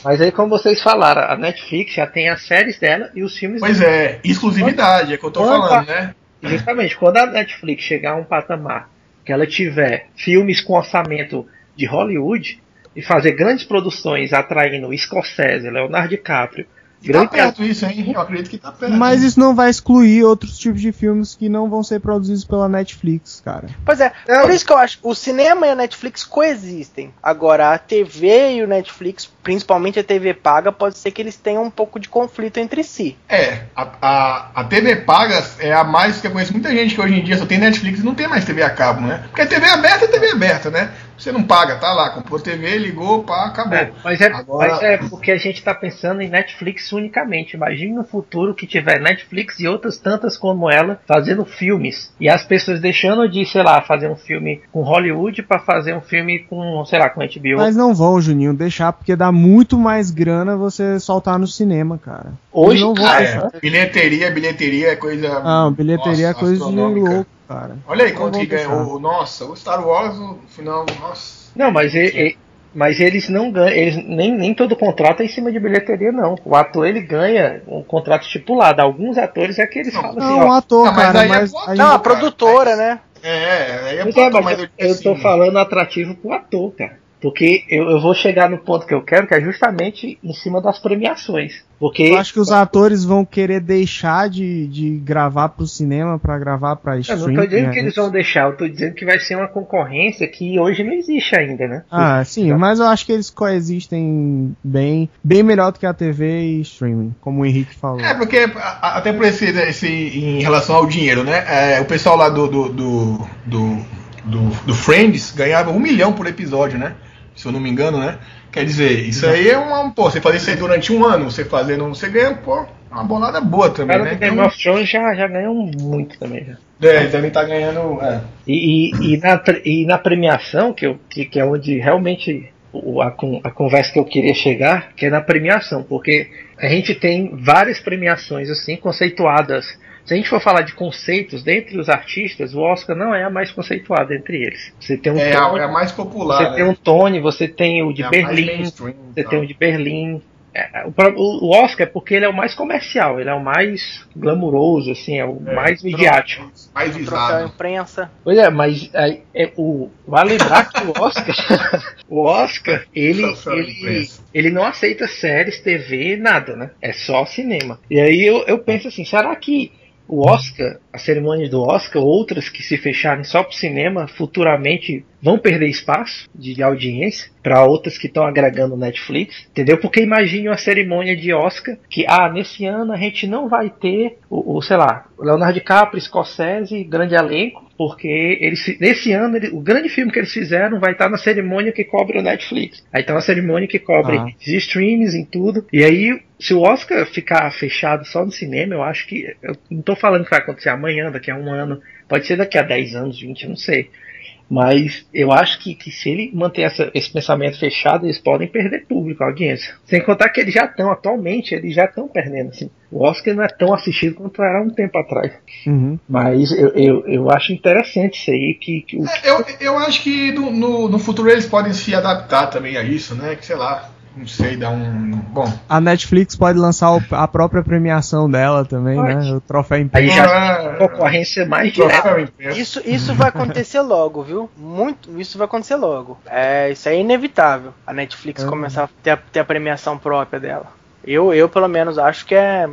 mas aí, como vocês falaram, a Netflix já tem as séries dela e os filmes Pois é, exclusividade, é o que eu tô Quando falando, a- né? Justamente, quando a Netflix chegar a um patamar que ela tiver filmes com orçamento de Hollywood e fazer grandes produções atraindo Scorsese, Leonardo DiCaprio, Tá grande perto isso, hein? Eu acredito que tá perto. Mas isso não vai excluir outros tipos de filmes que não vão ser produzidos pela Netflix, cara. Pois é, por isso que eu acho o cinema e a Netflix coexistem. Agora, a TV e o Netflix, principalmente a TV paga, pode ser que eles tenham um pouco de conflito entre si. É, a, a, a TV paga é a mais que eu conheço muita gente que hoje em dia só tem Netflix e não tem mais TV a cabo, né? Porque a TV aberta é TV aberta, né? Você não paga, tá lá, comprou TV, ligou, pá, acabou. É, mas, é, Agora- mas é porque a gente está pensando em Netflix unicamente. Imagine no futuro que tiver Netflix e outras tantas como ela fazendo filmes. E as pessoas deixando de, sei lá, fazer um filme com Hollywood para fazer um filme com, sei lá, com HBO. Mas não vão, Juninho, deixar, porque dá muito mais grana você soltar no cinema, cara. Hoje, não vão Ah, deixar. é. Bilheteria, bilheteria é coisa. Ah, bilheteria é nossa, coisa de louco, cara. Olha aí Não quanto vão que ganhou. Nossa, o Star Wars no final, nossa. Não, mas, e- e- mas eles não ganham, eles, nem, nem todo contrato é em cima de bilheteria, não. O ator ele ganha um contrato estipulado. Alguns atores é que eles Não, falam assim, Não, um ator, Não, mas cara, aí é mas. a ator. Não, a produtora, mas- né? É, aí é pra é, mas mas eu, eu, eu tô assim, falando atrativo pro ator, cara. Porque eu, eu vou chegar no ponto que eu quero, que é justamente em cima das premiações. Porque Eu acho que os atores vão querer deixar de, de gravar pro cinema pra gravar pra eu streaming. não tô dizendo que né? eles vão deixar, eu tô dizendo que vai ser uma concorrência que hoje não existe ainda, né? Ah, sim, mas eu acho que eles coexistem bem, bem melhor do que a TV e streaming, como o Henrique falou. É, porque até por esse, esse em relação ao dinheiro, né? É, o pessoal lá do do, do, do, do- do Friends ganhava um milhão por episódio, né? Se eu não me engano, né? Quer dizer, isso aí é uma. Pô, você fazer isso aí durante um ano, você fazendo. Você ganha, pô, uma bolada boa também, Cara né? Game Então, of Thrones já, já ganhou muito também. Já. é, ele também tá ganhando. É. E, e, e, na, e na premiação, que, eu, que, que é onde realmente o- a, a conversa que eu queria chegar, que é na premiação, porque a gente tem várias premiações assim conceituadas. Se a gente for falar de conceitos dentre os artistas, o Oscar não é a mais conceituada entre eles. Você tem um É, Tony, é a mais popular. você né? tem um Tony, você tem o de É Berlim, você tá. tem o de Berlim. É, o, pro- o Oscar é porque ele é o mais comercial, ele é o mais glamuroso, assim, é o É, mais midiático. Mais visado. imprensa. Pois é, mas é, é, o, vale lembrar que o Oscar, o Oscar, ele, ele, ele não aceita séries, TV, nada, né? É só cinema. E aí eu, eu penso assim, será que o Oscar, a cerimônia do Oscar, outras que se fecharem só pro cinema, futuramente vão perder espaço de audiência para outras que estão agregando Netflix, entendeu? Porque imagine uma cerimônia de Oscar que, ah, nesse ano a gente não vai ter o, o, sei lá, o Leonardo DiCaprio, Scorsese, grande elenco, porque eles, nesse ano ele- o grande filme que eles fizeram vai estar na cerimônia que cobre o Netflix. Aí tá uma cerimônia que cobre Ah. de streams em tudo. E aí, se o Oscar ficar fechado só no cinema, eu acho que. Eu não tô falando que vai acontecer amanhã, daqui a um ano. Pode ser daqui a 10 anos, 20, eu não sei. Mas eu acho que, que se ele manter essa- esse pensamento fechado, eles podem perder público, audiência. Sem contar que eles já estão, atualmente, eles já estão perdendo. Assim. O Oscar não é tão assistido quanto era há um tempo atrás. Uhum. Mas eu, eu, eu acho interessante isso aí, que, que o É, Eu, eu acho que no, no, no futuro eles podem se adaptar também a isso, né? Que sei lá. Não sei, dar um. Bom. A Netflix pode lançar o- a própria premiação dela também, Pode. né? O troféu Aí impresso. já concorrência mais direta. Isso, isso vai acontecer logo, viu? Muito, isso vai acontecer logo. É, isso aí é inevitável. A Netflix Uhum. começar a ter, a ter a premiação própria dela. Eu, eu pelo menos acho que é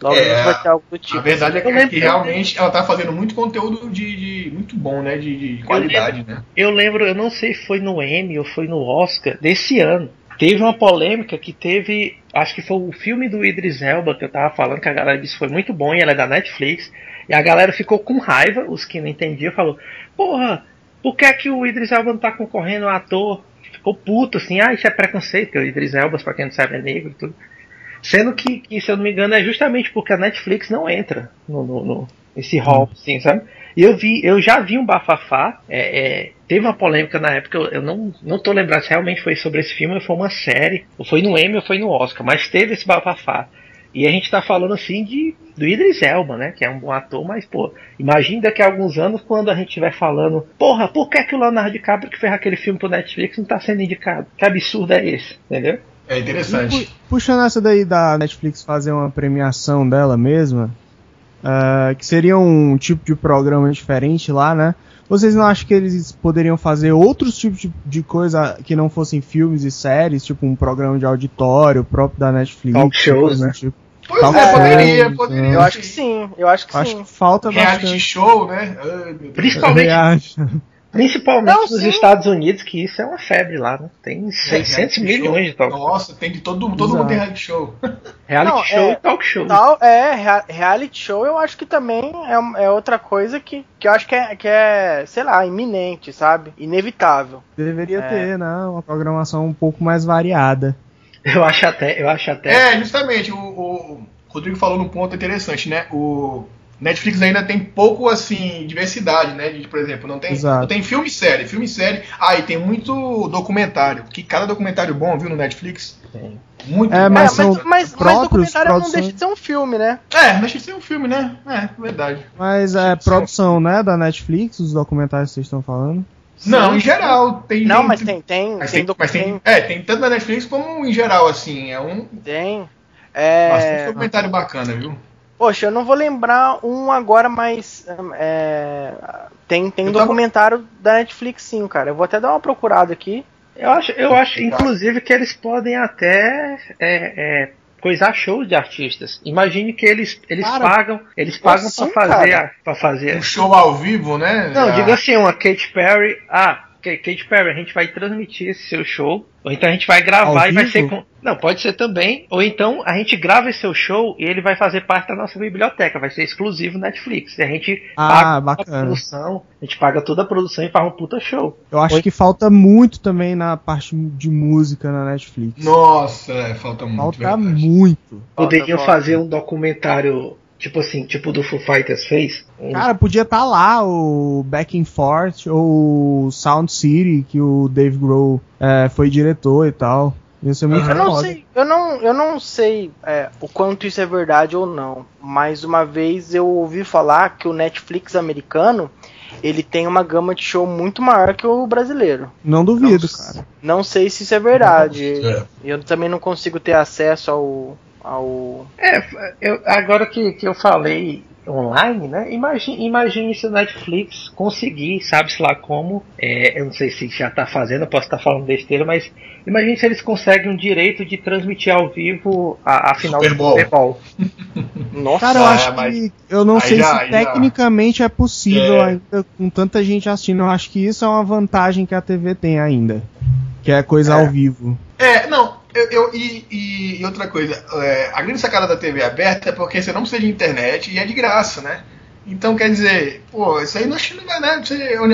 logo É, vai ter algo do tipo. A verdade é que, Eu lembro- que realmente ela tá fazendo muito conteúdo de, de- muito bom, né? De, de qualidade, né? Eu lembro, eu não sei se foi no Emmy ou foi no Oscar desse ano. Teve uma polêmica que teve, acho que foi o filme do Idris Elba que eu tava falando que a galera disse que foi muito bom e ela é da Netflix. E a galera ficou com raiva, os que não entendiam, falou: "Porra, por que é que o Idris Elba não tá concorrendo a ator?" Ficou puto assim: "Ah, isso é preconceito, porque o Idris Elba, pra quem não sabe, é negro e tudo." Sendo que, que, se eu não me engano, é justamente porque a Netflix não entra no, no, no- nesse hall, assim, sabe? E eu vi, eu já vi um bafafá. é, é, teve uma polêmica na época, eu, eu não, não tô lembrado se realmente foi sobre esse filme ou foi uma série, ou foi no Emmy ou foi no Oscar, mas teve esse bafafá. E a gente tá falando assim de do Idris Elba, né? Que é um bom ator, mas, pô, imagine daqui a alguns anos quando a gente estiver falando, porra, por que, que o Leonardo DiCaprio que fez aquele filme pro Netflix não tá sendo indicado? Que absurdo é esse? Entendeu? É interessante. Pu- Puxando essa daí da Netflix fazer uma premiação dela mesma, ah, que seria um tipo de programa diferente lá, né? Vocês não acham que eles poderiam fazer outros tipos de, de coisa que não fossem filmes e séries, tipo um programa de auditório próprio da Netflix? Talk shows, coisa do né? Tipo. Pois Talk é, show, poderia, então. poderia. Eu acho que sim, eu acho que Acho sim. que falta Reality bastante. show, né? Ai, meu Deus. Principalmente. Principalmente Não, nos sim. Estados Unidos, que isso é uma febre lá, né? Tem 600 reality milhões de show. talk Nossa, tem de todo, todo mundo tem reality show. Reality Não, show é- e talk show. Tal, é, rea- reality show eu acho que também é, é outra coisa que, que eu acho que é, que é, sei lá, iminente, sabe? Inevitável. Deveria É. ter, né? Uma programação um pouco mais variada. Eu acho até, eu acho até. É, justamente, o, o Rodrigo falou num ponto interessante, né? O Netflix ainda tem pouco, assim, diversidade, né? De, por exemplo, não tem, Exato. não tem filme e série, filme e série. Ah, e tem muito documentário. Que cada documentário bom, viu, no Netflix? Tem. Muito É, bom. É, Mas mas, são mas, mas próprios documentário não deixa de ser um filme, né? É, não deixa de ser um filme, né? É, verdade. Mas é produção, né, da Netflix, os documentários que vocês estão falando. Não, Sim. em geral. Tem, Não, mas tem, tem, Mas tem, tem, mas tem, tem, é, tem tanto na Netflix como em geral, assim. É um tem. bastante É, documentário bacana, viu? Poxa, eu não vou lembrar um agora, mas é, tem, tem Eu tava- documentário da Netflix sim, cara. Eu vou até dar uma procurada aqui. Eu acho, eu acho, inclusive, que eles podem até é, é, coisar show de artistas. Imagine que eles, eles Cara, pagam, eles pagam assim, pra fazer, cara? a- pra fazer. Um show ao vivo, né? Não, Ah, diga assim, uma Katy Perry. Ah, Ka- Katy Perry, a gente vai transmitir esse seu show. Ou então a gente vai gravar Ao e vai vivo? ser com. Não, pode ser também. Ou então a gente grava esse seu show e ele vai fazer parte da nossa biblioteca. Vai ser exclusivo Netflix. E a gente Ah, paga toda a produção. A gente paga toda a produção e faz um puta show. Eu acho Oi? que falta muito também na parte de música na Netflix. Nossa, é, falta muito. falta verdade. muito. Poderiam falta. fazer um documentário, tipo assim, tipo do Foo Fighters fez. Um- Cara, podia estar lá o Back and Forth ou o Sound City, que o Dave Grohl é, foi diretor e tal. Ia ser muito Eu não sei, eu não, eu não sei é, o quanto isso é verdade ou não, mas uma vez eu ouvi falar que o Netflix americano ele tem uma gama de show muito maior que o brasileiro. Não duvido, Nossa. cara. Não sei se isso é verdade. É. Eu também não consigo ter acesso ao, ao É, eu- agora que, que eu falei online, né? Imagine, imagine se o Netflix conseguir, sabe-se lá como. é, eu não sei se já tá fazendo, eu posso estar falando besteira, mas imagine se eles conseguem o direito de transmitir ao vivo a, a final Super do Bowl. Super Bowl. Nossa, Cara, eu É, acho mas- que. Eu não aí sei já- se aí já- tecnicamente é possível É. ainda com tanta gente assistindo. Eu acho que isso é uma vantagem que a TV tem ainda. Que é coisa É. ao vivo. É, não, eu, eu- e, e- outra coisa, é, a grande sacada da TV aberta é porque você não precisa de internet e é de graça, né? Então quer dizer, pô, isso aí não acho que não vai, né? Você, como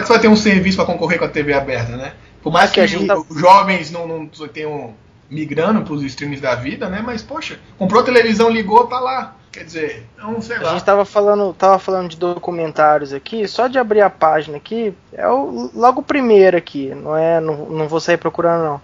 é que você vai ter um serviço para concorrer com a TV aberta, né? Por mais que que, a gente tá- os jovens não, não tenham migrando para os streams da vida, né? Mas, poxa, comprou a televisão, ligou, tá lá. Quer dizer, não sei A lá. gente tava falando, tava falando de documentários aqui, só de abrir a página aqui, é o, logo o primeiro aqui, não é, não, não vou sair procurando não.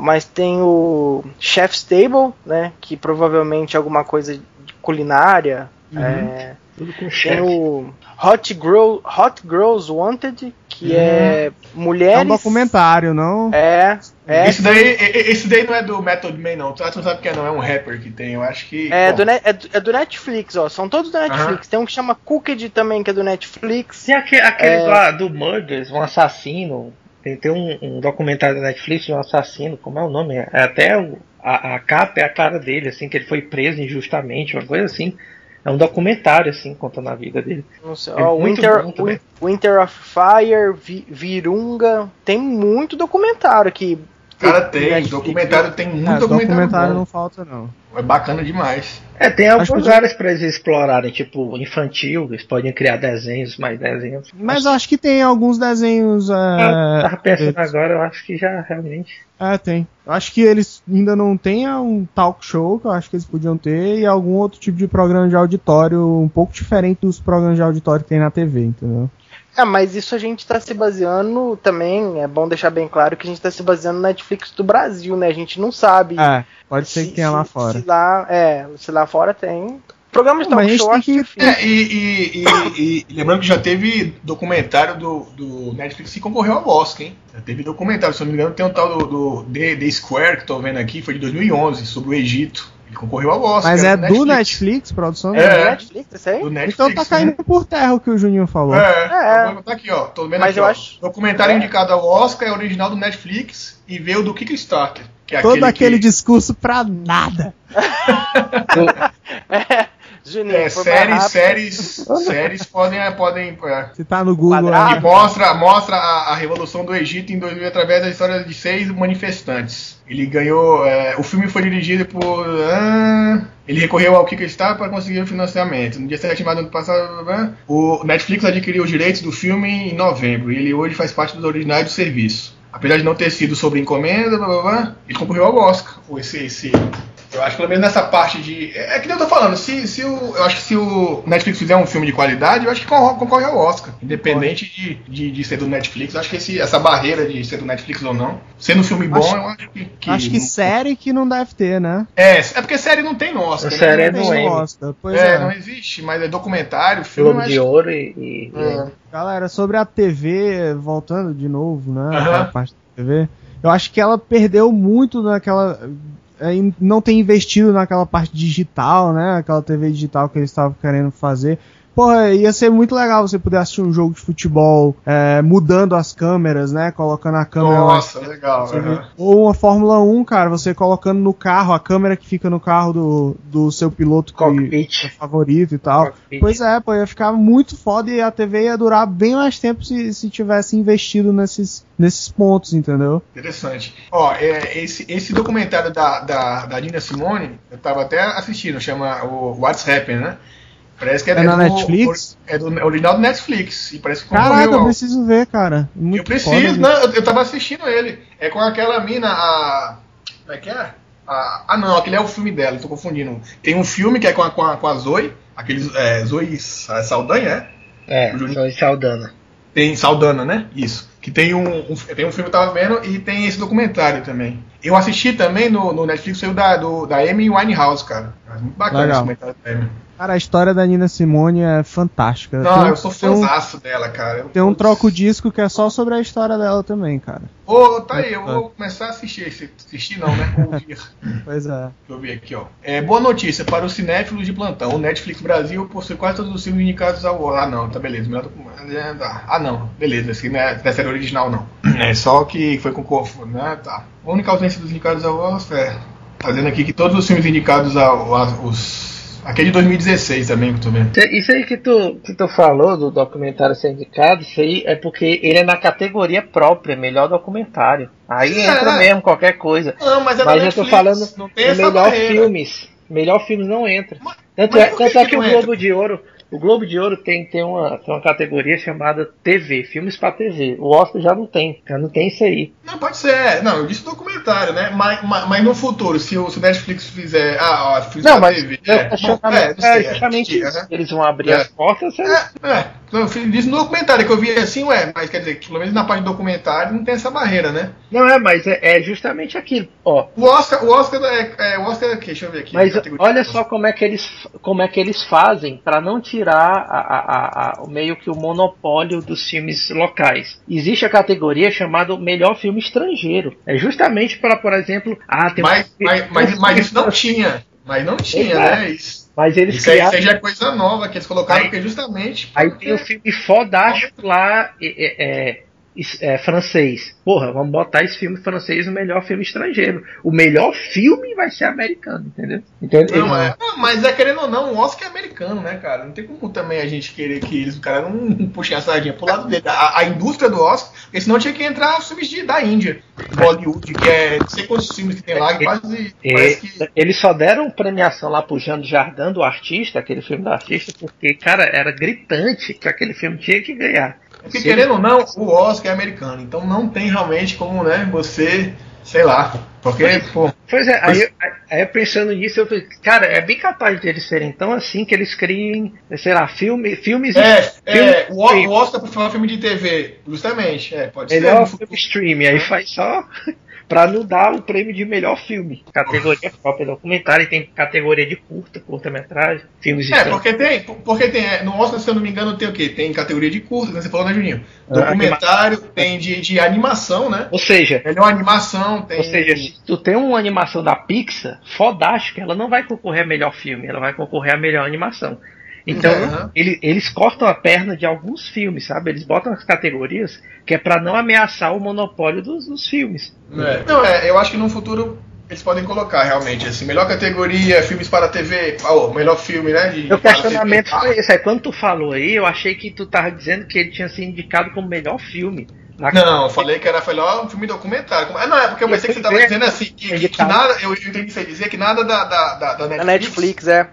Mas tem o Chef's Table, né, que provavelmente é alguma coisa de culinária, Uhum. é, Tudo com Tem chefe. o Hot, Girl, Hot Girls Wanted, que é É mulheres. um documentário, não? É, é. Esse daí, esse daí não é do Method Man, não. Tu não sabe que é, não. É um rapper que tem. Eu acho que. É do, é, do, é do Netflix, ó. São todos do Netflix. Tem um que chama Cooked também, que é do Netflix. Tem aquele, aquele É. lá do Murders, um assassino. Tem, tem um, um documentário da Netflix de um assassino, como é o nome? É até o- a, a capa é a cara dele, assim, que ele foi preso injustamente, uma coisa assim. É um documentário, assim, contando a vida dele. Não sei, É ó, Winter, Winter of Fire, Vi- Virunga. Tem muito documentário aqui. Cara, tem. Netflix. Documentário tem muito É, documentário. documentário bom. não falta, não. É bacana demais. É, tem Acho algumas que- áreas pra eles explorarem, tipo infantil, eles podem criar desenhos, mais desenhos. Mas eu acho que tem alguns desenhos. Eu É, tava pensando agora, eu acho que já realmente. é, tem. Eu acho que eles ainda não têm um talk show, que eu acho que eles podiam ter, e algum outro tipo de programa de auditório um pouco diferente dos programas de auditório que tem na TV, entendeu? É, mas isso a gente tá se baseando também, é bom deixar bem claro que a gente tá se baseando na Netflix do Brasil, né? A gente não sabe. É, pode ser que tenha lá fora. Se lá, é, se lá fora tem. Programa de talk show acho que-. É, e, e- e- e lembrando que já teve documentário do, do Netflix que concorreu ao Oscar, hein? Já teve documentário, se eu não me engano, tem um tal do, do The, The Square que tô vendo aqui, foi de 2011, sobre o Egito. Ele concorreu ao Oscar. Mas é do Netflix, produção do É. Netflix. Netflix, isso aí? Do Netflix, Então tá caindo né? por terra o que o Juninho falou. É, É. tá aqui, ó. Tô vendo Mas aqui, eu ó. acho- Documentário É. indicado ao Oscar é original do Netflix e veio do Kickstarter. Que é Todo aquele que- discurso pra nada. É, Juninho, É, séries, séries, séries podem, podem é, Se tá no Google. Quadrado. mostra, mostra a, a revolução do Egito em 2000 através da história de seis manifestantes. Ele ganhou, é, o filme foi dirigido por, ah, ele recorreu ao Kickstarter para conseguir o financiamento. No dia 7 de maio do ano passado, ah, o Netflix adquiriu os direitos do filme em novembro e ele hoje faz parte dos originais do serviço. Apesar de não ter sido sobre encomenda, blá, blá, blá, ele concorreu ao Oscar. Esse, esse, eu acho que pelo menos nessa parte de. É é que nem eu tô falando, se, se o, eu acho que se o Netflix fizer um filme de qualidade, eu acho que concorre, ao Oscar. Independente de, de, de ser do Netflix. Eu acho que esse- essa barreira de ser do Netflix ou não. Sendo um filme bom, Acho- eu acho que. que Acho que não- série que não deve ter, né? É, é porque série não tem Oscar. A né? série é Tem no no Emmy. Oscar. Pois É, é. não existe, mas é documentário, filme. Globo de Ouro e. e- É. Galera, sobre a TV, voltando de novo, né? Aquela parte da TV, eu acho que ela perdeu muito naquela. É, não ter investido naquela parte digital, né? Aquela TV digital que eles estavam querendo fazer. Porra, ia ser muito legal você poder assistir um jogo de futebol é, mudando as câmeras, né? Colocando a câmera lá Nossa, legal. Você vê- aham. Ou uma Fórmula 1, cara, você colocando no carro, a câmera que fica no carro do, do seu piloto que é favorito e tal. Cockpit. Pois é, pô, ia ficar muito foda e a TV ia durar bem mais tempo se, se tivesse investido nesses, nesses pontos, entendeu? Interessante. Ó, é, esse, esse documentário da, da, da Nina Simone, eu tava até assistindo, chama o What's Happened, né? Parece que é, É na do, Netflix? É do é original do Netflix. E parece que Caraca, eu preciso ver, cara. Muito Eu preciso, foda, não, eu, eu tava assistindo ele. É com aquela mina, a. Como é que é? A- ah, não, aquele é o filme dela, tô confundindo. Tem um filme que é com a, com a, com a Zoe, aqueles. É, Zoe Saldanha, é? É, Zoe Saldana. Tem Saldana, né? Isso. Que tem um, um- tem um filme que eu tava vendo e tem esse documentário também. Eu assisti também no, no Netflix saiu da, do, da Amy Winehouse, cara. É Muito bacana Legal. esse documentário da Amy. Cara, a história da Nina Simone é fantástica. Não, Tem um- eu sou tem um, fãzaço dela, cara. Eu- tem um troco disco que é só sobre a história dela também, cara. Ô, tá aí, eu vou começar a assistir. Assistir não, né? Ouvir. Pois é. Deixa eu ver aqui, ó. É, boa notícia para os cinéfilos de plantão. O Netflix Brasil possui quase todos os filmes indicados ao. Ah, não, tá beleza. Melhor docu- Ah, não, beleza. Esse não é da série original, não. É só que foi com o. Né, tá. A única ausência dos indicados ao é. Tá dizendo aqui que todos os filmes indicados ao- os... Aquele de 2016 também, que eu tô vendo. Isso- aí que tu, que tu falou do documentário ser indicado, isso aí é porque ele é na categoria própria, melhor documentário. Aí É. entra mesmo qualquer coisa. Não, mas é Mas eu tô falando não melhor barreira. filmes. Melhor filmes não entra. Tanto mas é, por que tanto é que que o Globo entra? de Ouro, o Globo de Ouro tem, tem, uma, tem uma categoria chamada TV, filmes pra TV. O Oscar já não tem, já não tem isso aí. Não, pode ser. Não, eu disse documentário, né? Mas, mas, mas no futuro, se o, se o Netflix fizer. Ah, ó, fiz Não, mas TV. é, É, justamente, é, não é sei, justamente é. Eles vão abrir É. as portas. você- É, é, Não, eu isso no documentário, que eu vi assim, ué, mas quer dizer, que pelo menos na parte do documentário não tem essa barreira, né? Não é, mas é, é justamente aquilo. Ó, O Oscar, o Oscar é, é o Oscar é? Deixa eu ver aqui. Mas olha só como é que eles, como é que eles fazem para não tirar a, a, a- meio que o monopólio dos filmes locais. Existe a categoria chamada melhor filme estrangeiro. É justamente para, por exemplo, ah, tem Mas, um- mas, mas, mas isso não tinha. Mas não tinha, Exato. né? Isso, Mas eles isso, criaram. aí é coisa nova que eles colocaram, Aí- porque justamente. Aí tem o filme fodástico lá, é, é, é, é, francês. Porra, vamos botar esse filme francês no melhor filme estrangeiro. O melhor filme vai ser americano, entendeu? Então, Não, é. Mas é querendo ou não, o Oscar é americano, né, cara? Não tem como também a gente querer que eles, o cara não puxem a sardinha pro lado dele. A, a indústria do Oscar, porque senão tinha que entrar os filmes de, da Índia, Bollywood, que é não sei quantos filmes que tem lá, que quase. É, Parece que. Eles só deram premiação lá pro Jano Jardim do artista, aquele filme do artista, porque, cara, era gritante que aquele filme tinha que ganhar. Porque querendo ou não, o Oscar é americano. Então não tem realmente como, né, você. Sei lá. Porque, pô. Pois é, aí, aí pensando nisso, eu falei, cara, é bem capaz de eles serem tão assim que eles criem, sei lá, filme, filmes. É, é o, stream. o Oscar pra falar filme de TV, justamente. É, pode ser. Melhor no filme streaming, aí faz só pra não dar o prêmio de melhor filme. Categoria própria documentário, e tem categoria de curta, curta-metragem, filmes É, estranhos. porque tem, porque tem, é, no Oscar, se eu não me engano, tem o quê? Tem categoria de curta, que você falou, né, Juninho? Ah, Documentário, tem de, de animação, né? Ou seja, Melhor animação, tem. Ou seja, se tu tem uma animação da Pixar, fodástica, ela não vai concorrer a melhor filme, ela vai concorrer a melhor animação. Então, Uhum. ele- eles cortam a perna de alguns filmes, sabe? Eles botam as categorias que é pra não ameaçar o monopólio dos, dos filmes. É. Não, é, eu acho que no futuro eles podem colocar realmente assim, melhor categoria, filmes para TV, melhor filme, né? De, Meu para questionamento TV. foi esse. Aí quando tu falou aí, eu achei que tu tava dizendo que ele tinha sido indicado como melhor filme. Na- Não, eu falei que era melhor um filme documentário. Ah, não, é porque eu pensei que você estava dizendo assim, que, que, que nada, eu entendi você dizer que nada da, da, da, da Netflix, Netflix, é.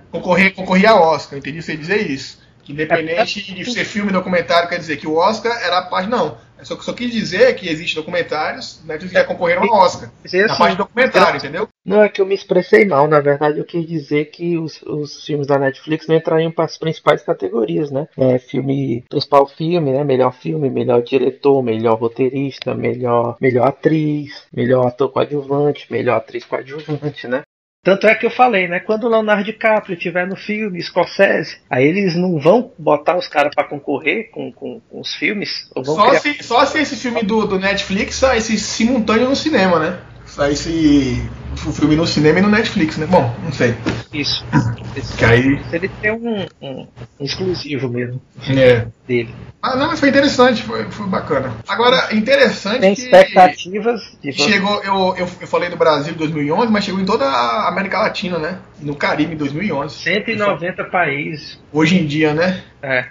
concorria ao Oscar, eu entendi você dizer isso. Que independente de ser filme documentário, quer dizer que o Oscar era a parte. Não. Eu só, só quis dizer que existem documentários, Netflix já concorreram ao Oscar. Na assim, parte de documentário, entendeu? Não é que eu me expressei mal, na verdade eu quis dizer que os, os filmes da Netflix não entrariam para as principais categorias, né? É, filme, principal filme, né? Melhor filme, melhor diretor, melhor roteirista, melhor, melhor atriz, melhor ator coadjuvante, melhor atriz coadjuvante, né? Tanto é que eu falei, né? Quando o Leonardo DiCaprio estiver no filme, Scorsese, aí eles não vão botar os caras para concorrer com, com, com os filmes. Só criar- se, só se esse filme do, do Netflix saísse simultâneo no cinema, né? Saísse o filme no cinema e no Netflix, né? Bom, não sei. Isso. Esse- Que aí. Ele tem um, um- exclusivo mesmo É. dele. Ah, não, mas foi interessante, foi, foi bacana. Agora, interessante Tem que expectativas de chegou, eu, eu, eu falei do Brasil em 2011, mas chegou em toda a América Latina, né? No Caribe em 2011. 190 países. Hoje em dia, né? É.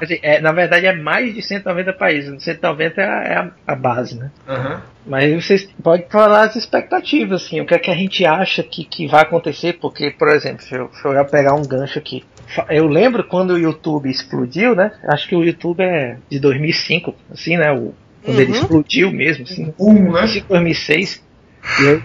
Dizer, é, na verdade é mais de 190 países. 190 é a, é a- a base, né? Aham. Mas vocês podem falar as expectativas, assim, o que é que a gente acha que, que vai acontecer, porque, por exemplo, se eu, se eu ia pegar um gancho aqui. Eu lembro quando o YouTube explodiu, né? Acho que o YouTube é de 2005, assim, né? O, quando ele Uhum. explodiu mesmo, assim. Um, né? 2005, 2006. E aí,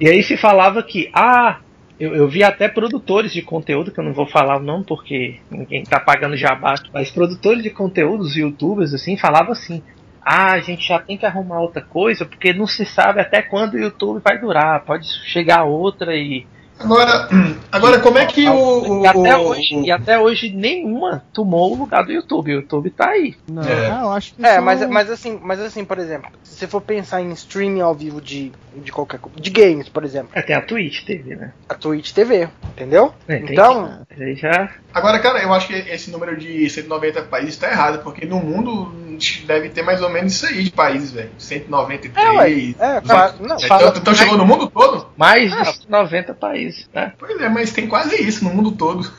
e aí se falava que, ah, eu, eu vi até produtores de conteúdo, que eu não vou falar o nome porque ninguém tá pagando jabá, mas produtores de conteúdos, youtubers, assim, falavam assim, ah, a gente já tem que arrumar outra coisa, porque não se sabe até quando o YouTube vai durar, pode chegar outra e... Agora, agora como é que o. o- e, até o- hoje, e até hoje nenhuma tomou o lugar do YouTube, o YouTube tá aí. Não, É. ah, eu acho que É, são- mas, mas assim, mas assim, por exemplo, se você for pensar em streaming ao vivo de, de qualquer coisa, de games, por exemplo, É, tem a Twitch TV, né? a Twitch TV, entendeu? É, Então, que- aí já... Agora, cara, eu acho que esse número de 190 países tá errado, porque no mundo deve ter mais ou menos isso aí de países, velho. 193. é, ué, é, fa- não, Então, fala, então chegou no mundo todo? Mais Ah. de 90 países, né? Pois é, mas tem quase isso no mundo todo.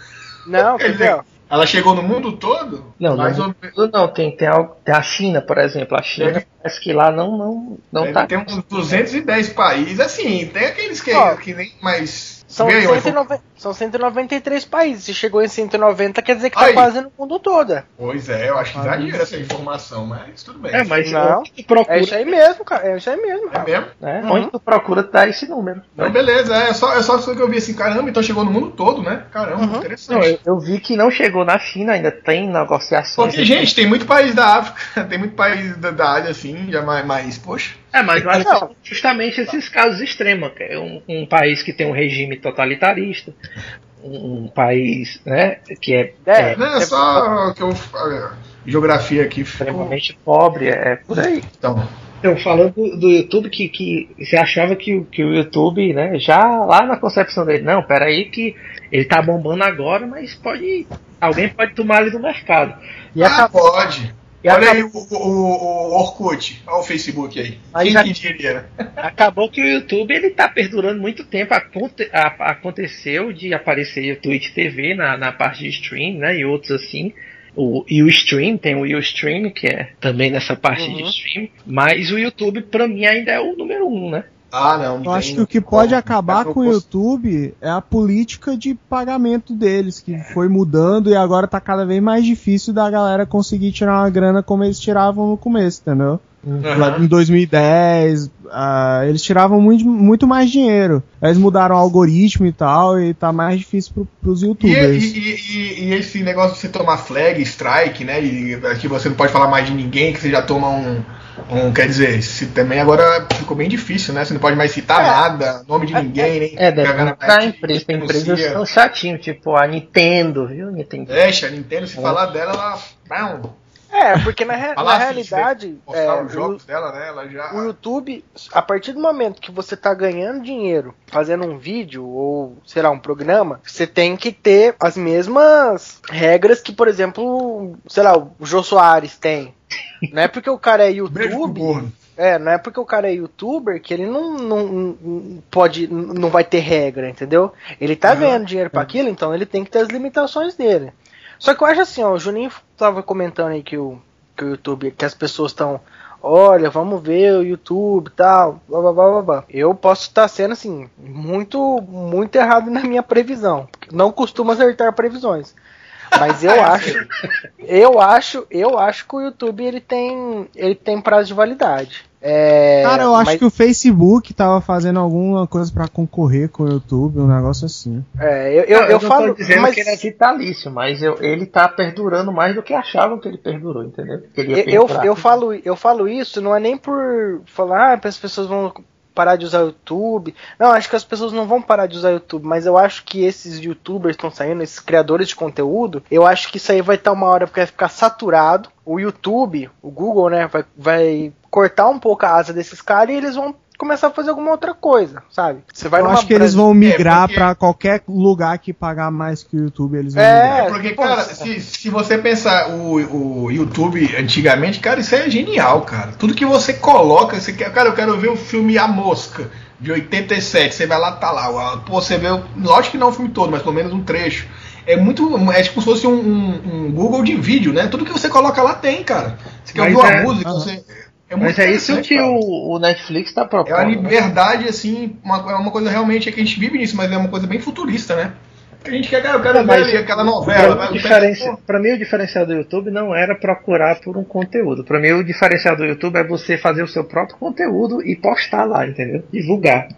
não, Quer dizer, Ela chegou no mundo todo? Não, mais não, ou não, tem, tem, algo- tem a China, por exemplo. A China Deve- parece que lá não, não, não tá. ter uns 210 países, assim, tem aqueles que, que nem mais. São, o 190, são 193 países. Se chegou em 190, quer dizer que tá Aí. quase no mundo todo. é. Pois é, eu acho que exagera essa informação, mas tudo bem. É, mas Não. onde tu procura, É isso aí mesmo, cara. É isso aí mesmo. É cara. mesmo? né? Uhum. Onde tu procura tá esse número. Então, beleza, é só, é só isso que eu vi assim, caramba, então chegou no mundo todo, né? Caramba, Uhum. Não, interessante. eu, eu vi que não chegou na China, ainda tem negociações. Porque, gente, tem muito país da África, tem muito país da, da Ásia assim, já mais, mais poxa. É, mas eu acho que Não. justamente esses casos extremos, que é um, um país que tem um regime totalitarista, um, um país, né, que é, É. é Não, é só que eu. a geografia aqui ficou. extremamente pobre, é por aí. Então, Eu falando do, do YouTube que, que você achava que, o- que o YouTube, né, já lá na concepção dele, não, peraí que ele tá bombando agora, mas pode. Alguém pode tomar ele do mercado. E ah, acabou. pode. E Olha acabou- aí o, o, o Orkut, olha o Facebook aí. Aí Quem que diria? Acabou que o YouTube ele tá perdurando muito tempo. Aconte- aconteceu de aparecer o Twitch TV na, na parte de stream, né? E outros assim. O Ustream, tem o Ustream, que é também nessa parte de Uhum. stream. Mas o YouTube, pra mim, ainda é o número um, né? Ah, não. Eu acho que o que pode acabar com o YouTube é a política de pagamento deles, que foi mudando e agora tá cada vez mais difícil da galera conseguir tirar uma grana como eles tiravam no começo, entendeu? Lá Em 2010, ah, eles tiravam muito, muito mais dinheiro. Eles mudaram o algoritmo e tal, e tá mais difícil pro, pros E, youtubers. e- e- e esse negócio de você tomar flag, strike, né? E que você não pode falar mais de ninguém, que você já toma um. Um quer dizer, se também agora ficou bem difícil, né? Você não pode mais citar É. nada, nome de ninguém, nem. É, deve parte empresa. Tem empresas que são chatinhos, tipo a Nintendo, viu? Nintendo. Deixa, a Nintendo, se falar dela, ela. É, porque na, re- na assim, realidade, é, os jogos dela, né? Ela já. o, o YouTube, a partir do momento que você tá ganhando dinheiro fazendo um vídeo ou, sei lá, um programa, você tem que ter as mesmas regras que, por exemplo, sei lá, o Jô Soares tem. Não é porque o cara é YouTube. É, não é porque o cara é youtuber que ele não, não, não pode, não vai ter regra, entendeu? Ele tá ganhando dinheiro pra aquilo, então ele tem que ter as limitações dele. Só que eu acho assim, ó, o Juninho tava comentando aí que o, que o YouTube, que as pessoas estão, olha, vamos ver o YouTube e tal, blá blá blá blá blá. Eu posso estar sendo assim, muito, muito errado na minha previsão. Não costumo acertar previsões. Mas eu acho, eu acho, eu acho que o YouTube ele tem, ele tem prazo de validade. É, Cara, eu acho mas- que o Facebook tava fazendo alguma coisa pra concorrer com o YouTube, um negócio assim. É, eu, eu, eu não falo, tô dizendo mas que ele é vitalício, mas eu- ele tá perdurando mais do que achavam que ele perdurou, entendeu? Ele eu, eu, eu falo, eu falo isso não é nem por falar ah, as pessoas vão parar de usar o YouTube. Não, acho que as pessoas não vão parar de usar o YouTube, mas eu acho que esses youtubers estão saindo, esses criadores de conteúdo, eu acho que isso aí vai estar uma hora que vai ficar saturado. O YouTube, o Google, né, vai, vai cortar um pouco a asa desses caras e eles vão começar a fazer alguma outra coisa, sabe? Você vai eu acho que eles vão migrar porque- pra qualquer lugar que pagar mais que o YouTube, eles vão É, migrar. É, porque, pô, cara, se, se você pensar o, o YouTube antigamente, cara, isso é genial, cara. Tudo que você coloca, você quer, cara, eu quero ver o filme A Mosca, de 87, você vai lá, tá lá, pô, você vê, lógico que não o filme todo, mas pelo menos um trecho. É muito, é tipo se fosse um, um- um Google de vídeo, né? Tudo que você coloca lá tem, cara. Você quer Mas ouvir uma é- música, você... É Mas é isso que o, o Netflix tá É propondo. uma liberdade, assim, uma, é uma coisa realmente é que a gente vive nisso, mas é uma coisa bem futurista, né? A gente quer, eu quero ver aquela novela. diferenci- pra mim, o diferencial do YouTube não era procurar por um conteúdo. Pra mim, o diferencial do YouTube é você fazer o seu próprio conteúdo e postar lá, entendeu? Divulgar.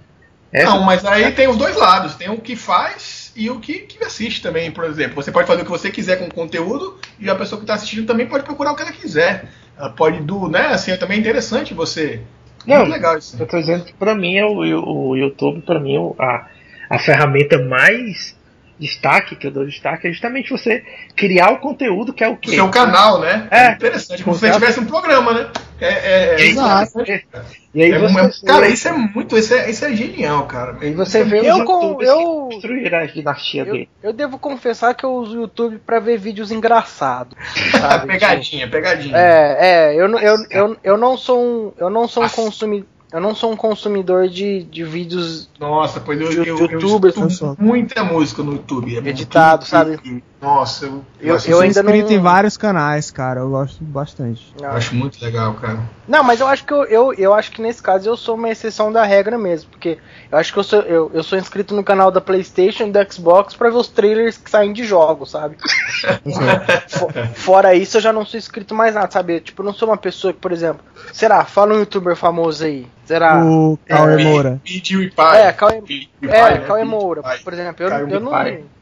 Essa- Não, mas aí tem os dois lados. Tem o que faz e o que, que assiste também, por exemplo. Você pode fazer o que você quiser com o conteúdo e a pessoa que está assistindo também pode procurar o que ela quiser. Ela pode do, né? Assim, é também interessante você. Não, Muito legal isso. Eu tô dizendo que pra mim é o, o YouTube, pra mim, o- a, a ferramenta mais destaque que eu dou destaque é justamente você criar o conteúdo que é o O quê? seu canal, né? É. interessante. Como se você tivesse um programa, né? É, é, é, Exato. E aí é- você, é- cara, isso é muito. Isso é, isso é genial, cara. aí você vê Eu os com- eu- que construíram a dinastia Eu, dele. eu devo confessar que eu uso o YouTube pra ver vídeos engraçados. sabe? pegadinha, pegadinha. É, é, eu, não- eu, eu, eu não sou um, eu não sou um consumidor, eu não sou um consumidor de, de vídeos Nossa, pois eu, De eu, eu pessoal. muita música no YouTube. É Editado, muito- sabe? Nossa, eu, Eu, acho, eu sou ainda não. inscrito em vários canais, cara. Eu gosto bastante. eu acho muito legal, cara. Não, mas eu acho que eu, eu, eu acho que nesse caso eu sou uma exceção da regra mesmo, porque eu acho que eu sou, eu, eu sou inscrito no canal da PlayStation e do Xbox pra ver os trailers que saem de jogos, sabe? Fo- Fora isso, eu já não sou inscrito mais nada, sabe? Tipo, eu não sou uma pessoa que, por exemplo, será, fala um youtuber famoso aí. Será? O Cauê É, Moura. É, Cauê, é? Cauê Moura, por exemplo. Eu, eu, não.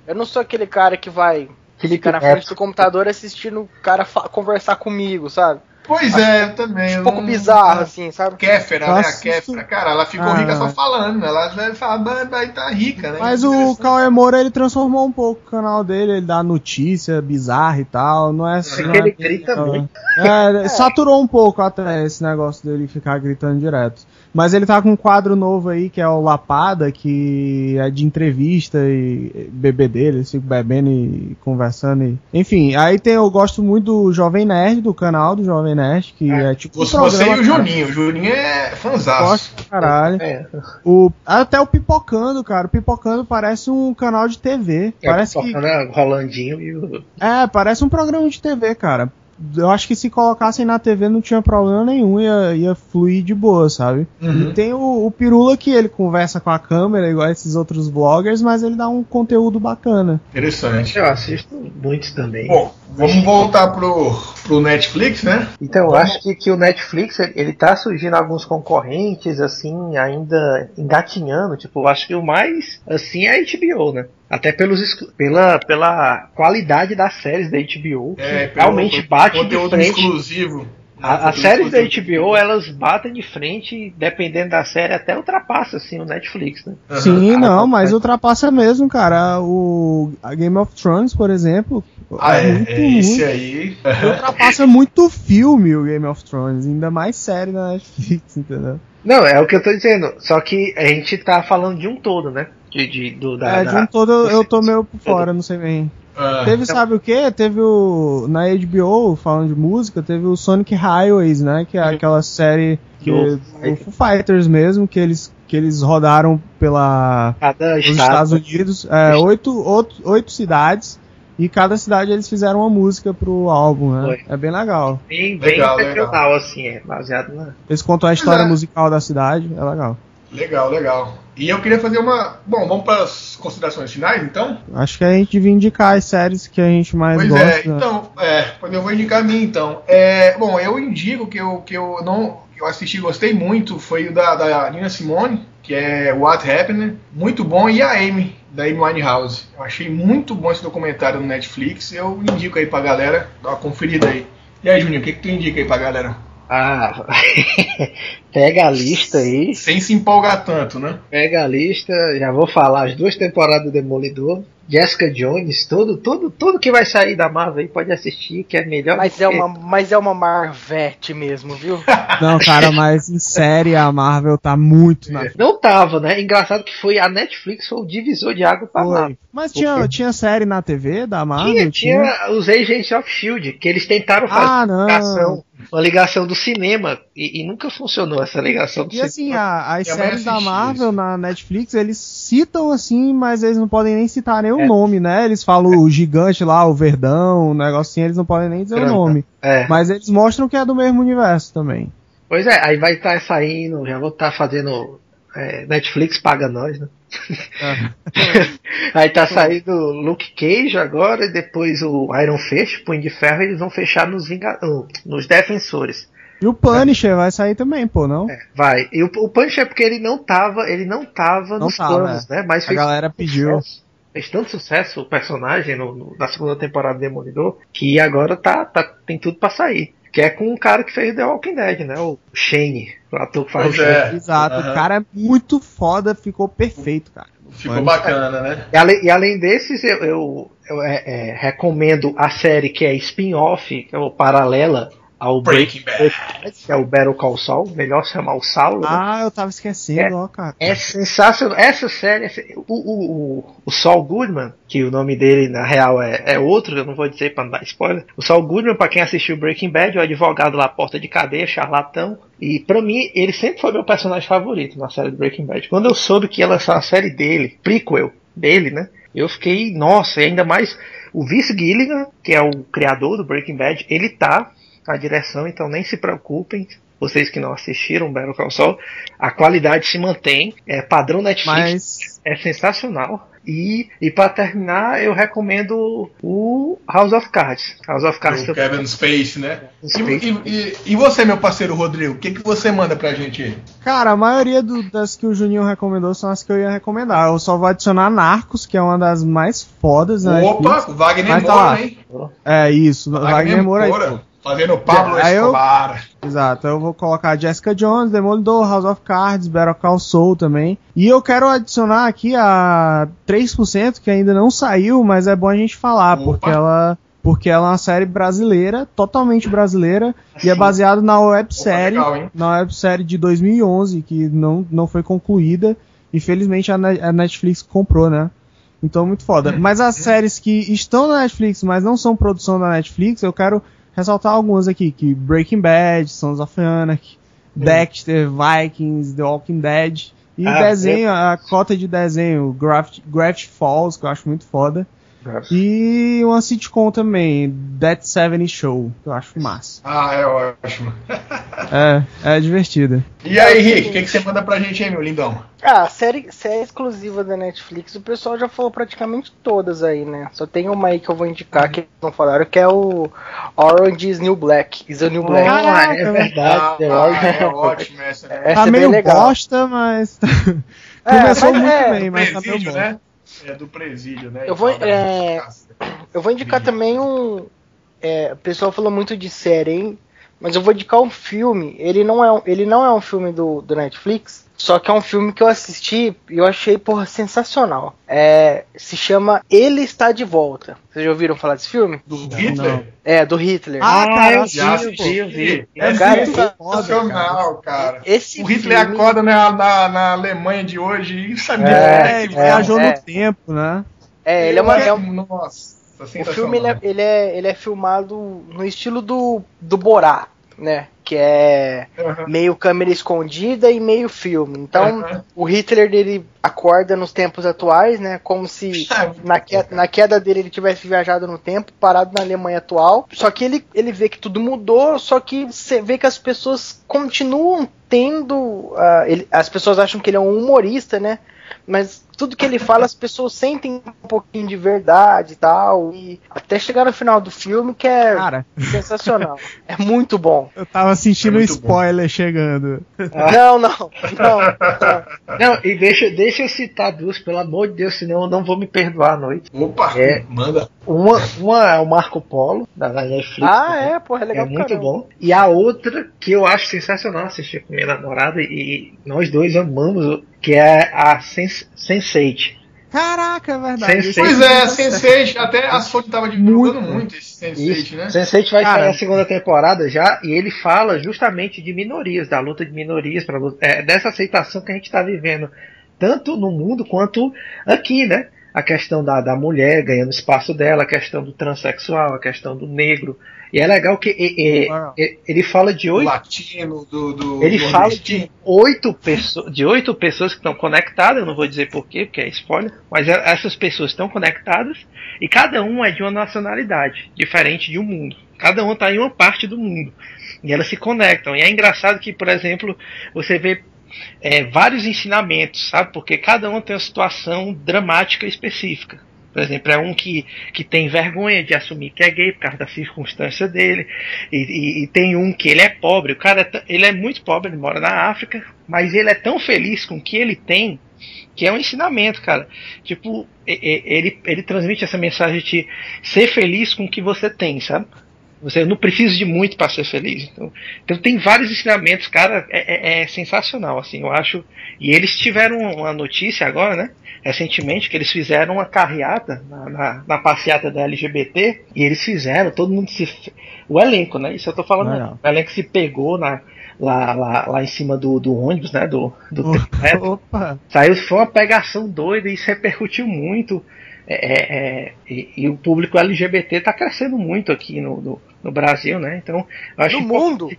Eu não sou aquele cara que vai ficar na frente do computador assistindo o cara conversar comigo, sabe? Pois é, eu também. Um pouco não- bizarro, assim, sabe? Kéfera, né? A Kéfera. Cara, ela ficou Ah. rica só falando. Ela vai falar, "Bah, bah, tá rica, né? Mas o Cauê Moura, ele transformou um pouco o canal dele, ele dá notícia bizarra e tal, não é assim... É ele é- grita muito. É, saturou um pouco até esse negócio dele ficar gritando direto. Mas ele tá com um quadro novo aí, que é o Lapada, que é de entrevista e bebê dele, eles ficam bebendo e conversando. E... Enfim, aí tem, eu gosto muito do Jovem Nerd, do canal do Jovem Nerd, que é, tipo um Você, você e programa, o. Juninho. O Juninho é fanzaço. Gosto pra caralho. É, O, até o Pipocando, cara. O Pipocando parece um canal de TV. é Parece que. a Rolandinho e o. É, parece um programa de TV, cara. Eu acho que se colocassem na TV não tinha problema nenhum, ia, ia fluir de boa, sabe? Uhum. E tem o, o Pirula que ele conversa com a câmera, igual esses outros vloggers, mas ele dá um conteúdo bacana. Interessante. Eu assisto muitos também. Bom, vamos voltar pro, pro Netflix, né? Então, eu acho que, que o Netflix, ele- ele tá surgindo alguns concorrentes, assim, ainda engatinhando. Tipo, eu acho que o mais, assim, é a HBO, né? Até pelos, pela, pela qualidade das séries da HBO, que É, pelo- realmente pelo bate de frente. exclusivo. A- As séries da. HBO, elas batem de frente, dependendo da série, até ultrapassa, assim, o Netflix, né? Sim, Ah, não, mas ultrapassa mesmo, cara. O a Game of Thrones, por exemplo. Ah, é, muito, é esse muito- aí. Ultrapassa muito filme o Game of Thrones, ainda mais série da Netflix, entendeu? Não, é o que eu tô dizendo. Só que a gente tá falando de um todo, né? De, de- do, da, é, de um da- todo eu- eu tô meio por fora, não sei bem. Ah, Teve, sabe o que? Teve o. Na HBO, falando de música, teve o Sonic Highways, né? Que é aquela série que. Do- Foo Fighters mesmo, que eles, que eles rodaram pela. Cada Nos estado. Estados Unidos. É, oito, oito, oito cidades. E cada cidade eles fizeram uma música pro álbum, né? Foi. É bem legal. Bem, bem Legal, regional, assim, é baseado na. Eles contam a história é. musical da cidade, é legal. Legal, legal. E eu queria fazer uma. Bom, vamos para as considerações finais, então? Acho que a gente devia indicar as séries que a gente mais Pois gosta. é, então, é, pois eu vou indicar a minha então. É, bom, eu indico que eu, que eu não. Eu assisti e gostei muito, foi o da, da Nina Simone, que é What Happened, muito bom, e a Amy, da Amy Winehouse. Eu achei muito bom esse documentário no Netflix, eu indico aí pra galera, dá uma conferida aí. E aí, Juninho, o que, que tu indica aí pra galera? Ah, pega a lista aí, Sem se empolgar tanto, né? pega a lista, já vou falar as duas temporadas do Demolidor, Jessica Jones, tudo, tudo, tudo que vai sair da Marvel aí pode assistir, que é melhor. Mas é que- uma, mas é uma Marvete mesmo, viu? Não, cara, mas em série a Marvel tá muito na Não tava, né? Engraçado que foi a Netflix foi o divisor de água pra Marvel. Mas tinha, tinha série na TV da Marvel? Tinha, tinha os Agents of Shield, que eles tentaram fazer Ah, uma não. ligação, uma ligação do cinema e, e nunca funcionou essa ligação do E assim, a- as mãe séries da Marvel isso. na Netflix, eles citam assim, mas eles não podem nem citar nem o É. nome, né? Eles falam o gigante lá, o verdão, o negocinho, eles não podem nem dizer o nome. É. Mas eles mostram que é do mesmo universo também. Pois é, aí vai estar saindo, já vou estar fazendo. é, Netflix paga nós, né? aí tá saindo Luke Cage agora e depois o Iron Fist, Punho de Ferro, eles vão fechar nos, Vinga nos Defensores. E o Punisher vai sair também, pô, não? É, vai. E o, o Punch é porque ele não tava, ele não tava Não nos tava, planos, né? Mas A galera pediu. sucesso- Fez tanto sucesso o personagem no, no- na segunda temporada do Demolidor que agora tá, tá, tem tudo pra sair. Que é com o cara que fez The Walking Dead, né? O Shane, o ator que faz Pois o Shane. é. Exato, Aham. o cara é muito foda, ficou perfeito, cara. Ficou Punisher. bacana, né? E além, e além desses, eu, eu, eu, é, é, recomendo a série que é spin-off, que é o paralela ao Breaking Bad. que é o Battle Call Saul, melhor chamar o Saulo. né? Ah, eu tava esquecendo, É. ó, cara. É sensacional. Essa série, essa- o, o, o, o Saul Goodman, que o nome dele na real é, é outro, eu não vou dizer pra não dar spoiler. O Saul Goodman, pra quem assistiu Breaking Bad, é o advogado lá, porta de cadeia, charlatão. E pra mim, ele sempre foi meu personagem favorito na série do Breaking Bad. Quando eu soube que ia lançar a série dele, prequel dele, né? Eu fiquei, nossa, e ainda mais o Vince Gilligan, que é o criador do Breaking Bad, ele tá na direção, então nem se preocupem. Vocês que não assistiram Battle Call Saul, a qualidade se mantém, é padrão Netflix, Mas. é sensacional. E, e para terminar, eu recomendo o House of Cards. House of Cards O Kevin Space, né? E, Space. e- e- e você, meu parceiro Rodrigo, o que, que você manda pra gente aí? Cara, a maioria do- das que o Juninho recomendou são as que eu ia recomendar. Eu só vou adicionar Narcos, que é uma das mais fodas, né? Opa, o Wagner Mas tá Moura, lá. hein? É isso, Wagner Moura aí. Fazendo Pablo Aí eu- Escobar. Exato, eu vou colocar Jessica Jones, Demolidor, House of Cards, Better Call Saul também. E eu quero adicionar aqui a 3%, que ainda não saiu, mas é bom a gente falar, Opa. porque ela porque ela é uma série brasileira, totalmente brasileira, e é baseado na websérie, legal, hein? na websérie de 2011, que não, não foi concluída. Infelizmente a Ne- a Netflix comprou, né? Então, muito foda. Mas as séries que estão na Netflix, mas não são produção da Netflix, eu quero ressaltar algumas aqui, que Breaking Bad, Sons of Anarchy, Dexter, Vikings, The Walking Dead, e Ah, desenho, a cota de desenho, Graft, Graft Falls, que eu acho muito foda, e uma sitcom também, That 70 Show, que eu acho massa. Ah, é ótimo. É, é divertida. E aí, Rick, o que, que você manda pra gente aí, meu lindão? Ah, série, série exclusiva da Netflix, o pessoal já falou praticamente todas aí, né? Só tem uma aí que eu vou indicar que eles não falaram, que é o Orange is New Black. Is a New Black. Caraca, é verdade. Ah, Orange é ótimo essa. né? Essa tá é bem meio legal. bosta, mas. É, Começou mas muito é, bem, mas tá meio bom. né? É do presídio, né? Eu vou- é. Eu vou indicar também um. é, o pessoal falou muito de série, hein? Mas eu vou indicar um filme. Ele não é, um- ele não é um filme do, do Netflix. Só que é um filme que eu assisti e eu achei, porra, sensacional. É, se chama Ele Está de Volta. Vocês já ouviram falar desse filme? Do Hitler? É, do Hitler. Ah, cara, eu eu Já vi, eu vi, vi. É Cara, sensacional, cara. Esse O Hitler filme- acorda na, na, na Alemanha de hoje e sabia É, ele que viajou é. no tempo, né? É, ele é uma. é um- Nossa, o filme ele é, ele, é, ele é filmado no estilo do, do Borá, né? Que é Aham. meio câmera escondida e meio filme. Então, Aham. o Hitler dele acorda nos tempos atuais, né? Como se É, na, que- na queda dele ele tivesse viajado no tempo, parado na Alemanha atual. Só que ele, ele vê que tudo mudou, só que você vê que as pessoas continuam tendo. ah, ele- as pessoas acham que ele é um humorista, né? Mas tudo que ele fala as pessoas sentem um pouquinho de verdade e tal. E até chegar no final do filme que é Cara, sensacional. é muito bom. eu tava sentindo É um muito bom. spoiler chegando. Não, não, não. não. Não, e deixa, deixa eu citar duas, pelo amor de Deus, senão eu não vou me perdoar à noite. Opa, É. manda. Uma, uma é o Marco Polo, da Netflix. Ah, também. é, porra, é legal É muito caramba. bom. E a outra que eu acho sensacional assistir com minha namorada e nós dois amamos, que é a Sens Sense8. Caraca, é verdade. Sense8. Pois é, Sense8, até a Sony tava divulgando muito, esse Sense8, Isso. né? Sense8 vai Cara. sair a segunda temporada já e ele fala justamente de minorias, da luta de minorias, pra, é, dessa aceitação que a gente está vivendo, tanto no mundo quanto aqui, né? A questão da, da mulher ganhando espaço dela, a questão do transexual, a questão do negro. E é legal que e- e- ele fala de Do oito latino, do, do Ele do fala de oito pessoas, de oito pessoas que estão conectadas, eu não vou dizer porquê, porque é spoiler, mas é- essas pessoas estão conectadas e cada um é de uma nacionalidade diferente de um mundo. Cada um está em uma parte do mundo e elas se conectam. E é engraçado que, por exemplo, você vê é, vários ensinamentos, sabe? Porque cada um tem uma situação dramática específica. Por exemplo, é um que, que tem vergonha de assumir que é gay por causa da circunstância dele. E, e- e tem um que ele é pobre. O cara é ele é muito pobre, ele mora na África, mas ele é tão feliz com o que ele tem que é um ensinamento, cara. Tipo, ele, ele transmite essa mensagem de ser feliz com o que você tem, sabe? Você não precisa de muito para ser feliz. Então, então tem vários ensinamentos, cara, é, é- é sensacional, assim, eu acho. E eles tiveram uma notícia agora, né? Recentemente, que eles fizeram uma carreata na, na, na passeata da LGBT, e eles fizeram, todo mundo se. O elenco, né? Isso eu tô falando, Legal. né? o elenco se pegou na, lá, lá, lá em cima do, do ônibus, né? Do, do. Opa, Saiu, foi uma pegação doida e isso repercutiu muito. É, é, é, e, e o público LGBT está crescendo muito aqui no, no, no Brasil, né? Então, eu acho No mundo?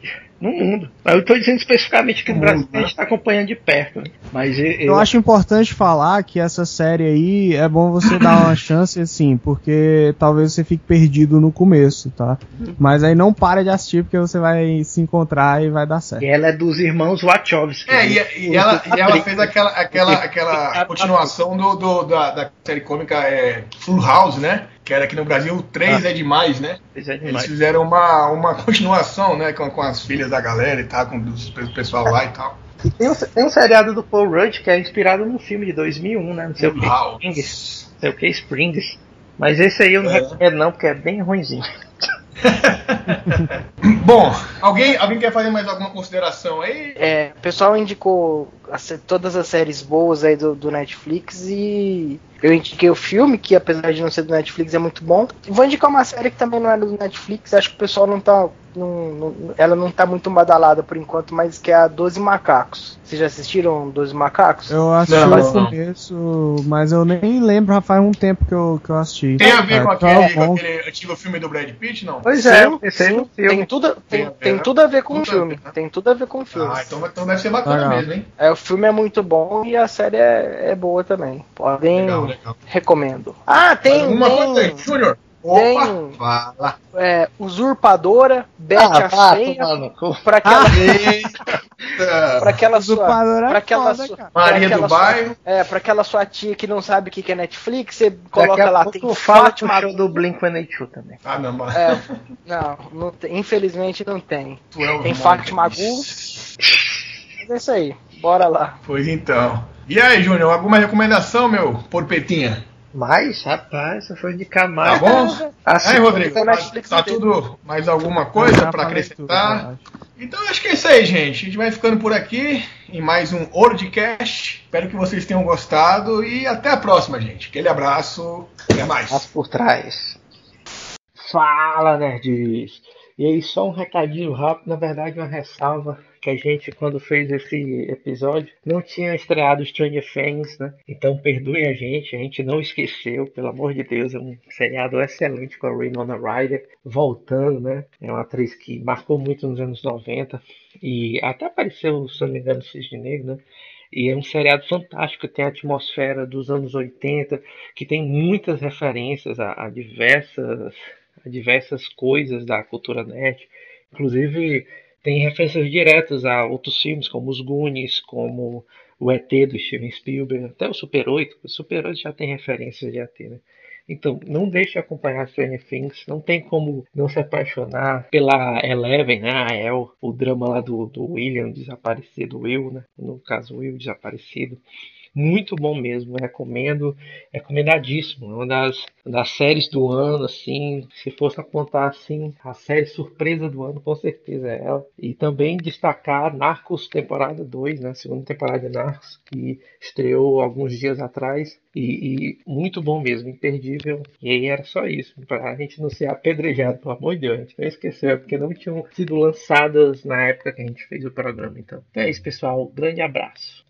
No mundo. Eu estou dizendo especificamente que no No Brasil mundo, a gente né? está acompanhando de perto. né? Mas eu, Eu acho importante falar que essa série aí é bom você dar uma chance assim, porque talvez você fique perdido no começo, tá? Mas aí não para de assistir porque você vai se encontrar e vai dar certo. E ela é dos irmãos Wachowski. É, né? e, e ela, e ela fez aquela, aquela, aquela continuação do, do- da, da série cômica é, Full House, né? Que era aqui no Brasil, 3 é demais, né? É Eles demais. fizeram uma, uma continuação, né? Com, com as filhas da galera e tal, com o pessoal lá e tal. E tem, um, tem um seriado do Paul Rudd que é inspirado num filme de 2001, né? Não sei o Full que. Springs. Não sei o que, Springs. Mas esse aí eu não É. recomendo não, porque é bem ruimzinho. Bom, alguém, alguém quer fazer mais alguma consideração aí? É, o pessoal indicou as- todas as séries boas aí do, do Netflix e eu indiquei o filme, que apesar de não ser do Netflix é muito bom. Vou indicar uma série que também não é do Netflix, acho que o pessoal não tá. Não- não- ela não tá muito badalada por enquanto, mas que é a 12 Macacos. Vocês já assistiram 12 Macacos? Eu assisti Não, o não. começo, mas eu nem lembro, já faz um tempo que eu, que eu assisti. Tem a ver É, com tá aquele, com aquele antigo filme do Brad Pitt, não? Pois é, Sim, esse aí sim, no filme. tem tudo, tem, Tem- tem é, tudo a ver com o filme. ver, né? Tem tudo a ver com o filme. Ah, então, então deve ser bacana Legal. mesmo, hein? É, o filme é muito bom e a série é, é boa também. Podem. Legal, legal. Recomendo. Ah, tem. Alguma tem, coisa aí, Júnior? Opa, tem- fala. é, Usurpadora, Bete Ah, a Feia, pra aquela, pra aquela sua. É Pra aquela, foda, sua, cara. Maria aquela do sua- bairro. É, pra aquela sua tia que não sabe o que é Netflix, você coloca lá, tem Fátima. show do Blink-182 também. Ah, não, mas... É, não, não tem, infelizmente não tem. Tu é o Tem. Fátima Gu. Mas é isso aí, bora lá. Pois então. E aí, Júnior, alguma recomendação, meu porpetinha? Mas, rapaz, se eu for indicar Tá mais. bom? Assim, Aí, Rodrigo, tá, tá tudo mais alguma coisa falei acrescentar? tudo. Então acho que é isso aí, gente. A gente vai ficando por aqui em mais um Ordcast. Espero que vocês tenham gostado e até a próxima, gente. Aquele abraço. Até mais. Mas por trás. Fala, nerds! E aí, só um recadinho rápido, na verdade, uma ressalva que a gente, quando fez esse episódio, não tinha estreado Stranger Things, né? Então perdoem a gente, a gente não esqueceu, pelo amor de Deus, é um seriado excelente com a Winona Ryder voltando, né? É uma atriz que marcou muito nos anos 90 e até apareceu, se não me engano, no Cisne Negro, né? E é um seriado fantástico, tem a atmosfera dos anos 80, que tem muitas referências a, a diversas, a diversas coisas da cultura nerd. Inclusive, tem referências diretas a outros filmes, como Os Goonies, como o ET do Steven Spielberg, até o Super 8. O Super 8 já tem referências de ET, né? Então, não deixe de acompanhar Stranger Things. Não tem como não se apaixonar pela Eleven, né? A El, o drama lá do, do William desaparecido, Will, né? No caso, Will desaparecido. Muito bom mesmo, recomendo, recomendadíssimo. É uma das, das séries do ano, assim. Se fosse apontar assim, a série surpresa do ano, com certeza é ela. E também destacar Narcos temporada 2, né? Segunda temporada de Narcos, que estreou alguns dias atrás. E, e muito bom mesmo, imperdível. E aí era só isso, pra gente não ser apedrejado, pelo amor de Deus. A gente não esqueceu, é porque não tinham sido lançadas na época que a gente fez o programa. Então, então é isso, pessoal. Grande abraço.